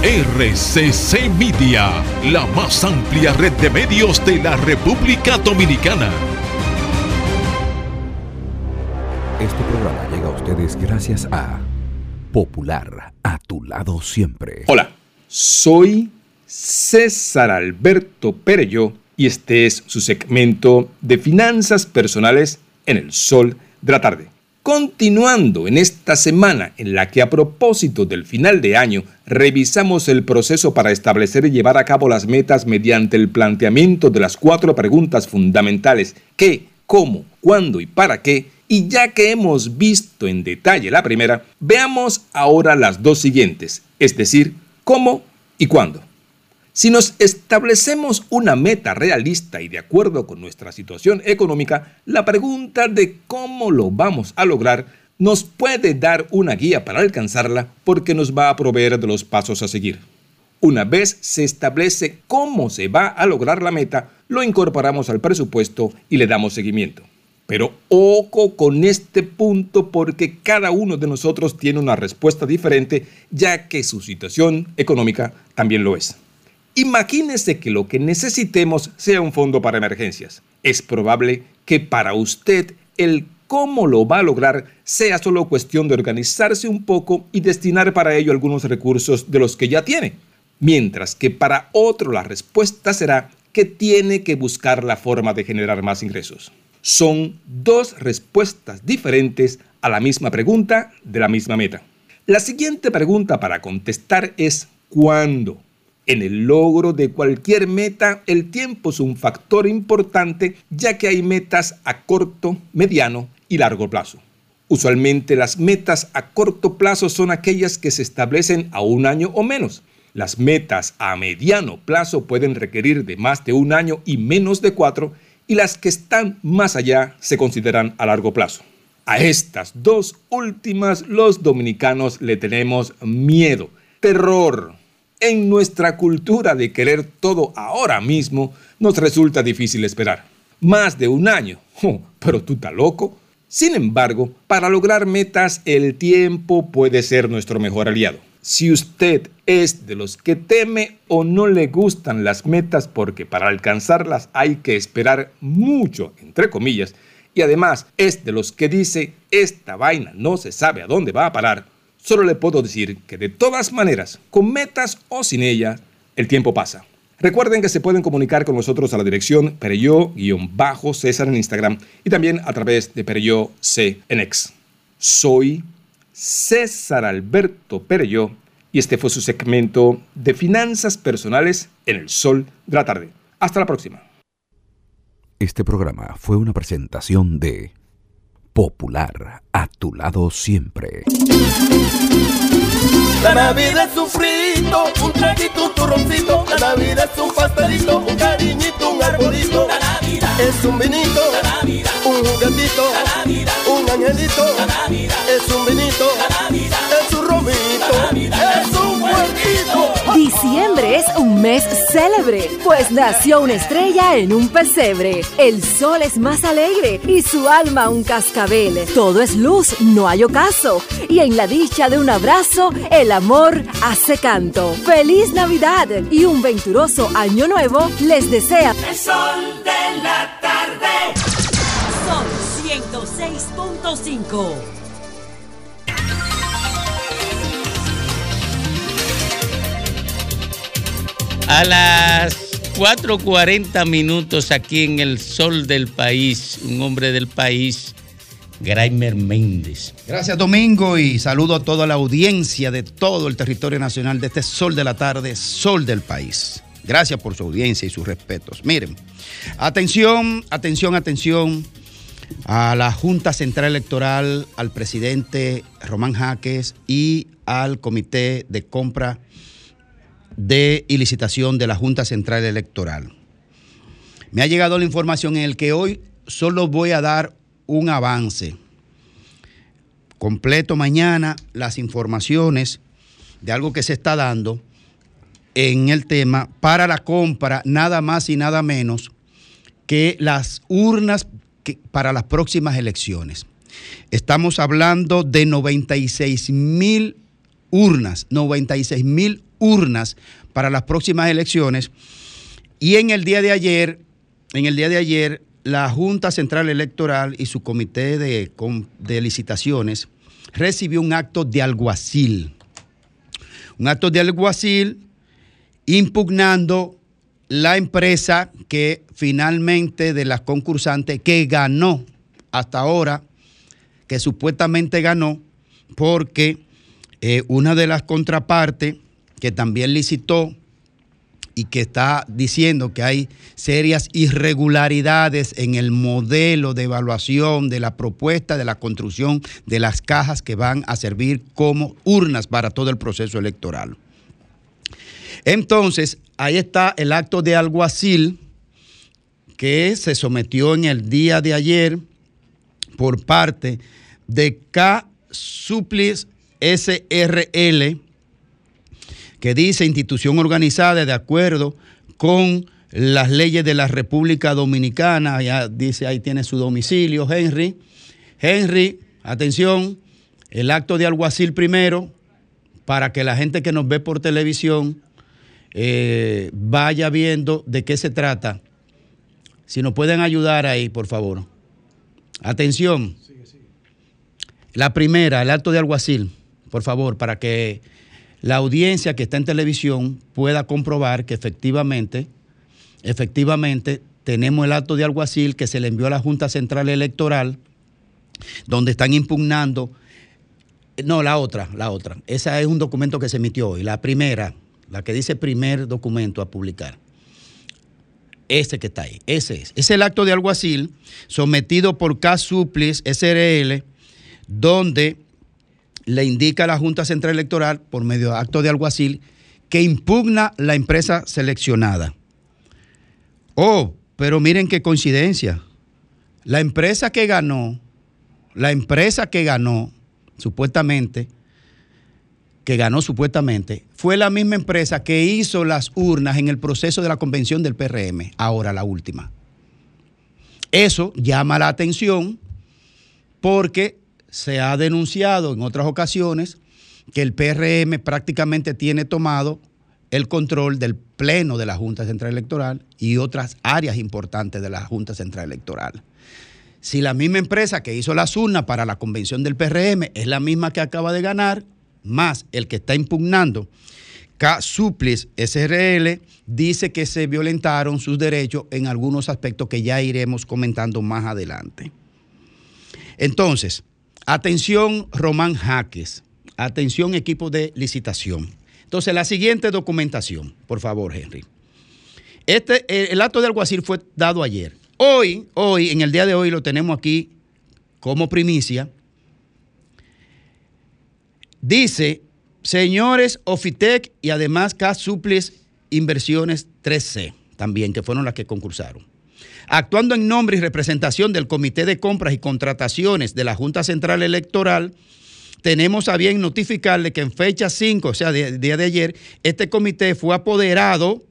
RCC Media, la más amplia red de medios de la República Dominicana. Este programa llega a ustedes gracias a Popular, a tu lado siempre. Hola, soy César Alberto Perello y este es su segmento de finanzas personales en el sol de la tarde. Continuando en esta semana en la que a propósito del final de año revisamos el proceso para establecer y llevar a cabo las metas mediante el planteamiento de las cuatro preguntas fundamentales ¿qué, cómo, cuándo y para qué? Y ya que hemos visto en detalle la primera, veamos ahora las dos siguientes, es decir, cómo y cuándo. Si nos establecemos una meta realista y de acuerdo con nuestra situación económica, la pregunta de cómo lo vamos a lograr nos puede dar una guía para alcanzarla porque nos va a proveer de los pasos a seguir. Una vez se establece cómo se va a lograr la meta, lo incorporamos al presupuesto y le damos seguimiento. Pero ojo con este punto porque cada uno de nosotros tiene una respuesta diferente ya que su situación económica también lo es. Imagínese que lo que necesitemos sea un fondo para emergencias. Es probable que para usted el cómo lo va a lograr sea solo cuestión de organizarse un poco y destinar para ello algunos recursos de los que ya tiene. Mientras que para otro la respuesta será que tiene que buscar la forma de generar más ingresos. Son dos respuestas diferentes a la misma pregunta de la misma meta. La siguiente pregunta para contestar es ¿cuándo? En el logro de cualquier meta, el tiempo es un factor importante ya que hay metas a corto, mediano y largo plazo. Usualmente las metas a corto plazo son aquellas que se establecen a un año o menos. Las metas a mediano plazo pueden requerir de más de un año y menos de cuatro y las que están más allá se consideran a largo plazo. A estas dos últimas los dominicanos le tenemos miedo, terror, en nuestra cultura de querer todo ahora mismo, nos resulta difícil esperar. Más de un año. Oh, pero tú estás loco. Sin embargo, para lograr metas, el tiempo puede ser nuestro mejor aliado. Si usted es de los que teme o no le gustan las metas porque para alcanzarlas hay que esperar mucho, entre comillas, y además es de los que dice, esta vaina no se sabe a dónde va a parar, Solo le puedo decir que de todas maneras, con metas o sin ellas, el tiempo pasa. Recuerden que se pueden comunicar con nosotros a la dirección Pereyó-César en Instagram y también a través de Pereyó C. Soy César Alberto Pereyó y este fue su segmento de finanzas personales en el sol de la tarde. Hasta la próxima. Este programa fue una presentación de Popular, a tu lado siempre. La Navidad es un frito, un traguito, un turroncito. La Navidad es un pastelito, un cariñito, un arbolito. La Navidad es un vinito, la Navidad, un juguetito, la Navidad, un angelito. La Navidad es un vinito, la Navidad, es un romito, la Navidad es un. Diciembre es un mes célebre, pues nació una estrella en un pesebre. El sol es más alegre y su alma un cascabel. Todo es luz, no hay ocaso. Y en la dicha de un abrazo, el amor hace canto. ¡Feliz Navidad! Y un venturoso año nuevo les desea. El sol de la tarde. Sol 106.5. A las 4.40 minutos aquí en el sol del país, un hombre del país, Graimer Méndez. Gracias Domingo y saludo a toda la audiencia de todo el territorio nacional de este sol de la tarde, sol del país. Gracias por su audiencia y sus respetos. Miren, atención, atención, atención a la Junta Central Electoral, al presidente Román Jaques y al Comité de Compra de y licitación de la Junta Central Electoral. Me ha llegado la información en el que hoy solo voy a dar un avance. Completo mañana las informaciones de algo que se está dando en el tema para la compra, nada más y nada menos que las urnas para las próximas elecciones. Estamos hablando de 96 mil urnas, 96 mil urnas para las próximas elecciones. Y en el día de ayer, en el día de ayer, la Junta Central Electoral y su comité de, de licitaciones recibió un acto de alguacil. Un acto de alguacil impugnando la empresa que finalmente de las concursantes que ganó hasta ahora, que supuestamente ganó, porque eh, una de las contrapartes que también licitó y que está diciendo que hay serias irregularidades en el modelo de evaluación de la propuesta de la construcción de las cajas que van a servir como urnas para todo el proceso electoral. Entonces, ahí está el acto de alguacil que se sometió en el día de ayer por parte de K Suplis SRL, que dice institución organizada de acuerdo con las leyes de la República Dominicana, ya dice ahí tiene su domicilio, Henry. Henry, atención, el acto de alguacil primero, para que la gente que nos ve por televisión eh, vaya viendo de qué se trata. Si nos pueden ayudar ahí, por favor. Atención. La primera, el acto de alguacil, por favor, para que la audiencia que está en televisión pueda comprobar que efectivamente, efectivamente, tenemos el acto de alguacil que se le envió a la Junta Central Electoral, donde están impugnando. No, la otra, la otra. Esa es un documento que se emitió hoy. La primera, la que dice primer documento a publicar. Ese que está ahí, ese es. Es el acto de alguacil sometido por K Suplis SRL, donde le indica a la Junta Central Electoral, por medio de acto de alguacil, que impugna la empresa seleccionada. Oh, pero miren qué coincidencia. La empresa que ganó, la empresa que ganó, supuestamente, que ganó supuestamente, fue la misma empresa que hizo las urnas en el proceso de la convención del PRM, ahora la última. Eso llama la atención porque se ha denunciado en otras ocasiones que el PRM prácticamente tiene tomado el control del pleno de la Junta Central Electoral y otras áreas importantes de la Junta Central Electoral. Si la misma empresa que hizo las urnas para la convención del PRM es la misma que acaba de ganar, más el que está impugnando, K. Suplis SRL, dice que se violentaron sus derechos en algunos aspectos que ya iremos comentando más adelante. Entonces, atención Román Jaques, atención equipo de licitación. Entonces, la siguiente documentación, por favor, Henry. Este, el, acto de alguacil fue dado ayer. Hoy, hoy, en el día de hoy lo tenemos aquí como primicia. Dice, señores Ofitec y además K Suplis Inversiones 3C, también, que fueron las que concursaron. Actuando en nombre y representación del Comité de Compras y Contrataciones de la Junta Central Electoral, tenemos a bien notificarle que en fecha 5, o sea, día de ayer, este comité fue apoderado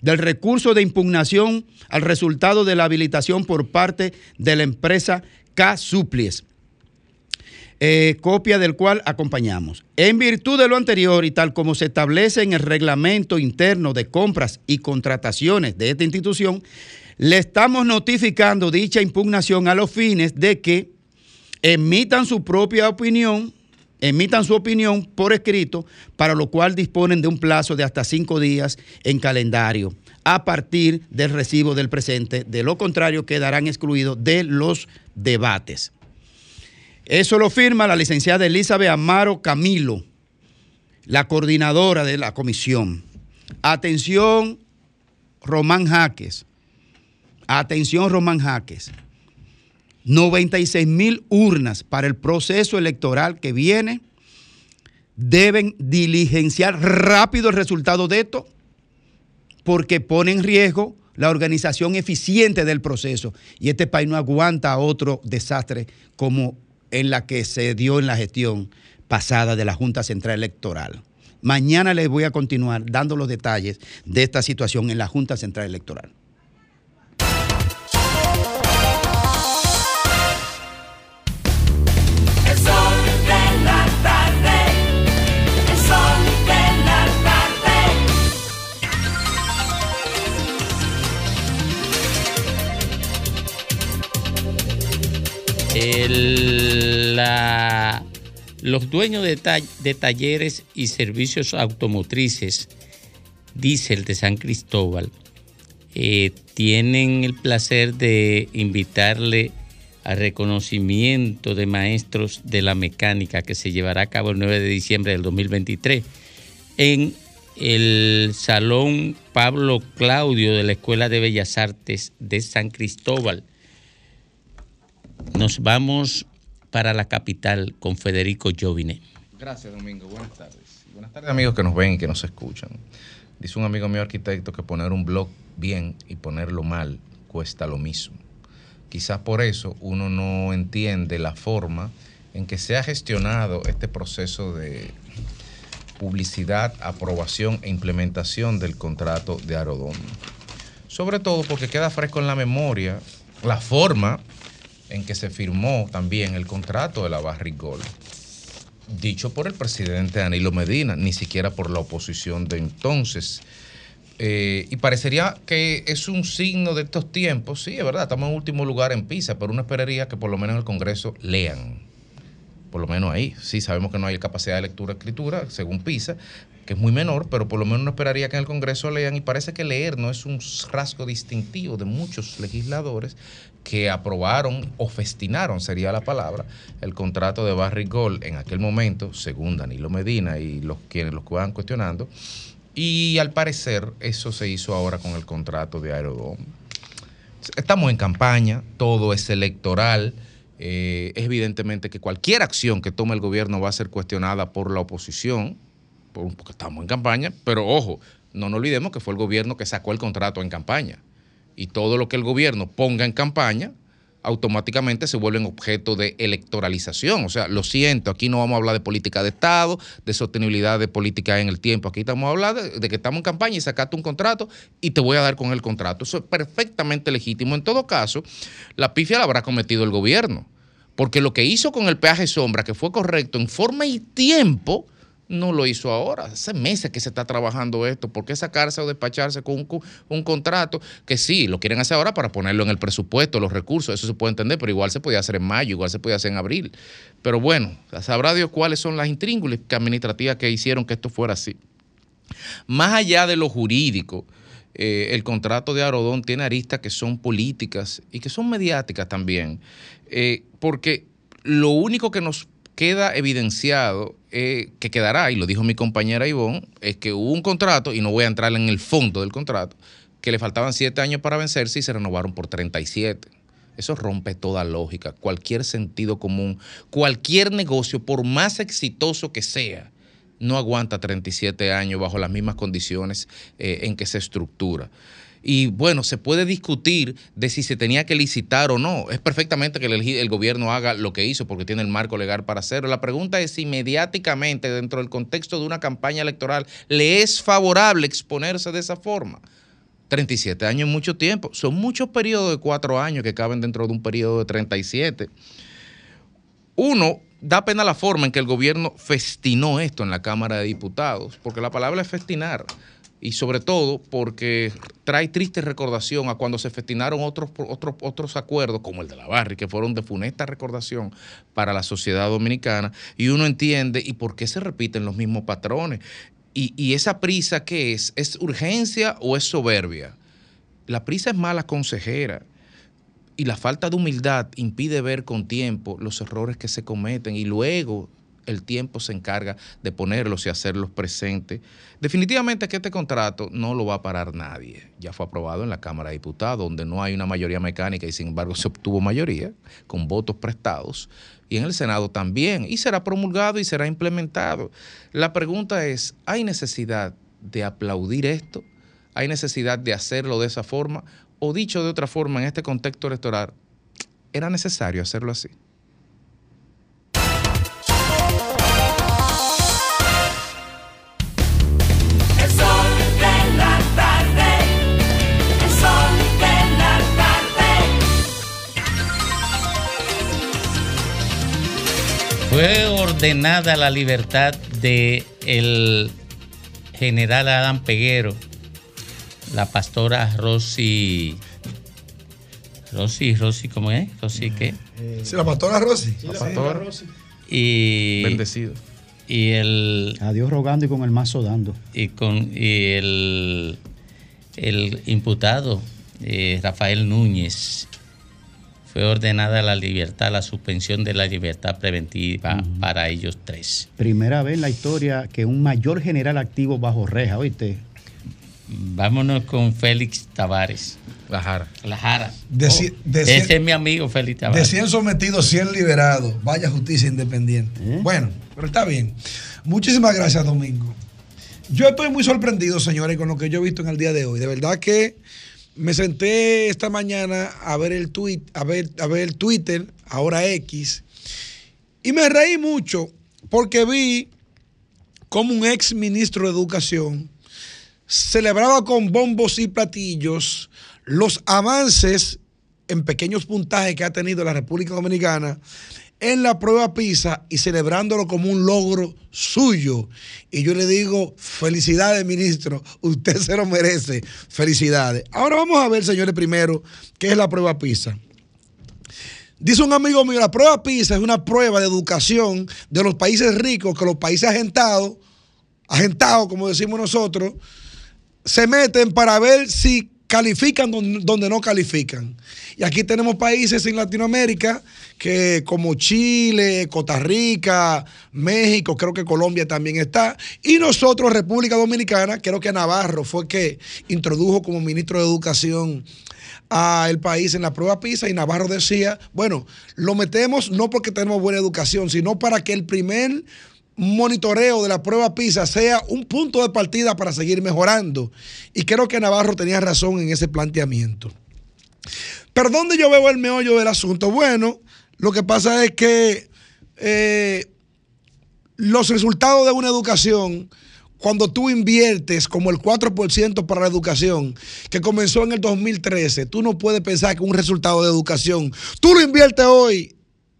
del recurso de impugnación al resultado de la habilitación por parte de la empresa K-Supplies. Eh, copia del cual acompañamos. En virtud de lo anterior y tal como se establece en el reglamento interno de compras y contrataciones de esta institución, le estamos notificando dicha impugnación a los fines de que emitan su propia opinión, emitan su opinión por escrito, para lo cual disponen de un plazo de hasta cinco días en calendario a partir del recibo del presente. De lo contrario, quedarán excluidos de los debates. Eso lo firma la licenciada Elizabeth Amaro Camilo, la coordinadora de la comisión. Atención, Román Jaques. Atención, Román Jaques. 96 mil urnas para el proceso electoral que viene. Deben diligenciar rápido el resultado de esto porque pone en riesgo la organización eficiente del proceso. Y este país no aguanta otro desastre como en la que se dio en la gestión pasada de la Junta Central Electoral. Mañana les voy a continuar dando los detalles de esta situación en la Junta Central Electoral. Los dueños de, ta- de talleres y servicios automotrices diésel de San Cristóbal eh, tienen el placer de invitarle al reconocimiento de maestros de la mecánica que se llevará a cabo el 9 de diciembre del 2023 en el Salón Pablo Claudio de la Escuela de Bellas Artes de San Cristóbal. Nos vamos para la capital con Federico Jovine. Gracias, Domingo. Buenas tardes. Buenas tardes, amigos que nos ven y que nos escuchan. Dice un amigo mío arquitecto que poner un blog bien y ponerlo mal cuesta lo mismo. Quizás por eso uno no entiende la forma en que se ha gestionado este proceso de publicidad, aprobación e implementación del contrato de Arodón. Sobre todo porque queda fresco en la memoria la forma en que se firmó también el contrato de la Barrigol, dicho por el presidente Danilo Medina, ni siquiera por la oposición de entonces. Eh, y parecería que es un signo de estos tiempos, sí, es verdad, estamos en último lugar en PISA, pero uno esperaría que por lo menos en el Congreso lean. Por lo menos ahí. Sí, sabemos que no hay capacidad de lectura-escritura, según PISA, que es muy menor, pero por lo menos uno esperaría que en el Congreso lean. Y parece que leer no es un rasgo distintivo de muchos legisladores que aprobaron o festinaron, sería la palabra, el contrato de Barry Gold en aquel momento, según Danilo Medina y los quienes los van cuestionando. Y al parecer eso se hizo ahora con el contrato de Aerodome. Estamos en campaña, todo es electoral. eh, es evidentemente que cualquier acción que tome el gobierno va a ser cuestionada por la oposición, por- porque estamos en campaña, pero ojo, no nos olvidemos que fue el gobierno que sacó el contrato en campaña. Y todo lo que el gobierno ponga en campaña automáticamente se vuelven objeto de electoralización. O sea, lo siento, aquí no vamos a hablar de política de Estado, de sostenibilidad de política en el tiempo. Aquí estamos a hablar de, de que estamos en campaña y sacaste un contrato y te voy a dar con el contrato. Eso es perfectamente legítimo. En todo caso, la pifia la habrá cometido el gobierno. Porque lo que hizo con el peaje sombra, que fue correcto en forma y tiempo, no lo hizo ahora. Hace meses que se está trabajando esto. ¿Por qué sacarse o despacharse con un, contrato que sí, lo quieren hacer ahora para ponerlo en el presupuesto, los recursos? Eso se puede entender, pero igual se podía hacer en mayo, igual se podía hacer en abril. Pero bueno, sabrá Dios cuáles son las intríngulis administrativas que hicieron que esto fuera así. Más allá de lo jurídico, eh, el contrato de Arodón tiene aristas que son políticas y que son mediáticas también, eh, porque lo único que nos queda evidenciado, eh, que quedará, y lo dijo mi compañera Ivonne, es que hubo un contrato, y no voy a entrar en el fondo del contrato, que le faltaban siete años para vencerse y se renovaron por 37. Eso rompe toda lógica, cualquier sentido común, cualquier negocio, por más exitoso que sea, no aguanta 37 años bajo las mismas condiciones eh, en que se estructura. Y bueno, se puede discutir de si se tenía que licitar o no. Es perfectamente que el, gobierno haga lo que hizo porque tiene el marco legal para hacerlo. La pregunta es si mediáticamente, dentro del contexto de una campaña electoral, le es favorable exponerse de esa forma. 37 años es mucho tiempo. Son muchos periodos de cuatro años que caben dentro de un periodo de 37. Uno, da pena la forma en que el gobierno festinó esto en la Cámara de Diputados, porque la palabra es festinar y sobre todo porque trae triste recordación a cuando se festinaron otros, otros, otros acuerdos, como el de la Barri, que fueron de funesta recordación para la sociedad dominicana, y uno entiende y por qué se repiten los mismos patrones. Y, y esa prisa, ¿qué es? ¿Es urgencia o es soberbia? La prisa es mala consejera y la falta de humildad impide ver con tiempo los errores que se cometen y luego el tiempo se encarga de ponerlos y hacerlos presentes. Definitivamente que este contrato no lo va a parar nadie. Ya fue aprobado en la Cámara de Diputados, donde no hay una mayoría mecánica y sin embargo se obtuvo mayoría con votos prestados. Y en el Senado también. Y será promulgado y será implementado. La pregunta es, ¿hay necesidad de aplaudir esto? ¿Hay necesidad de hacerlo de esa forma? O dicho de otra forma, en este contexto electoral, ¿era necesario hacerlo así? Fue ordenada la libertad de el general Adán Peguero, la pastora Rosy. Rosy, Rosy, ¿cómo es? Rosy, ¿qué? Sí, la pastora Rosy. La pastora. Y. Bendecido. Y el. A Dios rogando y con el mazo dando. Y con y el, el imputado, eh, Rafael Núñez, fue ordenada la libertad, la suspensión de la libertad preventiva para ellos tres. Primera vez en la historia que un mayor general activo bajo reja, ¿oíste? Vámonos con Félix Tavares. La Jara. La Jara. De Oh, de ese es mi amigo Félix De Tavares. 100 sometidos, 100 liberados. Vaya justicia independiente. Bueno, pero está bien. Muchísimas gracias, Domingo. Yo estoy muy sorprendido, señores, con lo que yo he visto en el día de hoy. De verdad que me senté esta mañana a ver el tweet, a ver, el Twitter, ahora X, y me reí mucho porque vi como un ex ministro de Educación celebraba con bombos y platillos los avances en pequeños puntajes que ha tenido la República Dominicana en la prueba PISA y celebrándolo como un logro suyo. Y yo le digo, felicidades, ministro, usted se lo merece, felicidades. Ahora vamos a ver, señores, primero, qué es la prueba PISA. Dice un amigo mío, la prueba PISA es una prueba de educación de los países ricos que los países agentados, agentados como decimos nosotros, se meten para ver si califican donde, no califican. Y aquí tenemos países en Latinoamérica que como Chile, Costa Rica, México, creo que Colombia también está. Y nosotros, República Dominicana, creo que Navarro fue que introdujo como ministro de Educación al país en la prueba PISA y Navarro decía, bueno, lo metemos no porque tenemos buena educación, sino para que el primer monitoreo de la prueba PISA sea un punto de partida para seguir mejorando. Y creo que Navarro tenía razón en ese planteamiento. Pero ¿dónde yo veo el meollo del asunto? Bueno, lo que pasa es que eh, los resultados de una educación, cuando tú inviertes como el 4% para la educación, que comenzó en el 2013, tú no puedes pensar que un resultado de educación, tú lo inviertes hoy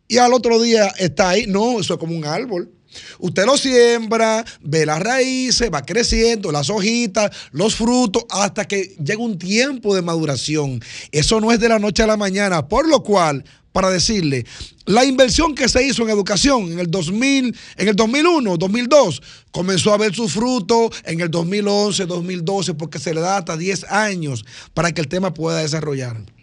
y al otro día está ahí. No, eso es como un árbol. Usted lo siembra, ve las raíces, va creciendo, las hojitas, los frutos, hasta que llega un tiempo de maduración. Eso no es de la noche a la mañana, por lo cual, para decirle, la inversión que se hizo en educación en el 2000, en el 2001, 2002, comenzó a ver sus frutos en el 2011, 2012, porque se le da hasta 10 años para que el tema pueda desarrollar.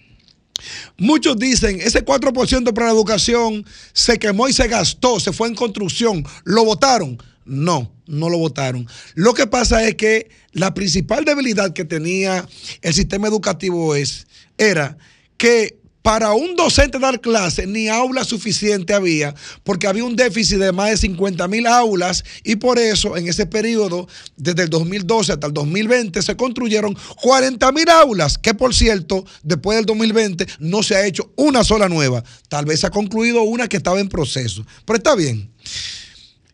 Muchos dicen, ese 4% para la educación se quemó y se gastó, se fue en construcción. ¿Lo votaron? No, no lo votaron. Lo que pasa es que la principal debilidad que tenía el sistema educativo es, era que para un docente dar clase ni aula suficiente había, porque había un déficit de más de 50 mil aulas y por eso en ese periodo, desde el 2012 hasta el 2020, se construyeron 40 mil aulas, que por cierto, después del 2020 no se ha hecho una sola nueva. Tal vez se ha concluido una que estaba en proceso, pero está bien.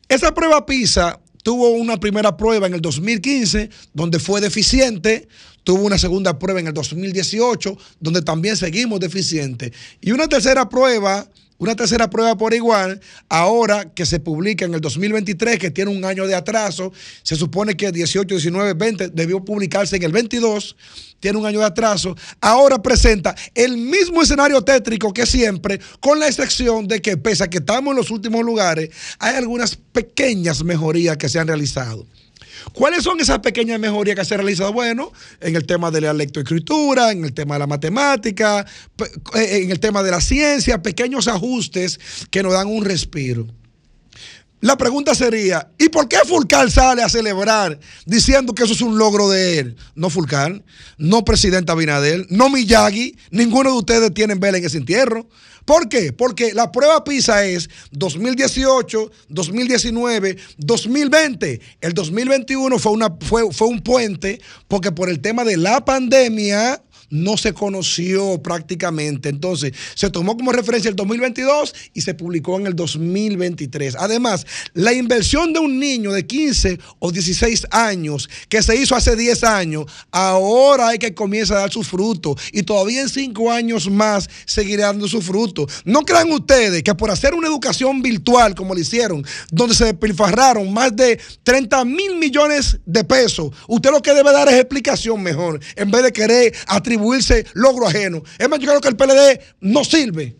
Esa prueba PISA tuvo una primera prueba en el 2015 donde fue deficiente, tuvo una segunda prueba en el 2018 donde también seguimos deficientes y una tercera prueba una tercera prueba por igual, ahora que se publica en el 2023, que tiene un año de atraso, se supone que 18, 19, 20 debió publicarse en el 22, tiene un año de atraso, ahora presenta el mismo escenario tétrico que siempre, con la excepción de que pese a que estamos en los últimos lugares, hay algunas pequeñas mejorías que se han realizado. ¿Cuáles son esas pequeñas mejorías que se han realizado? Bueno, en el tema de la lectoescritura, en el tema de la matemática, eh, en el tema de la ciencia, pequeños ajustes que nos dan un respiro. La pregunta sería, ¿y por qué Fulcar sale a celebrar diciendo que eso es un logro de él? No Fulcar, no presidente Abinader, no Miyagi, ninguno de ustedes tienen vela en ese entierro. ¿Por qué? Porque la prueba PISA es 2018, 2019, 2020. El 2021 fue, una, fue, fue un puente porque por el tema de la pandemia no se conoció prácticamente. Entonces, se tomó como referencia el 2022 y se publicó en el 2023. Además, la inversión de un niño de 15 o 16 años que se hizo hace 10 años, ahora hay que comienza a dar sus frutos y todavía en 5 años más seguirá dando sus frutos. No crean ustedes que por hacer una educación virtual como lo hicieron, donde se despilfarraron más de 30 mil millones de pesos, usted lo que debe dar es explicación mejor, en vez de querer atribuir atribuirse logro ajeno. Es más, yo creo que el PLD no sirve.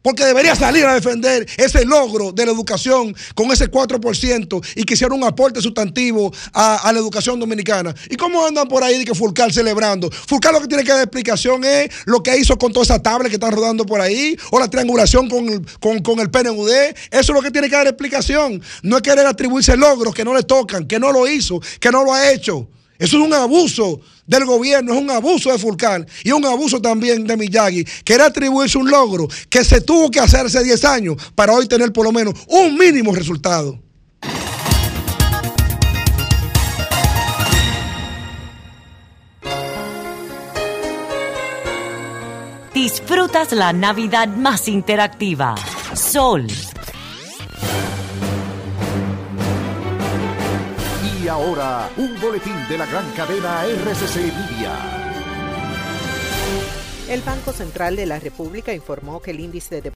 Porque debería salir a defender ese logro de la educación con ese 4% y que hiciera un aporte sustantivo a, la educación dominicana. ¿Y cómo andan por ahí de que Fulcar celebrando? Fulcar lo que tiene que dar explicación es lo que hizo con toda esa tabla que están rodando por ahí o la triangulación con con, con el PNUD. Eso es lo que tiene que dar explicación. No es querer atribuirse logros que no le tocan, que no lo hizo, que no lo ha hecho. Eso es un abuso del gobierno, es un abuso de Fulcar y un abuso también de Miyagi. Quiere atribuirse un logro que se tuvo que hacer hace 10 años para hoy tener por lo menos un mínimo resultado. Disfrutas la Navidad más interactiva. Sol ahora, un boletín de la gran cadena RCC Media. El Banco Central de la República informó que el índice de